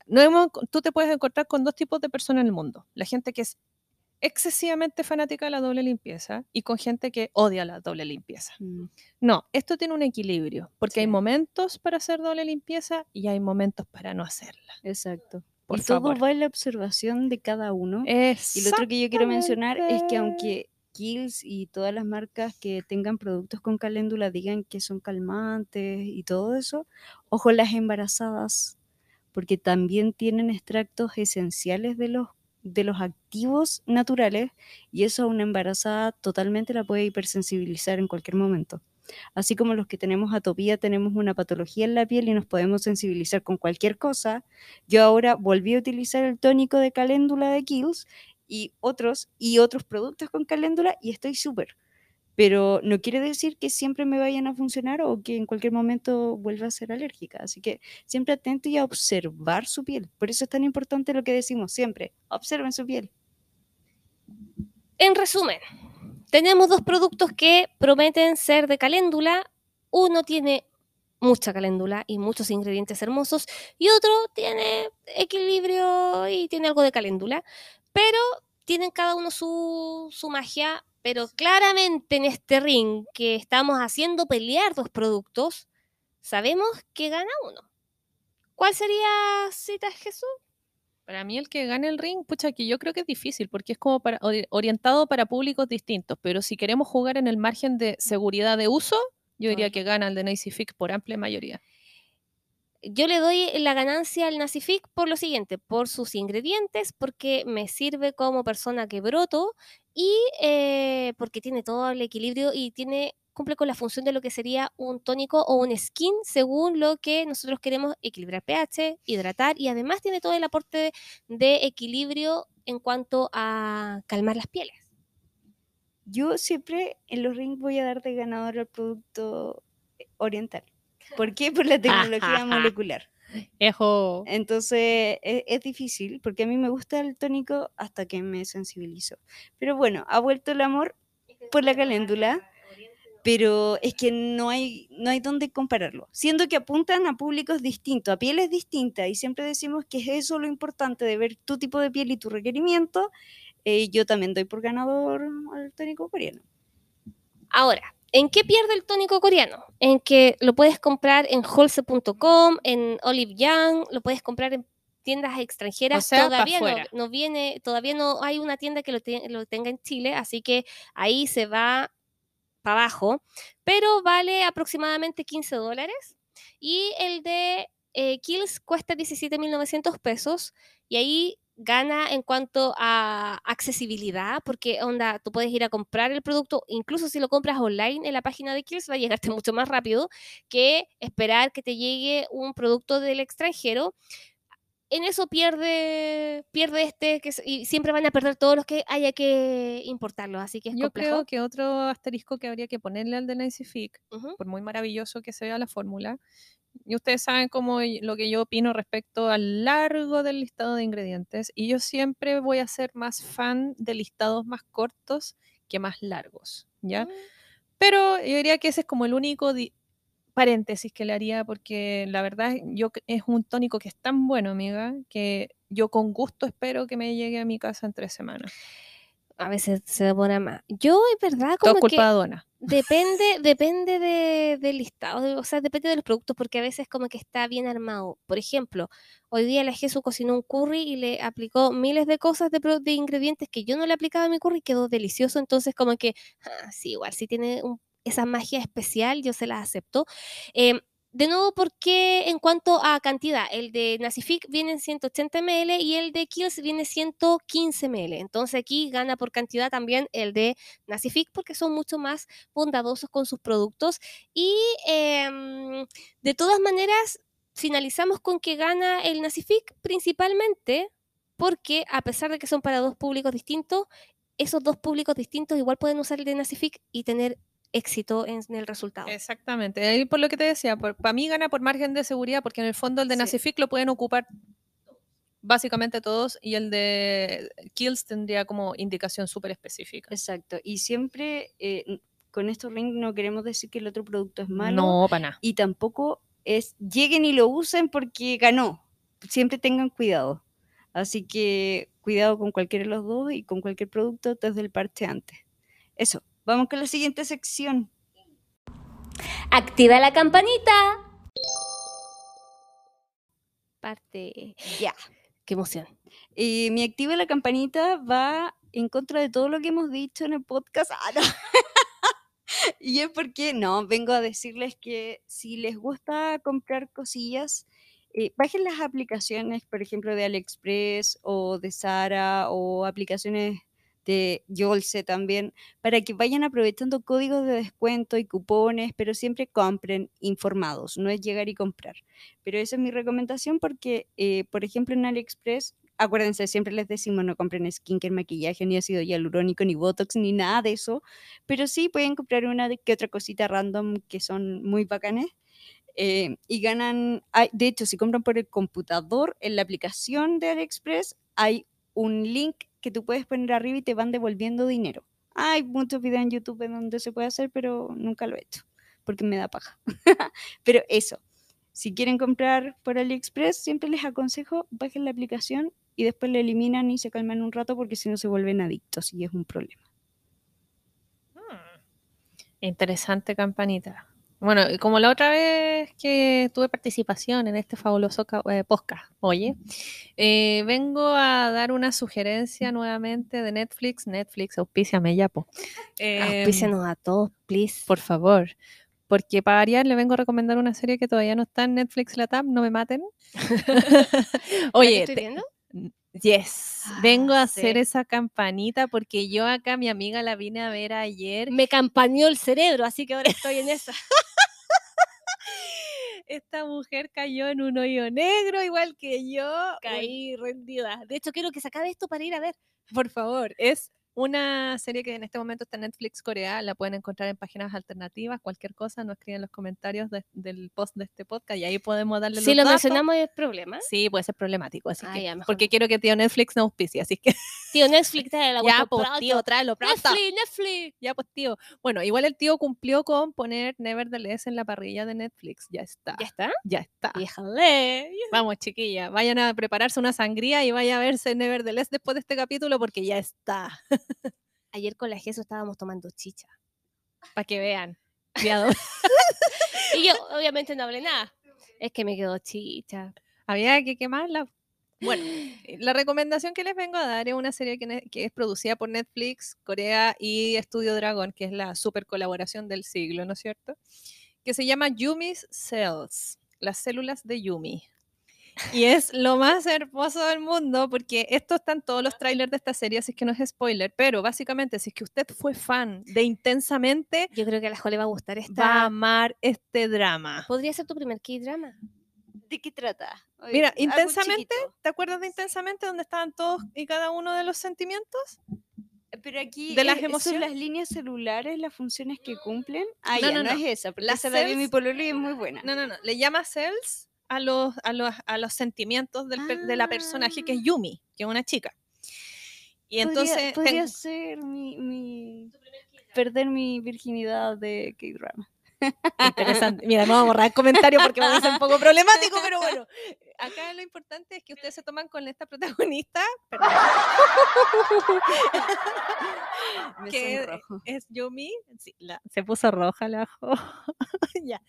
No hemos- tú te puedes encontrar con dos tipos de personas en el mundo. La gente que es excesivamente fanática de la doble limpieza y con gente que odia la doble limpieza. Mm, No, esto tiene un equilibrio, porque hay momentos para hacer doble limpieza y hay momentos para no hacerla. Exacto. Por y todo favor. va en la observación de cada uno. Y lo otro que yo quiero mencionar es que aunque Kills y todas las marcas que tengan productos con caléndula digan que son calmantes y todo eso, ojo las embarazadas, porque también tienen extractos esenciales de los, de los activos naturales y eso a una embarazada totalmente la puede hipersensibilizar en cualquier momento. Así como los que tenemos atopía tenemos una patología en la piel y nos podemos sensibilizar con cualquier cosa, yo ahora volví a utilizar el tónico de caléndula de Kills y otros y otros productos con caléndula y estoy súper. Pero no quiere decir que siempre me vayan a funcionar o que en cualquier momento vuelva a ser alérgica. Así que siempre atento y a observar su piel. Por eso es tan importante lo que decimos siempre. Observen su piel. En resumen, tenemos dos productos que prometen ser de caléndula. Uno tiene mucha caléndula y muchos ingredientes hermosos y otro tiene equilibrio y tiene algo de caléndula, pero tienen cada uno su, su magia, pero claramente en este ring que estamos haciendo pelear dos productos, sabemos que gana uno. ¿Cuál sería, Cita Jesús? Para mí el que gane el ring, pucha, que yo creo que es difícil porque es como para, ori- orientado para públicos distintos, pero si queremos jugar en el margen de seguridad de uso, yo diría que gana el de Nacyfic por amplia mayoría. Yo le doy la ganancia al Nacific por lo siguiente, por sus ingredientes, porque me sirve como persona que broto y eh, porque tiene todo el equilibrio y tiene cumple con la función de lo que sería un tónico o un skin según lo que nosotros queremos equilibrar pH, hidratar y además tiene todo el aporte de equilibrio en cuanto a calmar las pieles. Yo siempre en los rings voy a dar de ganador al producto oriental. ¿Por qué? Por la tecnología molecular. Ejo. Entonces e- es, difícil porque a mí me gusta el tónico hasta que me sensibilizó. Pero bueno, ha vuelto el amor por la caléndula, pero es que no hay, no hay dónde compararlo. Siendo que apuntan a públicos distintos, a pieles distintas, y siempre decimos que es eso lo importante de ver tu tipo de piel y tu requerimiento. eh, yo también doy por ganador al tónico coreano. Ahora, ¿en qué pierde el tónico coreano? En que lo puedes comprar en holse.com, en Olive Young, lo puedes comprar en tiendas extranjeras. sea, todavía no, viene, todavía no hay una tienda que lo, te- lo tenga en Chile, así que ahí se va para abajo, pero vale aproximadamente 15 dólares. Y el de eh, Kills cuesta 17.900 pesos y ahí gana en cuanto a accesibilidad, porque onda, tú puedes ir a comprar el producto, incluso si lo compras online en la página de Kills, va a llegarte mucho más rápido que esperar que te llegue un producto del extranjero. En eso pierde, pierde este, que y siempre van a perder todos los que haya que importarlos, así que es Yo complejo. creo que otro asterisco que habría que ponerle al de Nacyfic, Ujú. por muy maravilloso que sea la fórmula, y ustedes saben cómo lo que yo opino respecto al largo del listado de ingredientes, y yo siempre voy a ser más fan de listados más cortos que más largos, ¿ya? Mm. Pero yo diría que ese es como el único paréntesis que le haría, porque la verdad yo es un tónico que es tan bueno, amiga, que yo con gusto espero que me llegue a mi casa en tres semanas. A veces se demora más. Yo, es verdad, Todo como es culpa que de depende, depende de- del listado, o sea, depende de los productos, porque a veces como que está bien armado. Por ejemplo, hoy día la Jesús cocinó un curry y le aplicó miles de cosas de, de ingredientes que yo no le aplicaba a mi curry y quedó delicioso. Entonces, como que, ah, sí, igual, si tiene un- esa magia especial, yo se la acepto. Em, de nuevo, porque en cuanto a cantidad, el de Nacific viene en 180 ml y el de Kills viene 115 ml. Entonces aquí gana por cantidad también el de Nacific porque son mucho más bondadosos con sus productos. Y em, de todas maneras, finalizamos con que gana el Nacific principalmente porque a pesar de que son para dos públicos distintos, esos dos públicos distintos igual pueden usar el de Nacific y tener éxito en, en el resultado. Exactamente. Ahí por lo que te decía, para mí gana por margen de seguridad, porque en el fondo el de Sí. Nacific lo pueden ocupar básicamente todos y el de Kills tendría como indicación súper específica. Exacto. Y siempre eh, con estos rings no queremos decir que el otro producto es malo. No, para nada. Y tampoco es lleguen y lo usen porque ganó. Siempre tengan cuidado. Así que cuidado con cualquiera de los dos y con cualquier producto desde el parche antes. Eso. Vamos con la siguiente sección. Activa la campanita. Parte. Ya. Qué emoción. Eh, mi activa la campanita va en contra de todo lo que hemos dicho en el podcast. Ah, no. y es porque, no, vengo a decirles que si les gusta comprar cosillas, eh, bajen las aplicaciones, por ejemplo, de AliExpress o de Zara o aplicaciones de Yolse también, para que vayan aprovechando códigos de descuento y cupones, pero siempre compren informados, no es llegar y comprar. Pero esa es mi recomendación porque, eh, por ejemplo, en AliExpress acuérdense, siempre les decimos no compren skincare, maquillaje, ni ácido hialurónico, ni botox, ni nada de eso. Pero sí pueden comprar una que otra cosita random que son muy bacanes. eh, y ganan, de hecho, si compran por el computador, en la aplicación de AliExpress hay un link que tú puedes poner arriba y te van devolviendo dinero. Hay muchos videos en YouTube en donde se puede hacer, pero nunca lo he hecho porque me da paja. pero eso, si quieren comprar por AliExpress, siempre les aconsejo bajen la aplicación y después la eliminan y se calman un rato porque si no se vuelven adictos y es un problema. Hmm. Interesante campanita. Bueno, como la otra vez que tuve participación en este fabuloso eh, podcast, oye, eh, vengo a dar una sugerencia nuevamente de Netflix. Netflix, auspíciame ya, po. Em, Auspícianos a todos, please. por favor. Porque para variar le vengo a recomendar una serie que todavía no está en Netflix la tab, no me maten. ¿La que Oye, estoy te- viendo? Yes, vengo a Ah, hacer sí. esa campanita porque yo acá mi amiga la vine a ver ayer Me campañó el cerebro, así que ahora estoy en esa. esta mujer cayó en un hoyo negro igual que yo. Caí rendida. De hecho, quiero que se acabe esto para ir a ver. Por favor, es una serie que en este momento está en Netflix Corea, la pueden encontrar en páginas alternativas, cualquier cosa, nos escriben en los comentarios de- del post de este podcast y ahí podemos darle Si los lo datos. mencionamos es problema. Sí, puede ser problemático, así Ah, que, ya, porque quiero que tío Netflix nos auspicie, así que Tío, Netflix trae la ya, pues pronto. tío, tráelo pronto. Netflix, Netflix. Ya, pues tío. Bueno, igual el tío cumplió con poner Nevertheless en la parrilla de Netflix, ya está, ¿Ya está? ya está. Déjale. Vamos, chiquilla, vayan a prepararse una sangría y vaya a verse Nevertheless después de este capítulo porque ya está. Ayer con la Jesús estábamos tomando chicha. Para que vean. Cuidado. Y yo, obviamente, no hablé nada. Es que me quedó chicha. Había que quemarla. Bueno, eh, la recomendación que les vengo a dar es una serie que, que es producida por Netflix, Corea y Estudio Dragon, que es la super colaboración del siglo, ¿no es cierto? Que se llama Yumi's Cells, las células de Yumi. Y es lo más hermoso del mundo porque esto está en todos los trailers de esta serie, así que no es spoiler, pero básicamente si es que usted fue fan de Intensamente, Yo creo que a la Jo le va a gustar esta. va a amar este drama. Podría ser tu primer K-drama. ¿De qué trata? Oye, Mira, intensamente. ¿te acuerdas de Intensamente donde estaban todos y cada uno de los sentimientos? Pero aquí de las es- son emociones. las líneas celulares, las funciones que cumplen. Ah, No, ya, no, no, no. es esa, porque Las esa la vi en mi cells- pololo y es muy buena. No, no, no, le llama cells a los, a los, a los sentimientos del per- de la personaje que es Yumi, que es una chica. Y Podría- entonces, podría, ten- ser mi, mi- perder mi virginidad de K-drama. interesante. Mira, no vamos a borrar el comentario porque va a ser un poco problemático, pero bueno. Acá lo importante es que ustedes se toman con esta protagonista, perdón, Me que es Yumi. Sí, la- se puso roja la jo. ya.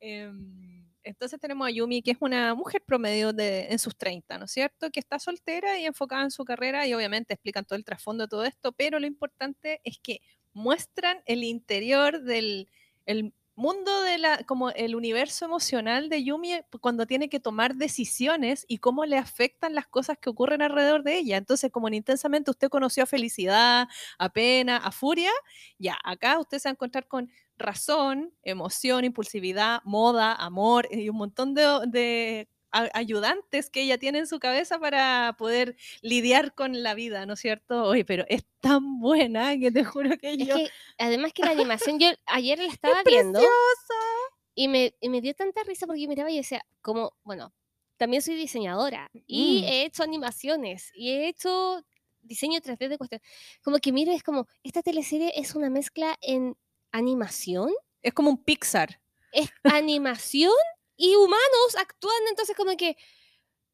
Em, entonces tenemos a Yumi, que es una mujer promedio en sus 30, ¿no es cierto? Que está soltera y enfocada en su carrera y obviamente explican todo el trasfondo de todo esto, pero lo importante es que muestran el interior del el mundo de la, como el universo emocional de Yumi eh, cuando tiene que tomar decisiones y cómo le afectan las cosas que ocurren alrededor de ella. Entonces, como en intensamente usted conoció a felicidad, a pena, a furia, ya, acá usted se va a encontrar con razón, emoción, impulsividad, moda, amor y un montón de, ayudantes que ella tiene en su cabeza para poder lidiar con la vida, ¿no es cierto? Oye, pero es tan buena que te juro que Es yo... que, además que la animación, yo ayer la estaba viendo y me, y me dio tanta risa porque yo miraba y decía, como, bueno, también soy diseñadora y Mm. he hecho animaciones y he hecho diseño 3D de cuestión. Como que miro, es como, esta teleserie es una mezcla en animación, Es como un Pixar. es animación y humanos actuando, entonces como que,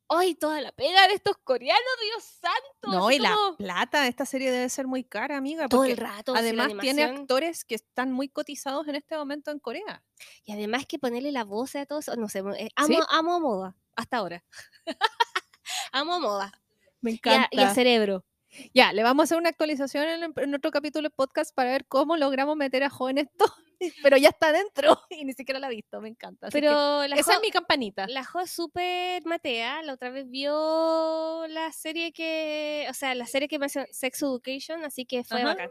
ay, toda la pega de estos coreanos, Dios santo. No, y la plata, esta serie debe ser muy cara, amiga, todo porque el rato. además tiene actores que están muy cotizados en este momento en Corea. Y además que ponerle la voz a todos, no sé, eh, amo, Sí. amo a moda, hasta ahora. amo a moda. Me Y a, encanta. y a cerebro. Ya, le vamos a hacer una actualización en, otro capítulo de podcast para ver cómo logramos meter a en esto, pero ya está dentro y ni siquiera la ha visto, me encanta. así que Pero la esa Jo, es mi campanita. la Jo es súper matea. La otra vez vio la serie que, o sea, la serie que mencionó, Sex Education, así que fue Ajá. bacán.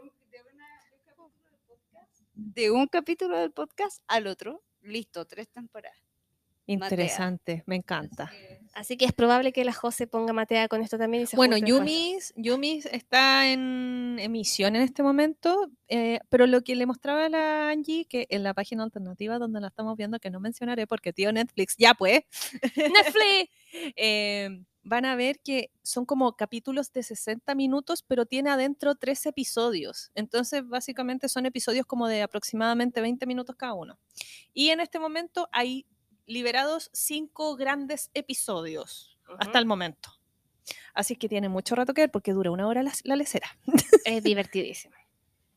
De un capítulo del podcast al otro, listo, tres temporadas. Interesante, me encanta. Así que es probable que la Jose ponga matea con esto también. Y se Bueno. Yumis, Yumis está en emisión en este momento, eh, pero lo que le mostraba a la Angie, que en la página alternativa donde la estamos viendo, que no mencionaré porque tío Netflix, ya pues, Netflix. eh, van a ver que son como capítulos de 60 minutos, pero tiene adentro tres episodios. Entonces, básicamente son episodios como de aproximadamente 20 minutos cada uno. Y en este momento hay liberados cinco grandes episodios hasta el momento. Así que tiene mucho rato que ver porque dura una hora la, la lecera. Es divertidísimo.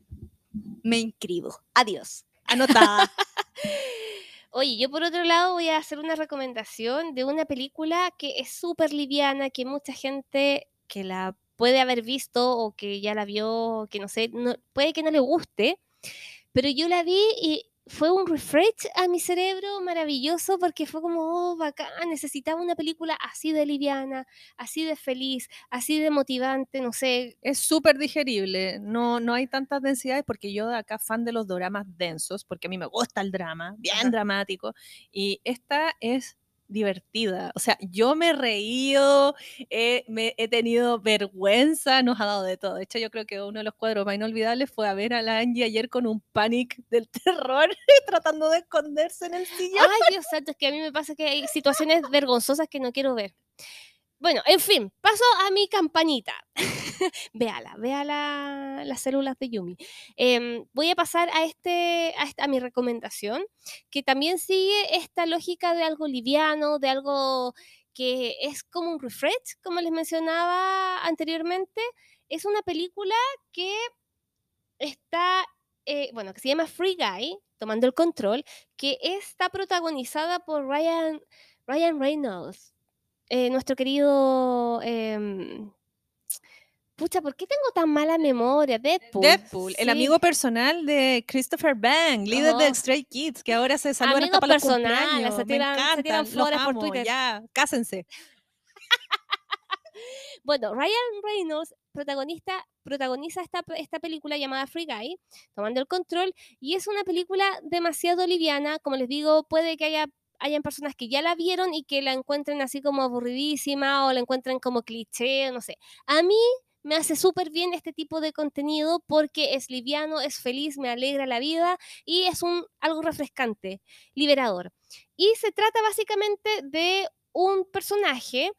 Me inscribo. Adiós. Anotada. Oye, yo por otro lado voy a hacer una recomendación de una película que es súper liviana, que mucha gente que la puede haber visto o que ya la vio, que no sé, no- puede que no le guste, pero yo la vi y fue un refresh a mi cerebro maravilloso porque fue como, oh, bacán, necesitaba una película así de liviana, así de feliz, así de motivante, no sé, es súper digerible. No, no hay tantas densidades porque yo de acá fan de los dramas densos, porque a mí me gusta el drama, bien dramático. Y esta es divertida. O sea, yo me he he tenido vergüenza, nos ha dado de todo. De hecho, yo creo que uno de los cuadros más inolvidables fue a ver a la Angie ayer con un panic del terror, tratando de esconderse en el sillón. Ay, Dios santo, es que a mí me pasa que hay situaciones vergonzosas que no quiero ver. Bueno, en fin, paso a mi campanita. véala, vea la- las células de Yumi. Em, voy a pasar a, este, a, esta- mi recomendación, que también sigue esta lógica de algo liviano, de algo que es como un refresh, como les mencionaba anteriormente. Es una película que está, eh, bueno, que se llama Free Guy, tomando el control, que está protagonizada por Ryan, Ryan Reynolds, eh, nuestro querido... em, pucha, ¿por qué tengo tan mala memoria? Deadpool. Deadpool, el sí. amigo personal de Christopher Bang, líder de Oh. Stray Kids, que ahora se saludan hasta para los personales, cumpleaños. se Me tiran- se encantan, tiran los flores por Twitter. Ya, cásense. Bueno, Ryan Reynolds protagonista, protagoniza esta, esta película llamada Free Guy, tomando el control, y es una película demasiado liviana, como les digo, puede que haya hayan personas que ya la vieron y que la encuentren así como aburridísima o la encuentren como cliché, no sé. A mí me hace súper bien este tipo de contenido porque es liviano, es feliz, me alegra la vida y es un algo refrescante, liberador. Y se trata básicamente de un personaje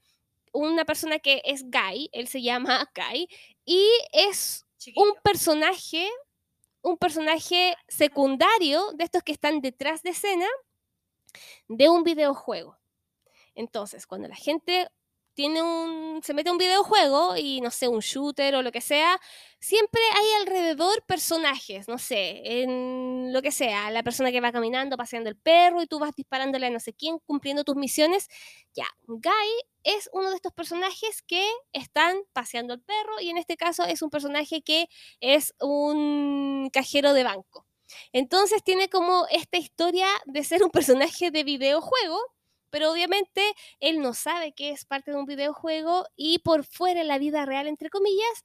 una persona que es Guy, él se llama Guy, y es un personaje, un personaje secundario de estos que están detrás de escena de un videojuego. Entonces, cuando la gente tiene un, se mete a un videojuego y no sé, un shooter o lo que sea, siempre hay alrededor personajes, no sé, en lo que sea, la persona que va caminando, paseando el perro y tú vas disparándole a no sé quién, cumpliendo tus misiones. Ya, Guy es uno de estos personajes que están paseando el perro y en este caso es un personaje que es un cajero de banco. Entonces tiene como esta historia de ser un personaje de videojuego, pero obviamente él no sabe que es parte de un videojuego y por fuera la vida real, entre comillas,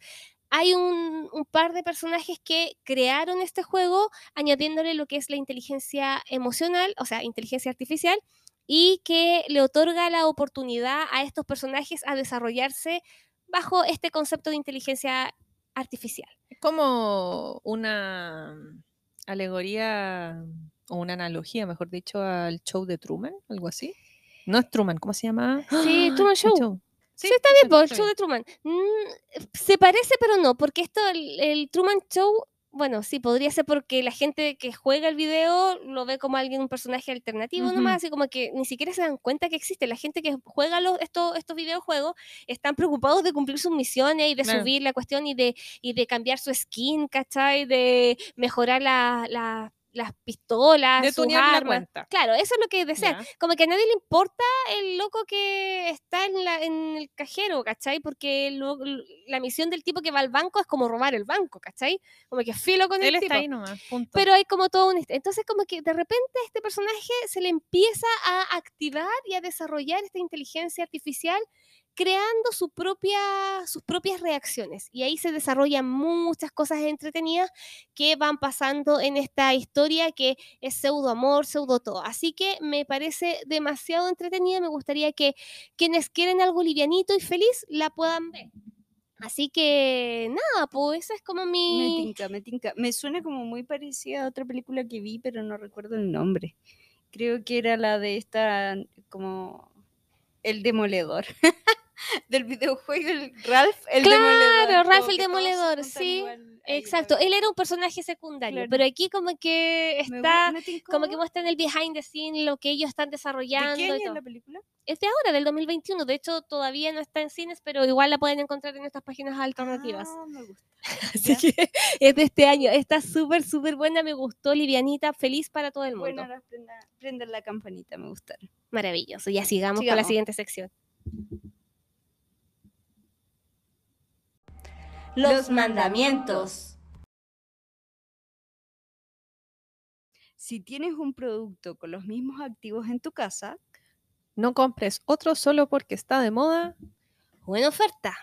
hay un, un par de personajes que crearon este juego añadiéndole lo que es la inteligencia emocional, o sea, inteligencia artificial, y que le otorga la oportunidad a estos personajes a desarrollarse bajo este concepto de inteligencia artificial. Es como una alegoría o una analogía, mejor dicho, al show de Truman, algo así. No es Truman, ¿cómo se llama? Sí. Truman Show. Sí, Sí, está bien, po, el show de Truman. Mm, se parece, pero no, porque esto, el, el Truman Show, bueno, sí, podría ser porque la gente que juega el video lo ve como alguien, un personaje alternativo Ujú. nomás, así como que ni siquiera se dan cuenta que existe. La gente que juega los, estos, estos videojuegos están preocupados de cumplir sus misiones y de Claro. subir la cuestión y de, y de cambiar su skin, ¿cachai? De mejorar la- la- las pistolas, De sus la armas. cuenta. Claro, eso es lo que desean. Ya. Como que a nadie le importa el loco que está en, la, en el cajero, ¿cachai? Porque lo- la misión del tipo que va al banco es como robar el banco, ¿cachai? Como que filo con Él el tipo. está ahí nomás, punto. Pero hay como todo un... Entonces como que de repente este personaje se le empieza a activar y a desarrollar esta inteligencia artificial creando su propia, sus propias reacciones. Y ahí se desarrollan muchas cosas entretenidas que van pasando en esta historia que es pseudo amor, pseudo todo. Así que me parece demasiado entretenida. Me gustaría que quienes quieren algo livianito y feliz la puedan ver. Así que nada, pues esa es como Me mi... tinca, me tinca. Me suena como muy parecida a otra película que vi, pero no recuerdo el nombre. Creo que era la de esta, como El Demoledor. Del videojuego, el Ralph el Demoledor. Claro, Ralph el Demoledor, sí, igual Exacto, él era un personaje secundario, Claro. pero aquí como que está, me como que muestran el behind the scene, lo que ellos están ¿De desarrollando. qué y año es todo. la película? Es de ahora, del 2021, de hecho todavía no está en cines, pero igual la pueden encontrar en estas páginas alternativas. Ah, me gusta. Así ya. que es de este año, está súper, súper buena, me gustó, livianita, feliz para todo el mundo. Bueno, ahora prenden la campanita, me gustaron. Maravilloso, ya sigamos, con la Sigamos. siguiente sección. Los mandamientos. Si tienes un producto con los mismos activos en tu casa, No compres otro solo porque está de moda. Buena oferta,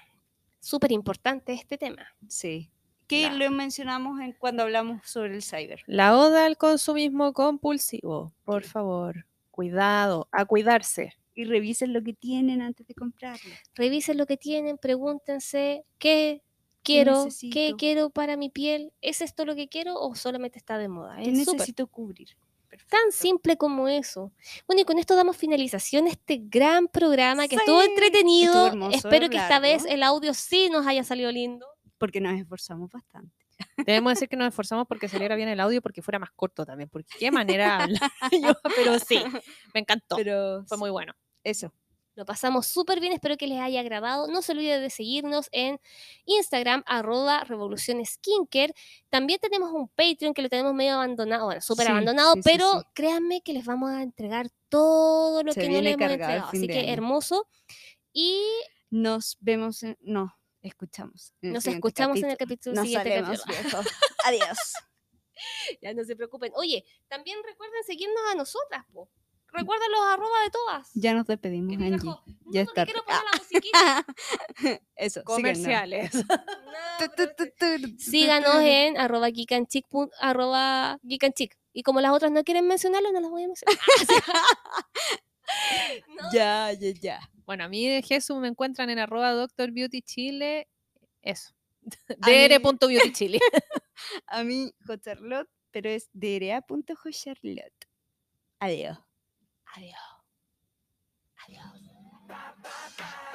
súper importante este tema. sí. Que Ya. lo mencionamos en cuando hablamos sobre el cyber. La oda al consumismo compulsivo. Por favor, cuidado, a cuidarse. Y revisen lo que tienen antes de comprarlo. revisen lo que tienen, pregúntense qué quiero, qué quiero para mi piel, ¿es esto lo que quiero o solamente está de moda? ¿Qué Es necesito cubrir? tan simple como eso. Bueno, y con esto damos finalización a este gran programa que estuvo entretenido. estuvo hermoso, Espero que esta vez el audio sí nos haya salido lindo. Porque nos esforzamos bastante. Debemos decir que nos esforzamos porque saliera bien el audio porque fuera más corto también. Porque qué manera de hablar yo, pero sí, me encantó. Pero Fue muy bueno. eso. Lo pasamos súper bien, espero que les haya agradado. No se olviden de seguirnos en Instagram, arroba Revolución Skincare. También tenemos un Patreon que lo tenemos medio abandonado, bueno, súper Sí, abandonado, sí, pero sí. créanme que les vamos a entregar todo lo Se que no les hemos entregado. Así que año. hermoso. Y Nos vemos, en, no, escuchamos. nos escuchamos en el capítulo. Nos siguiente. capítulo. Adiós. Ya no se preocupen. Oye, también recuerden seguirnos a nosotras, po. Recuerden los arroba de todas. Ya nos despedimos, Angie. Jo. No, Ya está. quiero poner la musiquita. Eso, síganos. Comerciales. Síganos en arroba geekanchic, arroba geekanchic. Y como las otras no quieren mencionarlo, no las voy a mencionar. No, Ya, ya, ya. Bueno, a mí de Jesús me encuentran en arroba Doctor Beauty Chile. Eso. Dr.beautychile. A mí, Charlotte, pero es dra.jocharlotte. Adiós. Adiós. Adiós.